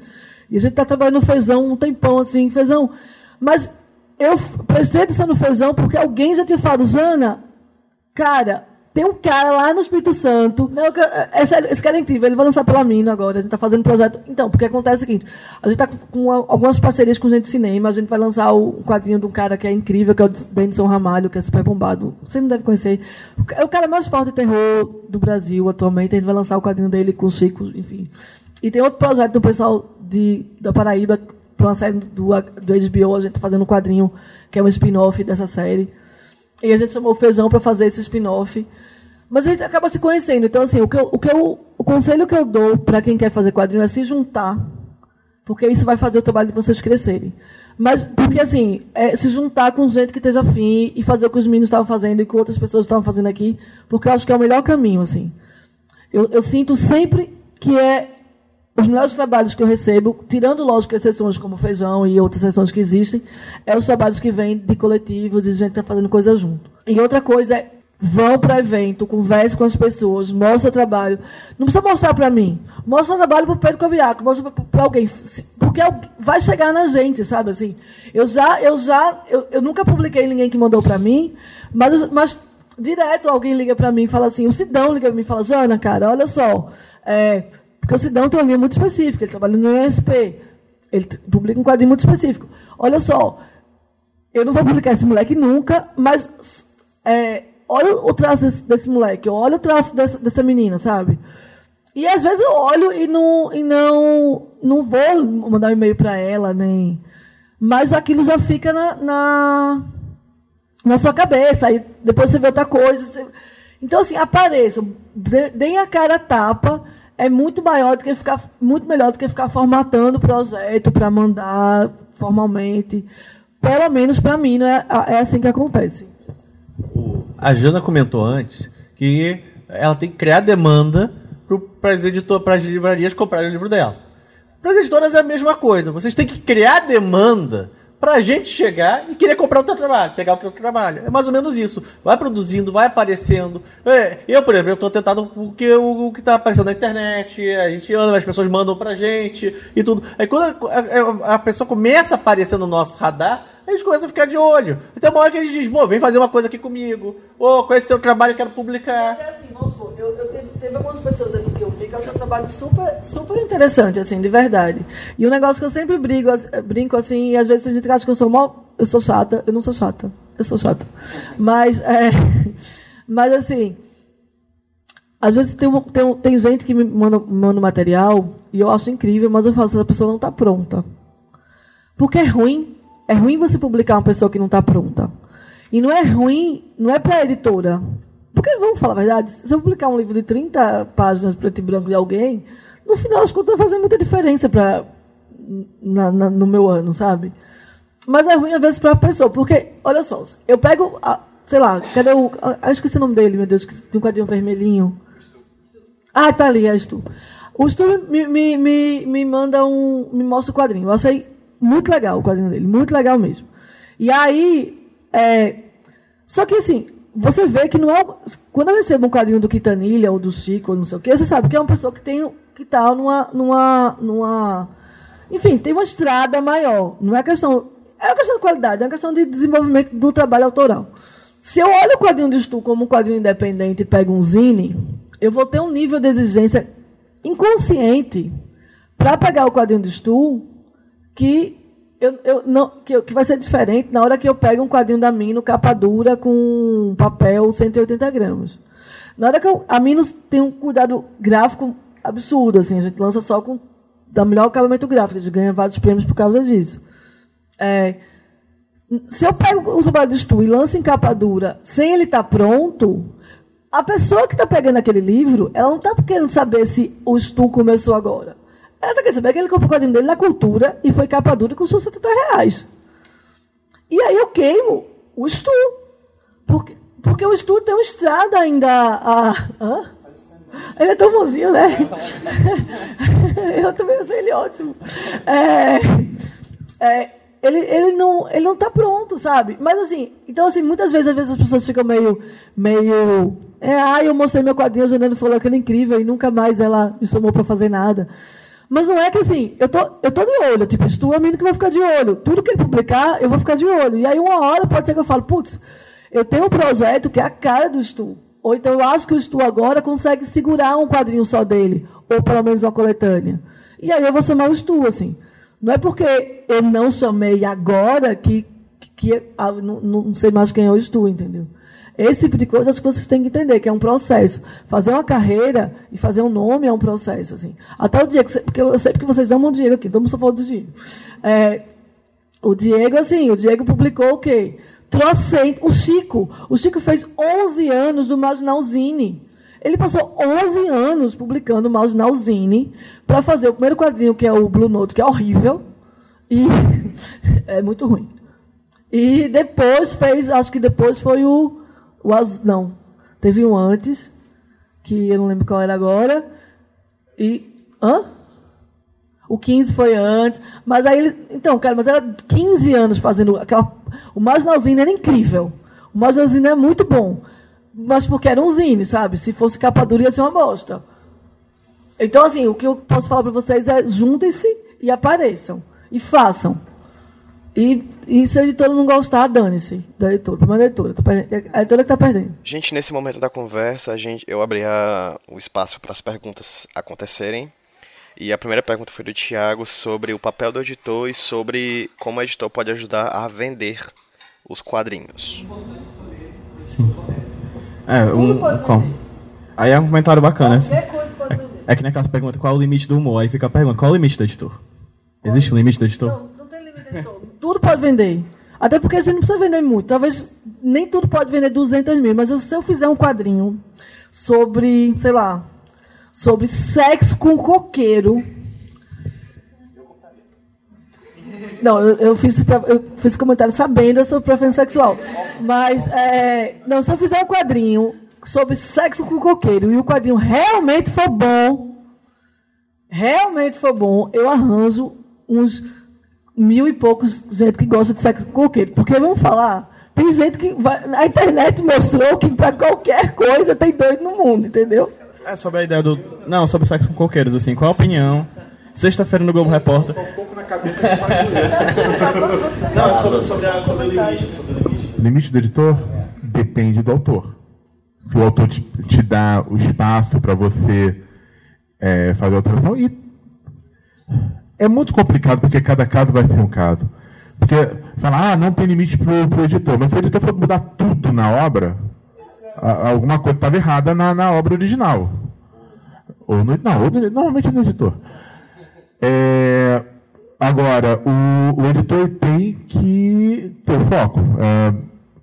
E a gente está trabalhando no feijão um tempão assim, feijão. Mas eu prestei atenção no feijão porque alguém já tinha falado, Jana, cara, tem um cara lá no Espírito Santo. Não, esse, esse cara é incrível, ele vai lançar pela Mino agora. A gente está fazendo projeto. Então, porque acontece o seguinte: a gente está com algumas parcerias com gente de cinema. A gente vai lançar o quadrinho de um cara que é incrível, que é o Denison Ramalho, que é super bombado. Você não deve conhecer. É o cara mais forte de terror do Brasil atualmente. A gente vai lançar o quadrinho dele com o Chico, enfim. E tem outro projeto do pessoal de, da Paraíba, para uma série do, do HBO, a gente está fazendo um quadrinho que é um spin-off dessa série. E a gente chamou o Feijão para fazer esse spin-off. Mas a gente acaba se conhecendo. Então, assim, o, que eu, o, que eu, o conselho que eu dou para quem quer fazer quadrinho é se juntar. Porque isso vai fazer o trabalho de vocês crescerem. Mas, porque assim, é se juntar com gente que esteja afim e fazer o que os meninos estavam fazendo e que outras pessoas estavam fazendo aqui, porque eu acho que é o melhor caminho, assim. Eu, eu sinto sempre que é os melhores trabalhos que eu recebo, tirando, lógico, exceções como feijão e outras exceções que existem, é os trabalhos que vêm de coletivos e de gente que está fazendo coisa junto. E outra coisa é Vão para evento, converse com as pessoas, mostre o trabalho. Não precisa mostrar para mim. Mostra trabalho para o Pedro Caviaco, mostra para alguém. Porque vai chegar na gente, sabe assim? Eu já, eu já, eu, eu nunca publiquei ninguém que mandou para mim, mas, mas direto alguém liga para mim e fala assim, o Sidão liga para mim e fala, Jana, cara, olha só, é, porque o Sidão tem uma linha muito específica, ele trabalha no ESP, ele publica um quadrinho muito específico. Olha só, eu não vou publicar esse moleque nunca, mas é, olha o traço desse, desse moleque, olha o traço dessa, dessa menina, sabe? E às vezes eu olho e não, e não, não vou mandar um e-mail para ela, nem. Mas aquilo já fica na, na, na, sua cabeça. Aí depois você vê outra coisa. Você... Então, assim, apareçam, deem a cara a tapa. É muito maior do que ficar, muito melhor do que ficar formatando o projeto para mandar formalmente. Pelo menos para mim, não é, é assim que acontece a Jana comentou antes que ela tem que criar demanda para as editoras, para as livrarias comprarem o livro dela. Para as editoras é a mesma coisa. Vocês têm que criar demanda para a gente chegar e querer comprar o teu trabalho, pegar o teu trabalho. É mais ou menos isso. Vai produzindo, vai aparecendo. É, eu, por exemplo, estou tentado porque o, o que está aparecendo na internet, a gente anda, as pessoas mandam pra gente e tudo. Aí quando a, a- a pessoa começa a aparecer no nosso radar, a gente começa a ficar de olho. Então uma hora que a gente diz, pô, vem fazer uma coisa aqui comigo. Ô, conhece teu trabalho, eu quero publicar. É assim, vamos supor, eu, eu teve, teve algumas pessoas aqui que eu vi que acho um trabalho super, super interessante, assim, de verdade. E um negócio que eu sempre brigo, brinco assim, e às vezes tem gente acha que eu sou mó, eu sou chata, eu não sou chata, eu sou chata. Mas, é, mas assim, às vezes tem, tem, tem gente que me manda, manda material e eu acho incrível, mas eu falo, essa pessoa não está pronta. Porque é ruim. É ruim você publicar uma pessoa que não está pronta. E não é ruim, não é para a editora. Porque, vamos falar a verdade, se eu publicar um livro de 30 páginas preto e branco de alguém, no final das contas vai fazer muita diferença pra, na- na- no meu ano, sabe? Mas é ruim às vezes para a pessoa, porque, olha só, eu pego, a- sei lá, cadê o. ah, Eu esqueci o nome dele, meu Deus, que tem um quadrinho vermelhinho. Ah, tá ali, és tu. O Stu me, me, me, me manda um. me mostra o quadrinho. Eu achei muito legal o quadrinho dele, muito legal mesmo. E aí. É, só que assim, você vê que não é. Quando eu recebo um quadrinho do Quintanilha ou do Chico, ou não sei o que, você sabe que é uma pessoa que tem. que tá numa. numa. numa. Enfim, tem uma estrada maior. Não é questão. É uma questão de qualidade, é uma questão de desenvolvimento do trabalho autoral. Se eu olho o quadrinho do Stu como um quadrinho independente e pego um zine, eu vou ter um nível de exigência inconsciente para pegar o quadrinho do Stu que, eu, eu não, que, que vai ser diferente na hora que eu pego um quadrinho da Mino capa dura com papel 180 gramas. Na hora que eu, a Minos tem um cuidado gráfico absurdo, assim, a gente lança só com da melhor acabamento gráfico, a gente ganha vários prêmios por causa disso. É, se eu pego o trabalho do Stu e lanço em capa dura sem ele estar pronto, a pessoa que está pegando aquele livro, ela não está querendo saber se o Stu começou agora. Ela está querendo saber que ele comprou o quadrinho dele na cultura e foi capa dura e custou 70 reais. E aí eu queimo o Stu. Porque, porque o Stu tem uma estrada ainda a. Hã? Ele é tão bonzinho, né? eu também achei ele ótimo. É, é, ele, ele não ele não tá pronto, sabe? Mas assim, então assim, muitas vezes, às vezes as pessoas ficam meio meio é, ah, eu mostrei meu quadrinho, a Janine falou que era incrível e nunca mais ela me chamou para fazer nada. Mas não é que assim, eu tô, eu tô de olho, tipo, Stu é menino que vai ficar de olho. Tudo que ele publicar, eu vou ficar de olho. E aí uma hora pode ser que eu falo, putz, eu tenho um projeto que é a cara do Stu. Ou então eu acho que o Stu agora consegue segurar um quadrinho só dele, ou pelo menos uma coletânea. E aí eu vou chamar o Stu, assim. Não é porque eu não chamei agora que, que ah, não, não sei mais quem é o Stu, entendeu? Esse tipo de coisa as coisas têm que entender, que é um processo. Fazer uma carreira e fazer um nome é um processo, assim. Até o Diego, porque eu sei que vocês amam o Diego aqui, mundo só falando do Diego. É, o Diego, assim, o Diego publicou o quê? Trocente, o Chico. O Chico fez 11 anos do Marginal Zine. Ele passou 11 anos publicando o Marginal Zine para fazer o primeiro quadrinho, que é o Blue Note, que é horrível. E é muito ruim. E depois fez, acho que depois foi o, o Az- não, teve um antes, que eu não lembro qual era agora. E, hã? O 15 foi antes, mas aí ele, então, cara, mas era 15 anos fazendo aquela, o Marginalzinho era incrível. O Marginalzinho é muito bom, mas porque era um zine, sabe? Se fosse capa dura ia ser uma bosta. Então, assim, o que eu posso falar para vocês é juntem-se e apareçam. E façam. E, e se a editora não gostar, dane-se da editora. Da editora. Tá perdendo- A editora que tá perdendo. Gente, nesse momento da conversa, a gente, eu abri a- o espaço para as perguntas acontecerem. E a primeira pergunta foi do Thiago sobre o papel do editor e sobre como o editor pode ajudar a vender os quadrinhos. É, um. Qual? Aí é um comentário bacana. Qualquer coisa pode vender. É que nem aquelas perguntas, qual é o limite do humor? Aí fica a pergunta, qual é o limite do editor? Existe um limite do editor? Não, Tudo pode vender. Até porque a gente não precisa vender muito. Talvez nem tudo pode vender 200 mil. Mas se eu fizer um quadrinho sobre, sei lá, sobre sexo com coqueiro. Não, eu, eu fiz, eu fiz comentário sabendo sobre preferência sexual. Mas, é, não, se eu fizer um quadrinho sobre sexo com coqueiro e o quadrinho realmente for bom, realmente for bom, eu arranjo uns mil e poucos gente que gosta de sexo com coqueiro. Porque vamos falar, tem gente que vai, a internet mostrou que para qualquer coisa tem doido no mundo, entendeu? É sobre a ideia do. Não, sobre sexo com coqueiros, assim, qual a opinião? Sexta-feira no Globo Repórter. Não, sobre, sobre, a, sobre o limite. Sobre o limite. Limite do editor depende do autor. Se o autor te, te dá o espaço para você é, fazer a alteração. E é muito complicado porque cada caso vai ser um caso. Porque fala, ah, não tem limite para o editor. Mas se o editor for mudar tudo na obra, a- alguma coisa estava errada na, na obra original. Ou no, não, ou no- normalmente no editor. É, agora, o, o editor tem que ter foco. É,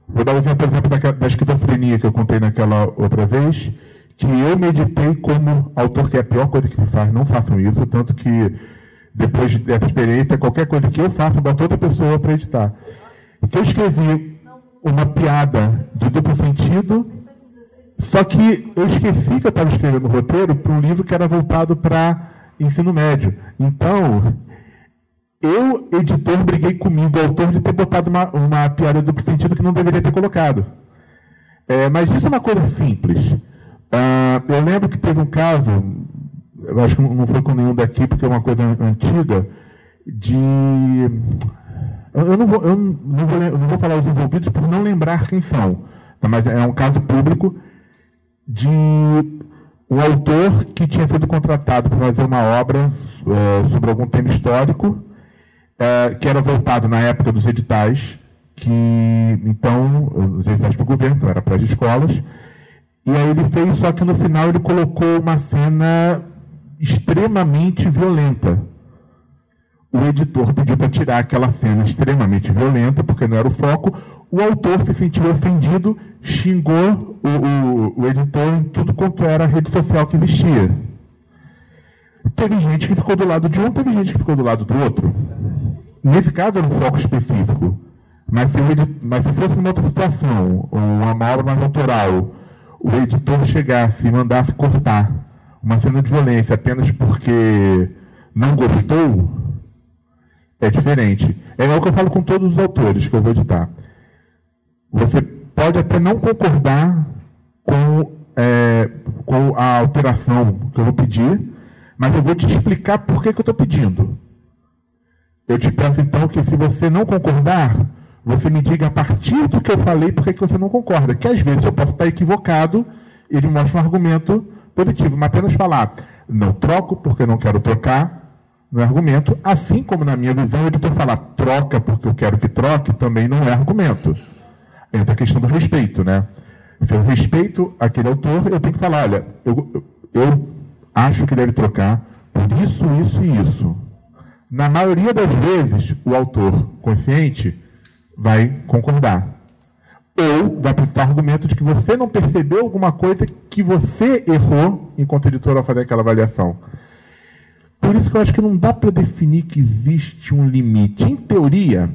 vou dar um exemplo, por exemplo, daquela- da esquizofrenia que eu contei naquela outra vez, que eu meditei como autor, que é a pior coisa que se faz, não façam isso, tanto que depois dessa experiência, qualquer coisa que eu faça, eu boto outra pessoa para editar. Que eu escrevi uma piada de duplo sentido, só que eu esqueci que eu estava escrevendo o roteiro para um livro que era voltado para ensino médio. Então, eu, editor, briguei comigo, autor, de ter botado uma, uma piada duplo sentido que não deveria ter colocado. É, mas isso é uma coisa simples. Ah, eu lembro que teve um caso, eu acho que não foi com nenhum daqui, porque é uma coisa antiga, de. Eu, não, vou, eu não vou, eu não vou falar os envolvidos por não lembrar quem são, tá? mas é um caso público de um autor que tinha sido contratado para fazer uma obra eh, sobre algum tema histórico, eh, que era voltado na época dos editais, que então, os editais para o governo, então era para as escolas, e aí ele fez, só que no final ele colocou uma cena extremamente violenta. O editor pediu para tirar aquela cena extremamente violenta, porque não era o foco. O autor se sentiu ofendido, xingou o, o, o editor em tudo quanto era a rede social que existia. Teve gente que ficou do lado de um, teve gente que ficou do lado do outro. Nesse caso era um foco específico. Mas se, o edi- mas se fosse uma outra situação, uma obra mais autoral, o editor chegasse e mandasse cortar uma cena de violência apenas porque não gostou, é diferente. É igual que eu falo com todos os autores que eu vou editar. Você pode até não concordar com, é, com a alteração que eu vou pedir, mas eu vou te explicar por que, que eu estou pedindo. Eu te peço então que se você não concordar, você me diga a partir do que eu falei por que, que você não concorda. Que às vezes eu posso estar equivocado, ele mostra um argumento positivo, mas apenas falar, não troco porque não quero trocar, no argumento, assim como na minha visão, o editor falar troca porque eu quero que troque, também não é argumento. Entra a questão do respeito, né? Se eu respeito aquele autor, eu tenho que falar, olha, eu, eu acho que deve trocar por isso, isso e isso. Na maioria das vezes, o autor consciente vai concordar. Ou vai apresentar argumento de que você não percebeu alguma coisa que você errou enquanto editor ao fazer aquela avaliação. Por isso que eu acho que não dá para definir que existe um limite. Em teoria,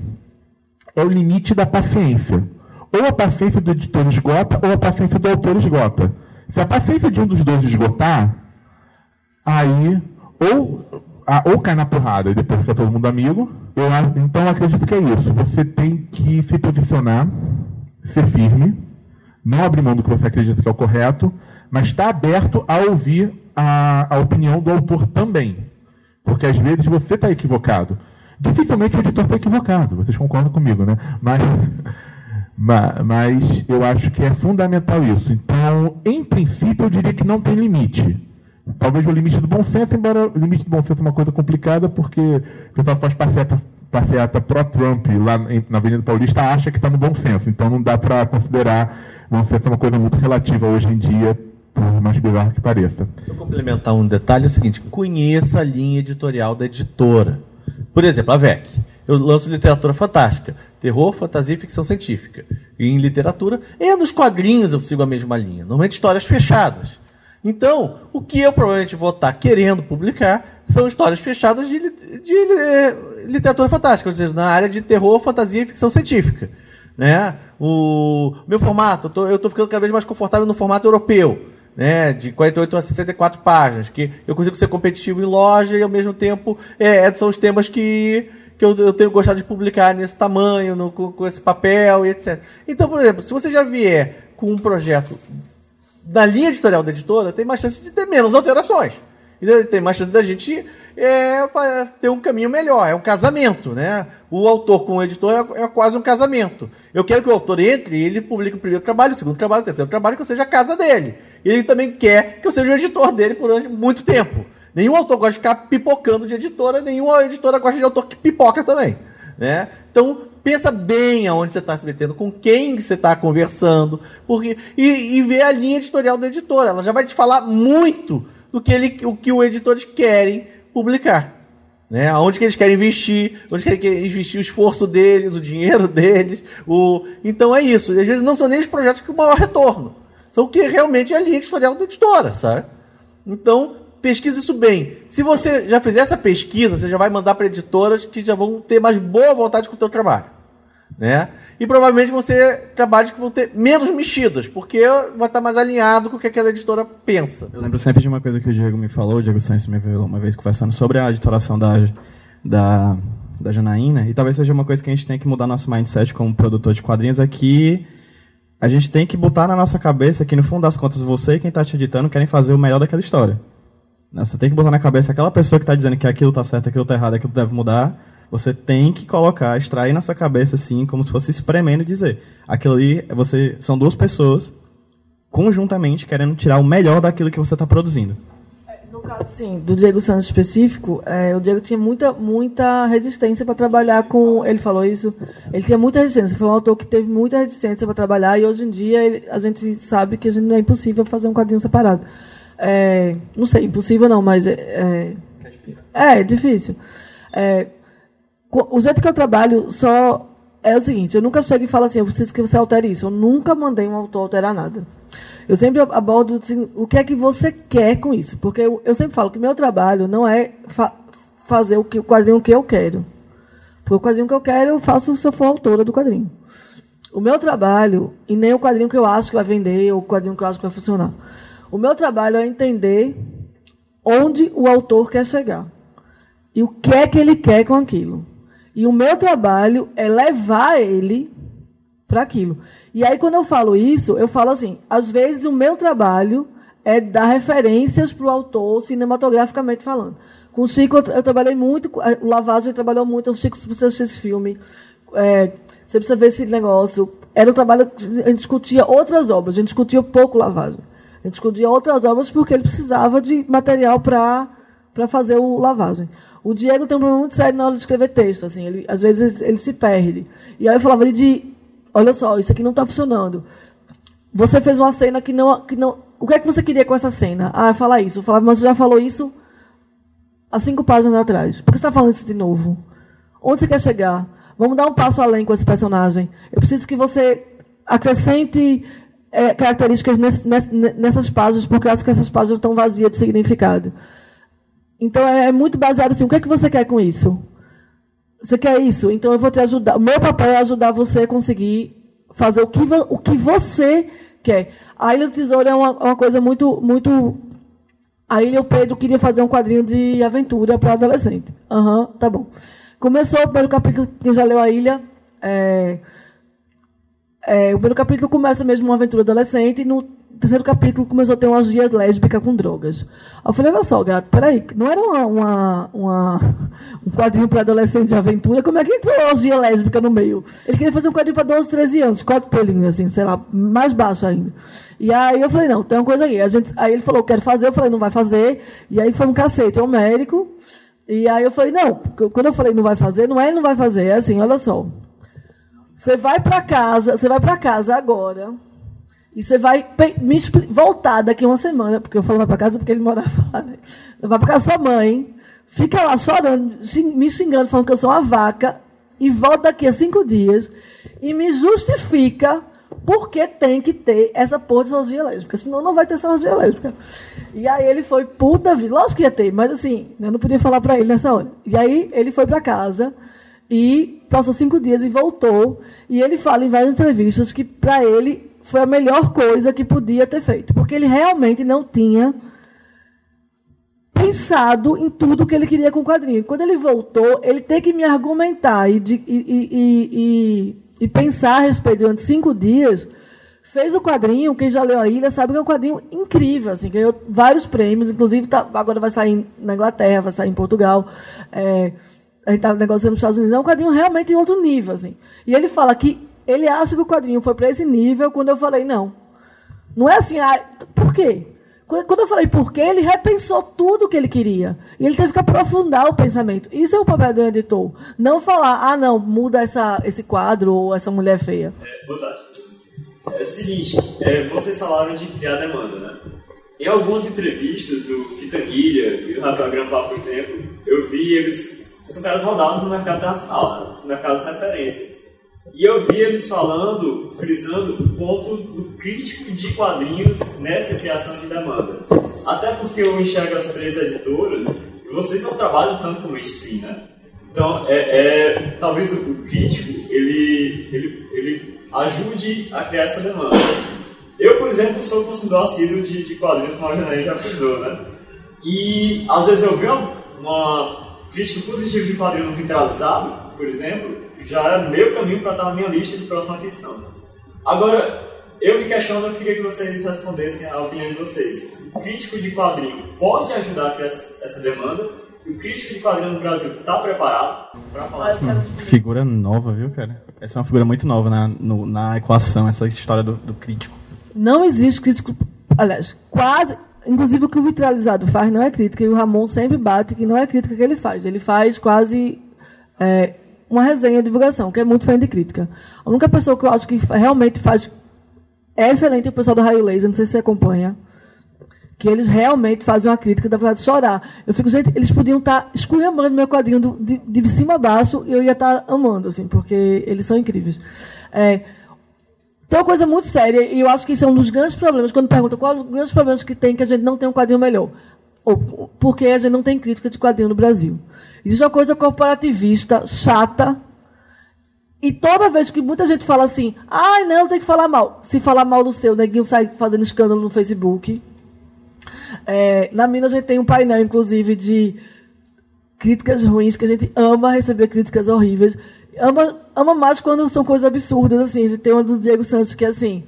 é o limite da paciência. Ou a paciência do editor esgota, ou a paciência do autor esgota. Se a paciência de um dos dois esgotar, aí ou, ah, ou cai na porrada e depois fica todo mundo amigo. Eu, a- então eu acredito que é isso. Você tem que se posicionar, ser firme, não abrir mão do que você acredita que é o correto, mas estar aberto a ouvir a, a opinião do autor também. Porque às vezes você está equivocado. Dificilmente o editor está equivocado, vocês concordam comigo, né? Mas, ma- mas eu acho que é fundamental isso. Então, em princípio, eu diria que não tem limite. Talvez o limite do bom senso, embora o limite do bom senso é uma coisa complicada, porque o pessoal faz passeata, passeata pró-Trump lá na Avenida Paulista acha que está no bom senso. Então não dá para considerar bom senso uma coisa muito relativa hoje em dia, por mais bizarro que pareça. Eu complementar um detalhe, é o seguinte, conheça a linha editorial da editora. Por exemplo, a VEC. Eu lanço literatura fantástica, terror, fantasia e ficção científica. E em literatura, e nos quadrinhos eu sigo a mesma linha. Normalmente histórias fechadas. Então, o que eu provavelmente vou estar querendo publicar são histórias fechadas de, li- de, eh, literatura fantástica, ou seja, na área de terror, fantasia e ficção científica. Né? O meu formato, eu estou ficando cada vez mais confortável no formato europeu. né, de 48 a 64 páginas, que eu consigo ser competitivo em loja e ao mesmo tempo é, são os temas que, que eu, eu tenho gostado de publicar nesse tamanho, no, com, com esse papel e etc. Então, por exemplo, se você já vier com um projeto da linha editorial da editora, tem mais chance de ter menos alterações. Tem mais chance da gente é, ter um caminho melhor. É um casamento, né? O autor com o editor é, é, quase um casamento. Eu quero que o autor entre e ele publique o primeiro trabalho, o segundo trabalho, o terceiro trabalho, que eu seja a casa dele. Ele também quer que eu seja o editor dele por muito tempo. Nenhum autor gosta de ficar pipocando de editora, nenhuma editora gosta de autor que pipoca também. Né? Então, pensa bem aonde você está se metendo, com quem você está conversando, porque e, e ver a linha editorial da editora. Ela já vai te falar muito do que, ele, o que os editores querem publicar. Né? Onde que eles querem investir, onde que eles querem investir o esforço deles, o dinheiro deles. O... Então é isso. E às vezes não são nem os projetos com maior retorno. São o que realmente é a linha editorial da editora, sabe? Então, pesquisa isso bem. Se você já fizer essa pesquisa, você já vai mandar para editoras que já vão ter mais boa vontade com o teu trabalho. Né? E provavelmente ser trabalhos que vão ter menos mexidas, porque vai estar mais alinhado com o que aquela editora pensa. Eu lembro sempre de uma coisa que o Diego me falou, o Diego Santos me veio uma vez conversando sobre a editoração da, da, da Janaína, e talvez seja uma coisa que a gente tem que mudar nosso mindset como produtor de quadrinhos, é que a gente tem que botar na nossa cabeça que, no fundo das contas, você e quem está te editando querem fazer o melhor daquela história. Você tem que botar na cabeça aquela pessoa que está dizendo que aquilo está certo, aquilo está errado, aquilo deve mudar, você tem que colocar, extrair na sua cabeça assim, como se fosse espremendo e dizer. Aquilo ali, você, são duas pessoas conjuntamente querendo tirar o melhor daquilo que você está produzindo. No caso, sim, do Diego Santos específico, é, o Diego tinha muita, muita resistência para trabalhar com. Ele falou isso. Ele tinha muita resistência. Foi um autor que teve muita resistência para trabalhar e hoje em dia ele, a gente sabe que a gente não é impossível fazer um quadrinho separado. É, não sei, impossível não, mas é, é, é difícil. É, o jeito que eu trabalho só é o seguinte, eu nunca chego e falo assim, eu preciso que você altere isso. Eu nunca mandei um autor alterar nada. Eu sempre abordo assim, o que é que você quer com isso. Porque eu, eu sempre falo que meu trabalho não é fa fazer o, que, o quadrinho que eu quero. Porque o quadrinho que eu quero, eu faço se eu for autora do quadrinho. O meu trabalho, e nem o quadrinho que eu acho que vai vender, ou o quadrinho que eu acho que vai funcionar. O meu trabalho é entender onde o autor quer chegar. E o que é que ele quer com aquilo. E o meu trabalho é levar ele para aquilo. E aí, quando eu falo isso, eu falo assim: às vezes o meu trabalho é dar referências para o autor cinematograficamente falando. Com o Chico, eu, trabalhei muito, o Lavazzo trabalhou muito, o Chico, você assistir esse filme, é, você precisa ver esse negócio. Era um trabalho, a gente discutia outras obras, a gente discutia pouco lavagem. A gente discutia outras obras porque ele precisava de material para fazer o lavagem. O Diego tem um problema muito sério na hora de escrever texto, assim, ele, às vezes ele se perde. E aí eu falava de, olha só, isso aqui não está funcionando. Você fez uma cena que não, que não. O que é que você queria com essa cena? Ah, falar isso. Eu falava, mas você já falou isso há cinco páginas atrás. Por que você está falando isso de novo? Onde você quer chegar? Vamos dar um passo além com esse personagem. Eu preciso que você acrescente é, características nessas páginas, porque eu acho que essas páginas estão vazias de significado. Então é, é muito baseado assim, o que é que você quer com isso? Você quer isso? Então eu vou te ajudar. O meu papel é ajudar você a conseguir fazer o que, o que você quer. A Ilha do Tesouro é uma, uma coisa muito, muito. A Ilha o Pedro queria fazer um quadrinho de aventura para adolescente. Aham, uhum, tá bom. Começou o primeiro capítulo, quem já leu a Ilha. É, é, o primeiro capítulo começa mesmo uma aventura adolescente no terceiro capítulo começou a ter uma orgia lésbica com drogas. Eu falei, olha só, gato, peraí, não era uma, uma, uma um quadrinho para adolescente de aventura, como é que entrou a orgia lésbica no meio? Ele queria fazer um quadrinho para 12, 13 anos, quatro pelinhos, assim, sei lá, mais baixo ainda. E aí eu falei, não, tem uma coisa aí. A gente, aí ele falou, quero fazer, eu falei, não vai fazer. E aí foi um cacete, é um médico. E aí eu falei, não, quando eu falei não vai fazer, não é não vai fazer, é assim, olha só. Você vai para casa, você vai para casa agora e você vai me voltar daqui uma semana, porque eu falo vai para casa porque ele morava lá, né? Vai para casa da sua mãe, fica lá chorando, me xingando, falando que eu sou uma vaca, e volta daqui a cinco dias e me justifica porque tem que ter essa porra de cirurgia lésbica, senão não vai ter cirurgia lésbica. E aí ele foi, puta vida, lógico que ia ter, mas assim, eu não podia falar para ele nessa hora. E aí ele foi para casa e passou cinco dias e voltou, e ele fala em várias entrevistas que para ele foi a melhor coisa que podia ter feito, porque ele realmente não tinha pensado em tudo que ele queria com o quadrinho. Quando ele voltou, ele tem que me argumentar e, de, e, e, e, pensar a respeito durante cinco dias. Fez o quadrinho, quem já leu a Ilha sabe que é um quadrinho incrível, assim, ganhou vários prêmios, inclusive tá, agora vai sair na Inglaterra, vai sair em Portugal, é, a gente está negociando nos Estados Unidos, é um quadrinho realmente em outro nível, assim. E ele fala que ele acha que o quadrinho foi para esse nível quando eu falei, não. Não é assim, ah, por quê? Quando eu falei por quê, ele repensou tudo o que ele queria. E ele teve que aprofundar o pensamento. Isso é o papel do editor. Não falar, ah, não, muda essa, esse quadro ou essa mulher feia. É, tarde. É o seguinte, é, vocês falaram de criar demanda, né? Em algumas entrevistas do Quintanilha e do Rafael Grampar, por exemplo, eu vi eles, são caras rodados no mercado internacional, né? nos mercados de referência. E eu vi eles falando, frisando o ponto do crítico de quadrinhos nessa criação de demanda. Até porque eu enxergo as três editoras e vocês não trabalham tanto como stream, né? Então, é, é talvez o, crítico ele, ele, ele ajude a criar essa demanda. Eu, por exemplo, sou consumidor assíduo de, de quadrinhos, como a Janaí já frisou, né? E às vezes eu vi uma, uma crítica positiva de quadrinho vitralizado, por exemplo, já é meio caminho para estar na minha lista de próxima atenção. Agora, eu me questiono, eu queria que vocês respondessem a opinião de vocês. O crítico de quadrinho pode ajudar a criar essa demanda? O crítico de quadrinho no Brasil está preparado para falar de hum, Figura nova, viu, cara? Essa é uma figura muito nova na, no, na equação, essa história do, do crítico. Não existe crítico. Aliás, quase. Inclusive o que o vitralizado faz não é crítica, e o Ramon sempre bate que não é crítica que ele faz. Ele faz quase é, uma resenha de divulgação, que é muito fã de crítica. A única pessoa que eu acho que realmente faz é excelente é o pessoal do Raio Laser, não sei se você acompanha, que eles realmente fazem uma crítica, dá vontade de chorar. Eu fico, gente, eles podiam estar tá esculhambando meu quadrinho do, de, de, cima a baixo e eu ia estar tá amando, assim, porque eles são incríveis. É, tem uma coisa muito séria, e eu acho que isso é um dos grandes problemas, quando pergunta qual os grandes problemas que tem que a gente não tem um quadrinho melhor. Ou porque a gente não tem crítica de quadrinho no Brasil. Existe uma coisa corporativista, chata. E toda vez que muita gente fala assim, ai ah, não, tem que falar mal. Se falar mal do seu, neguinho sai fazendo escândalo no Facebook. É, na Minas a gente tem um painel, inclusive, de críticas ruins, que a gente ama receber críticas horríveis. Ama, ama mais quando são coisas absurdas, assim. A gente tem uma do Diego Santos que é assim,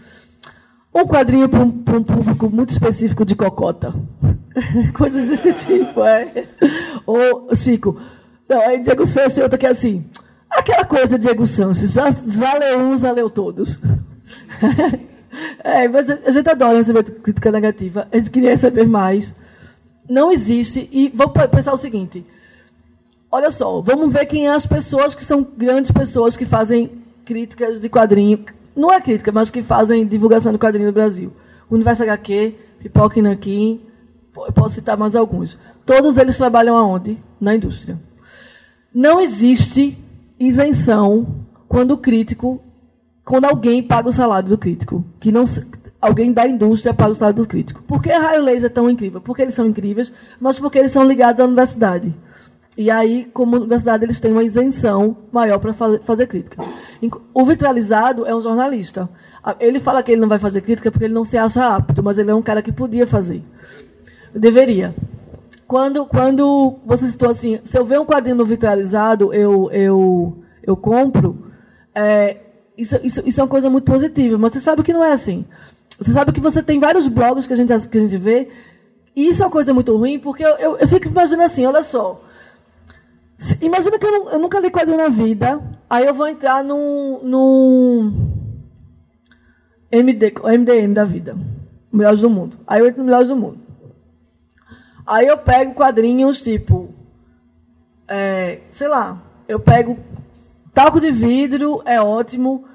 um quadrinho para um, um, público muito específico de cocota. Coisas desse tipo, é. Ou, Chico, não, aí Diego Santos e outra que é assim. Aquela coisa, Diego Santos, já, já leu uns, já leu todos. é, mas a gente adora receber crítica negativa. A gente queria receber mais. Não existe. E vamos pensar o seguinte. Olha só, vamos ver quem é as pessoas que são grandes pessoas que fazem críticas de quadrinho não é crítica, mas que fazem divulgação do quadrinho no Brasil. Universo HQ, Pipoca e Nanquim, posso citar mais alguns. Todos eles trabalham aonde? Na indústria. Não existe isenção quando o crítico, quando alguém paga o salário do crítico, que não alguém da indústria paga o salário do crítico. Por que a Raio Laser é tão incrível? Porque eles são incríveis, mas porque eles são ligados à universidade. E aí, como universidade, eles têm uma isenção maior para fazer crítica. O vitralizado é um jornalista. Ele fala que ele não vai fazer crítica porque ele não se acha apto, mas ele é um cara que podia fazer. Deveria. Quando, quando você citou assim, se eu ver um quadrinho vitralizado, eu, eu, eu compro, é, isso, isso, isso é uma coisa muito positiva, mas você sabe que não é assim. Você sabe que você tem vários blogs que a gente, que a gente vê, e isso é uma coisa muito ruim, porque eu, eu, eu fico imaginando assim, olha só, Imagina que eu, eu, nunca li quadrinho na vida, aí eu vou entrar no, no MD, MDM da vida, Melhores do Mundo. Aí eu entro no Melhores do Mundo. Aí eu pego quadrinhos tipo, é, sei lá, eu pego talco de vidro, é ótimo.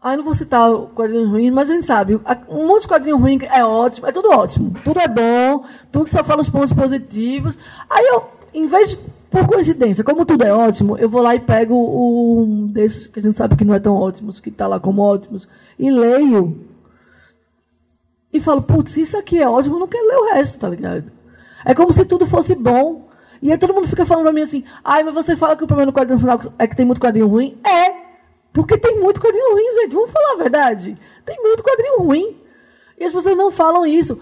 Aí não vou citar quadrinhos ruins, mas a gente sabe, um monte de quadrinho ruim é ótimo, é tudo ótimo. Tudo é bom, tudo só fala os pontos positivos. Aí eu, em vez de por coincidência, como tudo é ótimo, eu vou lá e pego um desses que a gente sabe que não é tão ótimos, que está lá como ótimos, e leio. E falo, putz, isso aqui é ótimo, eu não quero ler o resto, tá ligado? É como se tudo fosse bom. E aí todo mundo fica falando pra mim assim, ai, mas você fala que o problema do quadrinho nacional é que tem muito quadrinho ruim? É! Porque tem muito quadrinho ruim, gente. Vamos falar a verdade. Tem muito quadrinho ruim. E as pessoas não falam isso.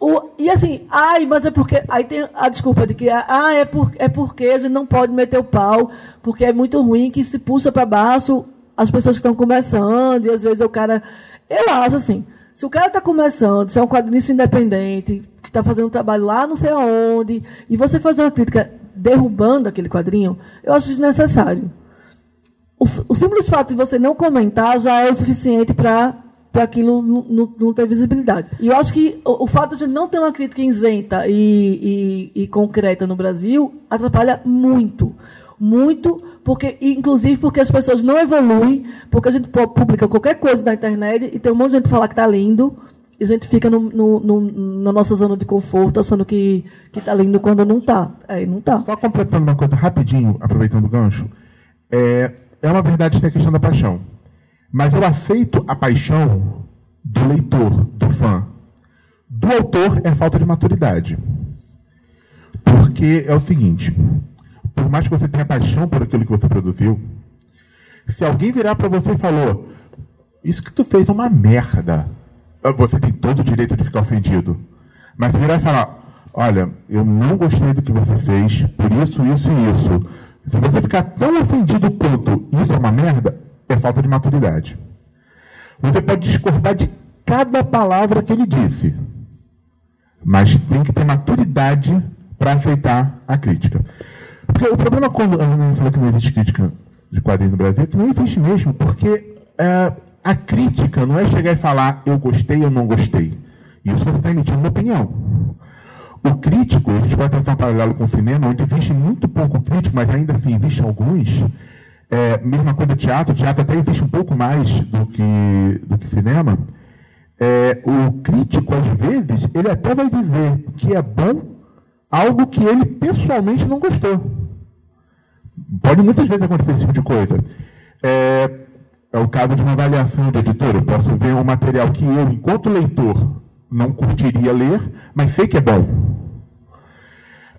O, e assim, ai, mas é porque. Aí tem a desculpa de que ah, é, por, é porque a gente não pode meter o pau, porque é muito ruim que se puxa para baixo as pessoas que estão começando, e às vezes o cara. Eu acho assim, se o cara está começando, se é um quadrinista independente, que está fazendo um trabalho lá não sei aonde, e você fazer uma crítica derrubando aquele quadrinho, eu acho desnecessário. O, o simples fato de você não comentar já é o suficiente para para aquilo não, ter visibilidade. E eu acho que o, o, fato de não ter uma crítica isenta e, e, e, concreta no Brasil atrapalha muito. Muito, porque, inclusive porque as pessoas não evoluem, porque a gente publica qualquer coisa na internet e tem um monte de gente que fala que está lindo, a gente fica no, no, no, na nossa zona de conforto, achando que está lindo quando não está. É, não está. Só completando uma coisa rapidinho, aproveitando o gancho. É, é uma verdade que tem a questão da paixão. Mas eu aceito a paixão do leitor, do fã. Do autor é falta de maturidade. Porque é o seguinte: por mais que você tenha paixão por aquilo que você produziu, se alguém virar para você e falou, isso que tu fez é uma merda, você tem todo o direito de ficar ofendido. Mas virar e falar, olha, eu não gostei do que você fez, por isso, isso e isso. Se você ficar tão ofendido quanto isso é uma merda, é falta de maturidade. Você pode discordar de cada palavra que ele disse, mas tem que ter maturidade para aceitar a crítica. Porque o problema quando eu não falei que não existe crítica de quadrinhos no Brasil que não existe mesmo, porque é, a crítica não é chegar e falar eu gostei ou não gostei. Isso você está emitindo uma opinião. O crítico, a gente vai tentar um paralelo com o cinema, onde existe muito pouco crítico, mas ainda assim existem alguns, é, mesma coisa teatro, teatro até existe um pouco mais do que, do que cinema. É, o crítico, às vezes, ele até vai dizer que é bom algo que ele pessoalmente não gostou. Pode muitas vezes acontecer esse tipo de coisa. É, é o caso de uma avaliação de editor. Eu posso ver um material que eu, enquanto leitor, não curtiria ler, mas sei que é bom.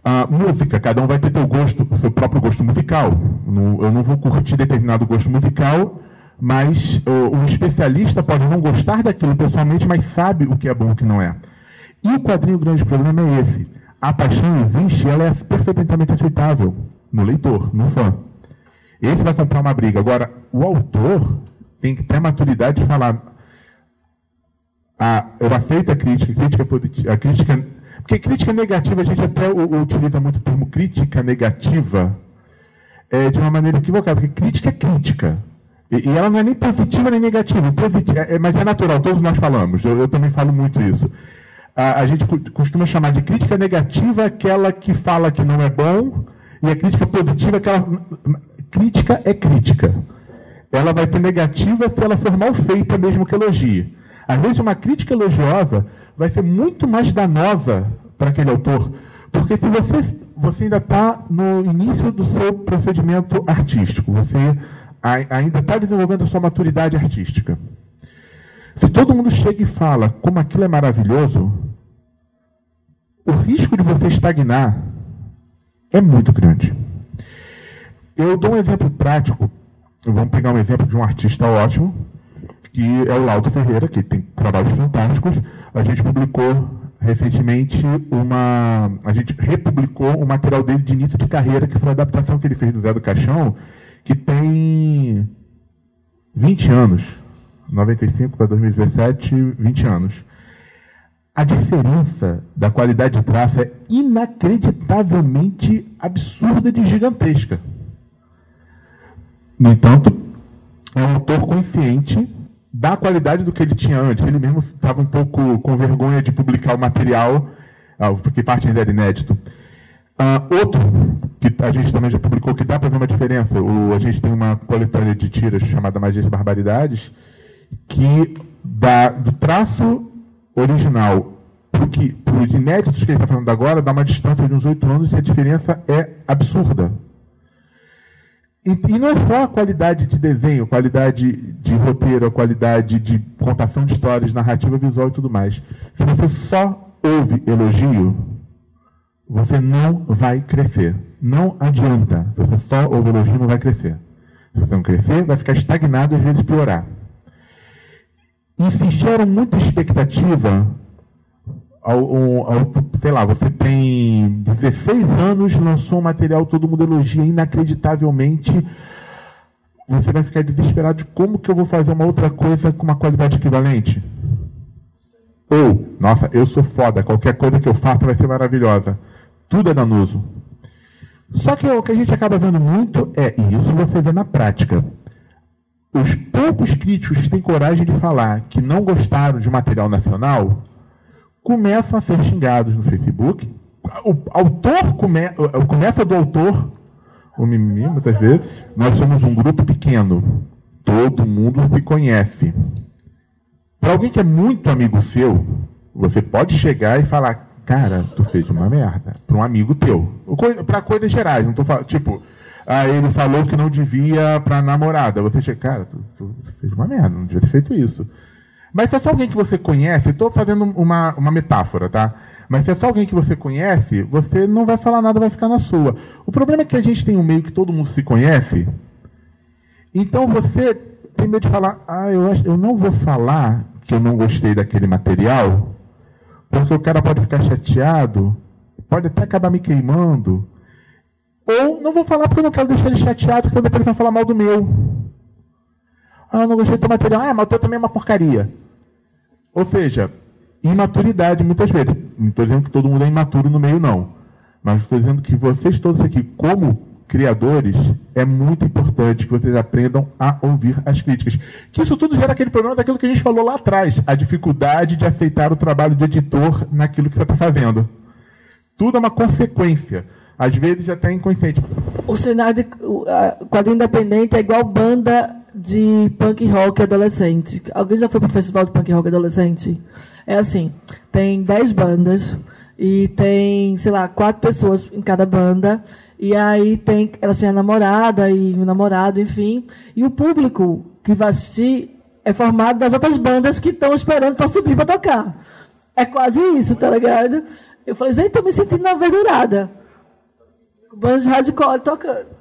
A música, cada um vai ter seu gosto, seu próprio gosto musical. Eu não vou curtir determinado gosto musical, mas um especialista pode não gostar daquilo pessoalmente, mas sabe o que é bom e o que não é. E o quadrinho o grande problema é esse. A paixão existe, ela é perfeitamente aceitável no leitor, no fã. Esse vai comprar uma briga. Agora, o autor tem que ter a maturidade de falar. Ah, eu aceito a crítica, crítica positiva, a crítica porque crítica negativa, a gente até utiliza muito o termo crítica negativa é, de uma maneira equivocada, porque crítica é crítica. E, e ela não é nem positiva nem negativa, positiva, é, mas é natural, todos nós falamos, eu, eu também falo muito isso. A, a, gente costuma chamar de crítica negativa aquela que fala que não é bom, e a crítica positiva aquela. Crítica é crítica. Ela vai ter negativa se ela for mal feita mesmo que elogie. Às vezes uma crítica elogiosa vai ser muito mais danosa para aquele autor, porque se você, você ainda está no início do seu procedimento artístico, você ainda está desenvolvendo a sua maturidade artística. Se todo mundo chega e fala como aquilo é maravilhoso, o risco de você estagnar é muito grande. Eu dou um exemplo prático. Vamos pegar um exemplo de um artista ótimo, que é o Laudo Ferreira, que tem trabalhos fantásticos. A gente publicou recentemente uma. A gente republicou o material dele de início de carreira, que foi a adaptação que ele fez do Zé do Caixão, que tem 20 anos. 95 para 2017, 20 anos. A diferença da qualidade de traço é inacreditavelmente absurda de gigantesca. No entanto, é um autor consciente da qualidade do que ele tinha antes. Ele mesmo estava um pouco com vergonha de publicar o material, ah, porque parte ainda era inédito. Uh, outro que a gente também já publicou, que dá para ver uma diferença, o, a gente tem uma coletânea de tiras chamada Magias e Barbaridades, que dá do traço original para os inéditos que ele está falando agora, dá uma distância de uns oito anos e a diferença é absurda. E, e, não só a qualidade de desenho, qualidade de roteiro, a qualidade de contação de histórias, narrativa visual e tudo mais. Se você só ouve elogio, você não vai crescer. Não adianta. Se você só ouve elogio, não vai crescer. Se você não crescer, vai ficar estagnado e às vezes piorar. E se geram muita expectativa ao, ao, ao, sei lá, você tem 16 anos, lançou um material, todo mundo elogia inacreditavelmente. Você vai ficar desesperado de como que eu vou fazer uma outra coisa com uma qualidade equivalente? Ou, nossa, eu sou foda, qualquer coisa que eu faça vai ser maravilhosa. Tudo é danoso. Só que o que a gente acaba vendo muito é, e isso você vê na prática, os poucos críticos que têm coragem de falar que não gostaram de material nacional começam a ser xingados no Facebook. O autor come, começa do autor, o mimimi, muitas vezes. Nós somos um grupo pequeno. Todo mundo se conhece. Para alguém que é muito amigo seu, você pode chegar e falar, cara, tu fez uma merda. Para um amigo teu. Para coisas gerais, não tô falando, tipo, ah, ele falou que não devia para namorada. Você chega, cara, tu, tu, fez uma merda, não devia ter feito isso. Mas se é só alguém que você conhece, estou fazendo uma, uma metáfora, tá? Mas se é só alguém que você conhece, você não vai falar nada, vai ficar na sua. O problema é que a gente tem um meio que todo mundo se conhece. Então você tem medo de falar, ah, eu, eu não vou falar que eu não gostei daquele material, porque o cara pode ficar chateado, pode até acabar me queimando. Ou não vou falar porque eu não quero deixar ele chateado, porque depois ele vai falar mal do meu. Ah, eu não gostei do teu material. Ah, mas o teu também é uma porcaria. Ou seja, imaturidade muitas vezes. Não estou dizendo que todo mundo é imaturo no meio, não. Mas estou dizendo que vocês todos aqui, como criadores, é muito importante que vocês aprendam a ouvir as críticas. Que isso tudo gera aquele problema daquilo que a gente falou lá atrás, a dificuldade de aceitar o trabalho de editor naquilo que você está fazendo. Tudo é uma consequência, às vezes até inconsciente. O cenário, o quadrinho independente é igual banda de punk rock adolescente. Alguém já foi para o festival de punk rock adolescente? É assim, tem 10 bandas e tem, sei lá, quatro pessoas em cada banda e aí tem, elas têm a namorada e o namorado, enfim. E o público que vai assistir é formado das outras bandas que estão esperando para subir para tocar. É quase isso, tá ligado? Eu falei, gente, tô me sentindo na verdurada. Bandas de hardcore tocando.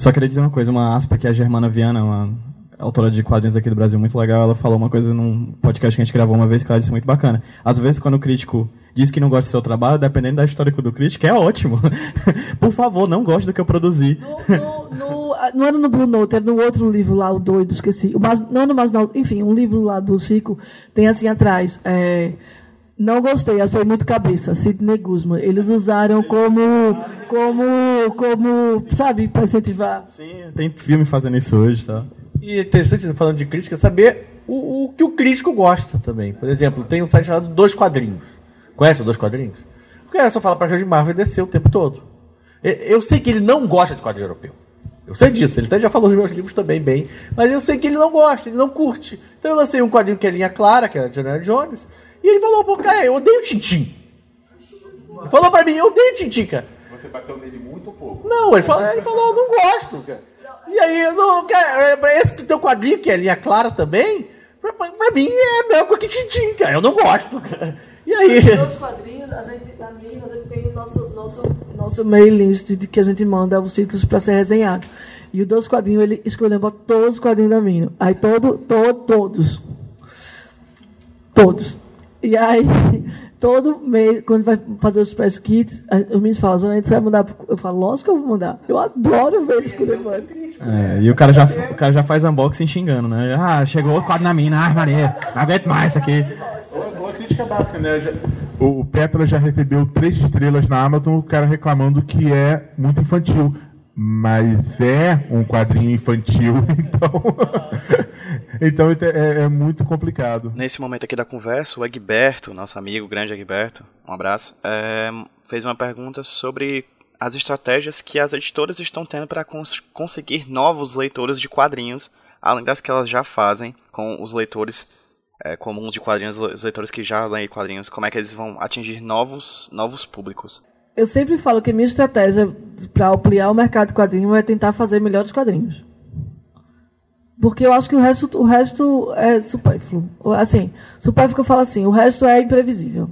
Só queria dizer uma coisa, uma aspa que a Germana Viana, uma autora de quadrinhos aqui do Brasil muito legal, ela falou uma coisa num podcast que a gente gravou uma vez que ela disse muito bacana. Às vezes quando o crítico diz que não gosta do seu trabalho, dependendo da histórico do crítico, é ótimo. Por favor, não goste do que eu produzi. No, no, no, não era no Blue Note, era no outro livro lá, o doido, esqueci. O não no mais não, enfim, um livro lá do Chico tem assim atrás. É, não gostei, achei muito cabeça. Sidney Guzman. Eles usaram como, como, como, sabe, para incentivar. Sim, tem filme fazendo isso hoje, tá? E é interessante, falando de crítica, saber o, o que o crítico gosta também. Por exemplo, tem um site chamado Dois Quadrinhos. Conhece os Dois Quadrinhos? O cara só fala pra Jorge Marvel descer o tempo todo. Eu sei que ele não gosta de quadrinho europeu. Eu sei disso, ele até já falou nos meus livros também bem, mas eu sei que ele não gosta, ele não curte. Então eu lancei um quadrinho que é linha clara, que era Indiana Jones, e ele falou, pô, cara, eu odeio Tintin. Ele falou pra mim, eu odeio Tintin, cara. Você bateu nele muito pouco. Não, ele falou, ele falou eu não gosto, cara. E aí, eu não, cara, esse teu quadrinho, que é linha clara também, pra, pra mim é melhor que Tintin, cara. Eu não gosto, cara. E aí? Nos quadrinhos, a gente, na minha, a gente tem o nosso, nosso, nosso mail list de que a gente manda os títulos para ser resenhado. E o dos quadrinhos, ele escolheu todos os quadrinhos da Mino. Aí todo, todo, todos. Todos. E aí, todo mês, quando vai fazer os press kits, os meninos falam, Zona, você vai mudar? Eu falo, lógico que eu vou mudar. Eu adoro ver eles escolhendo. É, e o cara, já, o cara já faz unboxing xingando, né? Ah, chegou o quadro na mina, ah, Maria, não aguento mais isso aqui. Uma crítica básica, né? O Petra já recebeu três estrelas na Amazon, o cara reclamando que é muito infantil. Mas é um quadrinho infantil, então. então é, é, muito complicado. Nesse momento aqui da conversa, o Egberto, nosso amigo, grande Egberto, um abraço, é, fez uma pergunta sobre as estratégias que as editoras estão tendo para cons conseguir novos leitores de quadrinhos, além das que elas já fazem com os leitores é, comuns de quadrinhos, os leitores que já leem quadrinhos, como é que eles vão atingir novos, novos públicos? Eu sempre falo que minha estratégia para ampliar o mercado de quadrinhos é tentar fazer melhores quadrinhos. Porque eu acho que o resto, o resto é supérfluo. Assim, supérfluo que eu falo assim, o resto é imprevisível.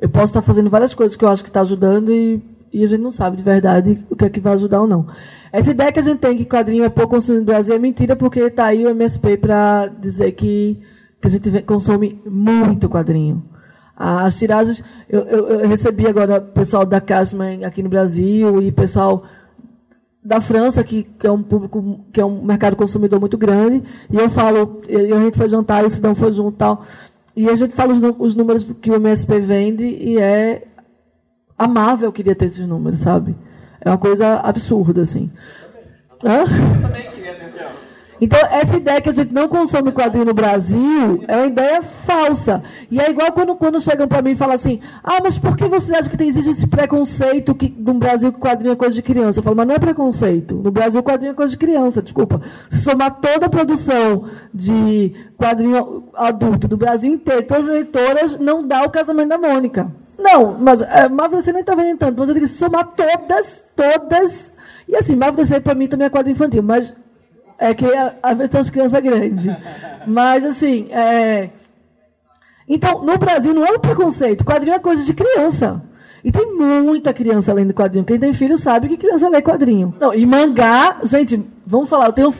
Eu posso estar fazendo várias coisas que eu acho que está ajudando e, e a gente não sabe de verdade o que é que vai ajudar ou não. Essa ideia que a gente tem que quadrinho é pouco consumido no Brasil é mentira, porque está aí o MSP para dizer que, que a gente consome muito quadrinho. As tiragens, eu, eu- eu recebi agora pessoal da Cashman aqui no Brasil e pessoal da França, que, que é um público, que é um mercado consumidor muito grande, e eu falo, e a gente foi jantar, e o Sidão foi junto e tal, e a gente fala os, os números que o MSP vende, e é a Marvel queria ter esses números, sabe? É uma coisa absurda, assim. Hã? Então, essa ideia que a gente não consome quadrinho no Brasil é uma ideia falsa. E é igual quando, quando chegam para mim e falam assim: ah, mas por que você acha que tem, existe esse preconceito que, no Brasil que quadrinho é coisa de criança? Eu falo, mas não é preconceito. No Brasil, quadrinho é coisa de criança, desculpa. Se somar toda a produção de quadrinho adulto do Brasil inteiro, todas as editoras, não dá o casamento da Mônica. Não, mas é, Marvel você nem está vendo tanto, mas eu digo, somar todas, todas. E assim, Marvel DC para mim também é quadrinho infantil, mas é que às vezes tem as crianças grandes. Mas, assim, é... Então, no Brasil não é um preconceito. Quadrinho é coisa de criança. E tem muita criança lendo quadrinho. Quem tem filho sabe que criança lê quadrinho. Não, e mangá, gente, vamos falar, eu tenho.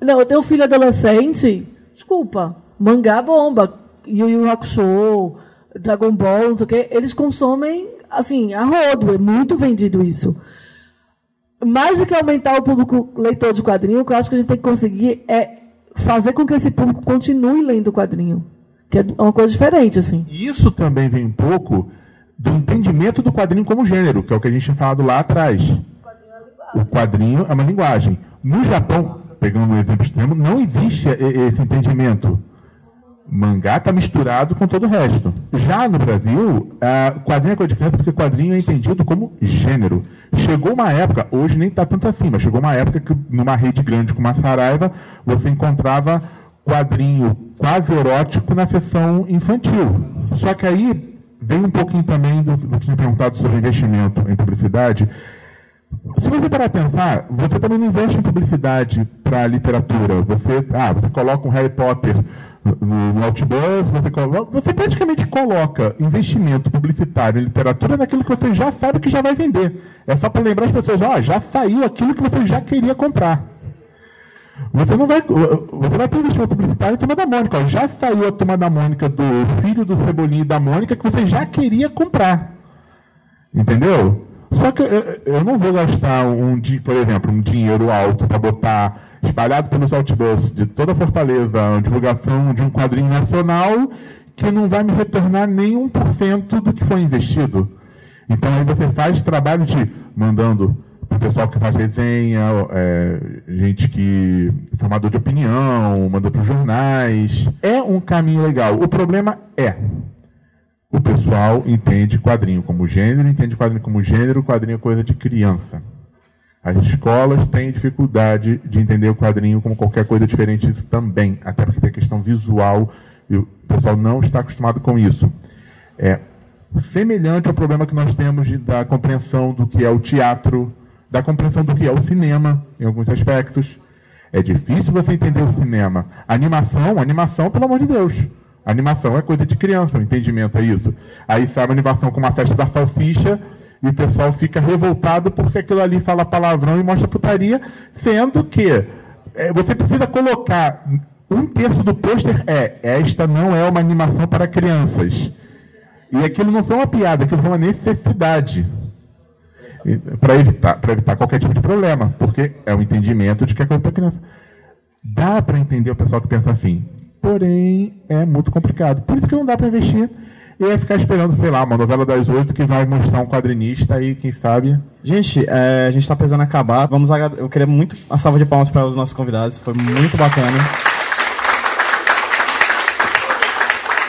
Não, eu tenho filho adolescente. Desculpa. Mangá bomba. Yu Yu Hakusho, Dragon Ball, não sei o quê. Eles consomem, assim, a rodo. É muito vendido isso mais do que aumentar o público leitor de quadrinho, o que eu acho que a gente tem que conseguir é fazer com que esse público continue lendo quadrinho. Que é uma coisa diferente, assim. Isso também vem um pouco do entendimento do quadrinho como gênero, que é o que a gente tinha falado lá atrás. O quadrinho é uma linguagem. No Japão, pegando um exemplo extremo, não existe esse entendimento. Mangá está misturado com todo o resto. Já no Brasil, ah, quadrinho é coisa criança porque quadrinho é entendido como gênero. Chegou uma época, hoje nem está tanto assim, mas chegou uma época que numa rede grande como a Saraiva, você encontrava quadrinho quase erótico na seção infantil. Só que aí vem um pouquinho também do, do que tinha perguntado sobre investimento em publicidade. Se você parar para pensar, você também não investe em publicidade para literatura. Você, ah, você coloca um Harry Potter no, no Outbus, você, coloca, você praticamente coloca investimento publicitário em literatura naquilo que você já sabe que já vai vender. É só para lembrar as pessoas, ó, já saiu aquilo que você já queria comprar. Você não vai, você vai ter investimento publicitário em Turma da Mônica. ó. Já saiu a Turma da Mônica do filho do Cebolinha e da Mônica que você já queria comprar. Entendeu? Só que eu, eu não vou gastar um, por exemplo, um dinheiro alto para botar espalhado pelos outbus de toda a Fortaleza a divulgação de um quadrinho nacional que não vai me retornar nem 1% do que foi investido. Então aí você faz trabalho de mandando o pessoal que faz resenha, é, gente que. formador de opinião, manda para os jornais. É um caminho legal. O problema é. O pessoal entende quadrinho como gênero, entende quadrinho como gênero, quadrinho é coisa de criança. As escolas têm dificuldade de entender o quadrinho como qualquer coisa diferente disso também, até porque tem a questão visual e o pessoal não está acostumado com isso. É semelhante ao problema que nós temos de- da compreensão do que é o teatro, da compreensão do que é o cinema, em alguns aspectos. É difícil você entender o cinema. Animação, animação, pelo amor de Deus. Animação é coisa de criança, o entendimento é isso. Aí sai uma animação com uma festa da salsicha e o pessoal fica revoltado porque aquilo ali fala palavrão e mostra putaria, sendo que é, você precisa colocar um terço do pôster é esta não é uma animação para crianças. E aquilo não foi uma piada, aquilo foi uma necessidade para evitar, evitar qualquer tipo de problema, porque é o entendimento de que é coisa para criança. Dá para entender o pessoal que pensa assim, porém é muito complicado. Por isso que não dá para investir e é ficar esperando, sei lá, uma novela das oito que vai mostrar um quadrinista e quem sabe. Gente, é, a gente está precisando acabar. Vamos Eu queria muito uma salva de palmas para os nossos convidados. Foi muito bacana.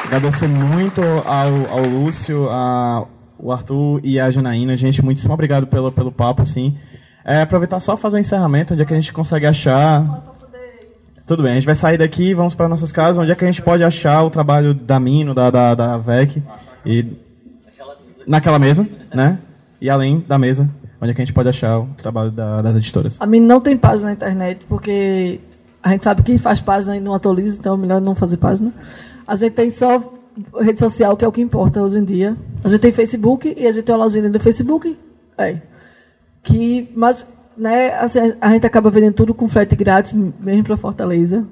Agradecer muito ao, ao Lúcio, ao Arthur e a Janaína. Gente, muitíssimo obrigado pelo, pelo papo, assim. É, aproveitar só fazer um encerramento, onde é que a gente consegue achar... Tudo bem, a gente vai sair daqui, vamos para nossas casas, onde é que a gente pode achar o trabalho da Mino, da, da, da VEC, e naquela mesa, né? E além da mesa, onde é que a gente pode achar o trabalho da- das editoras. A mim não tem página na internet, porque a gente sabe que faz página e não atualiza, então é melhor não fazer página. A gente tem só rede social, que é o que importa hoje em dia. A gente tem Facebook e a gente tem uma lojinha do Facebook. É. Que, mas né, assim, a gente acaba vendendo tudo com frete grátis, mesmo para Fortaleza.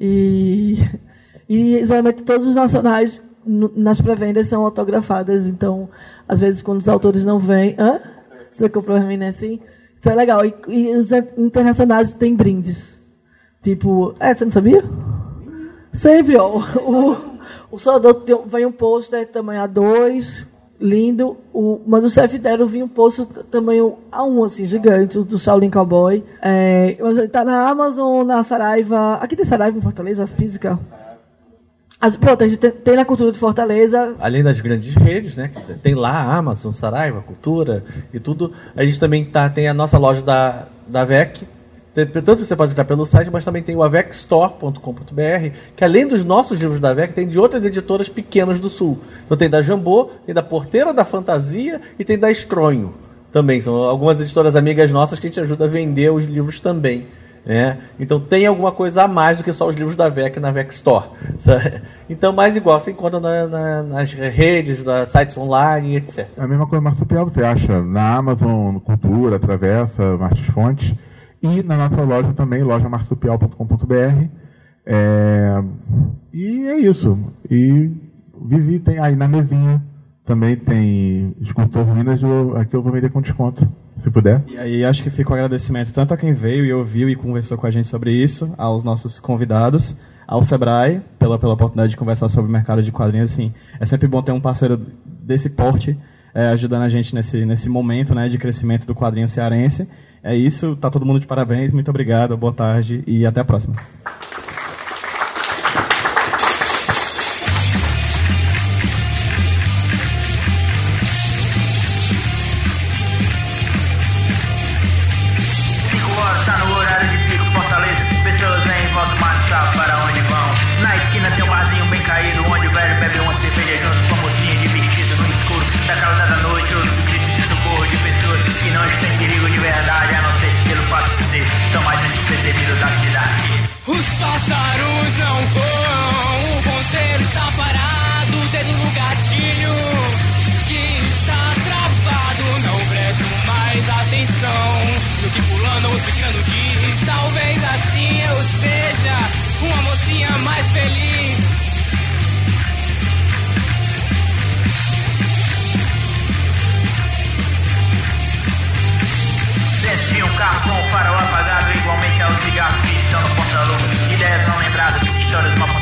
E, e geralmente todos os nacionais nas pré-vendas são autografadas, então, às vezes, quando os autores não vêm. Hã? Você comprou pra mim, né? Assim? Isso é legal. E, e os internacionais têm brindes. Tipo, é, você não sabia? Sempre, ó. O, o Salvador tem- vem um pôster tamanho A2, lindo. O, mas o chefe deram vinha um pôster tamanho A1, assim, gigante, do Shaolin Cowboy. É, tá na Amazon, na Saraiva. Aqui tem Saraiva em Fortaleza, física. As, pronto, a gente tem, tem na Cultura de Fortaleza. Além das grandes redes, né? Tem lá a Amazon, Saraiva, Cultura e tudo. A gente também tá, tem a nossa loja da, da VEC. Tanto você pode entrar pelo site, mas também tem o avecstore.com.br, que além dos nossos livros da VEC, tem de outras editoras pequenas do Sul. Então tem da Jambô, tem da Porteira da Fantasia e tem da Estronho. Também são algumas editoras amigas nossas que a gente ajuda a vender os livros também. Né? Então tem alguma coisa a mais do que só os livros da VEC na VEC Store. Então, mais igual, você encontra na- na- nas redes, nas sites online, etc. É a mesma coisa marsupial, você acha na Amazon, Cultura, Travessa, Martins Fontes. E na nossa loja também, lojamarsupial.com.br. É, E é isso. E visitem aí na mesinha. Também tem escultor eu- aqui eu vou vender com desconto, se puder. E aí acho que fica o agradecimento tanto a quem veio e ouviu e conversou com a gente sobre isso, aos nossos convidados, ao Sebrae, pela, pela oportunidade de conversar sobre o mercado de quadrinhos. Assim, é sempre bom ter um parceiro desse porte é, ajudando a gente nesse, nesse momento né, de crescimento do quadrinho cearense. É isso, tá todo mundo de parabéns, muito obrigado, boa tarde e até a próxima. pássaros não voam. O ponteiro está parado, dedo no gatilho que está travado. Não presto mais atenção do que pulando ou ficando diz. Talvez assim eu seja uma mocinha mais feliz. desci um carro para o apagado, igualmente ao cigarro que estão no porta-luva. son my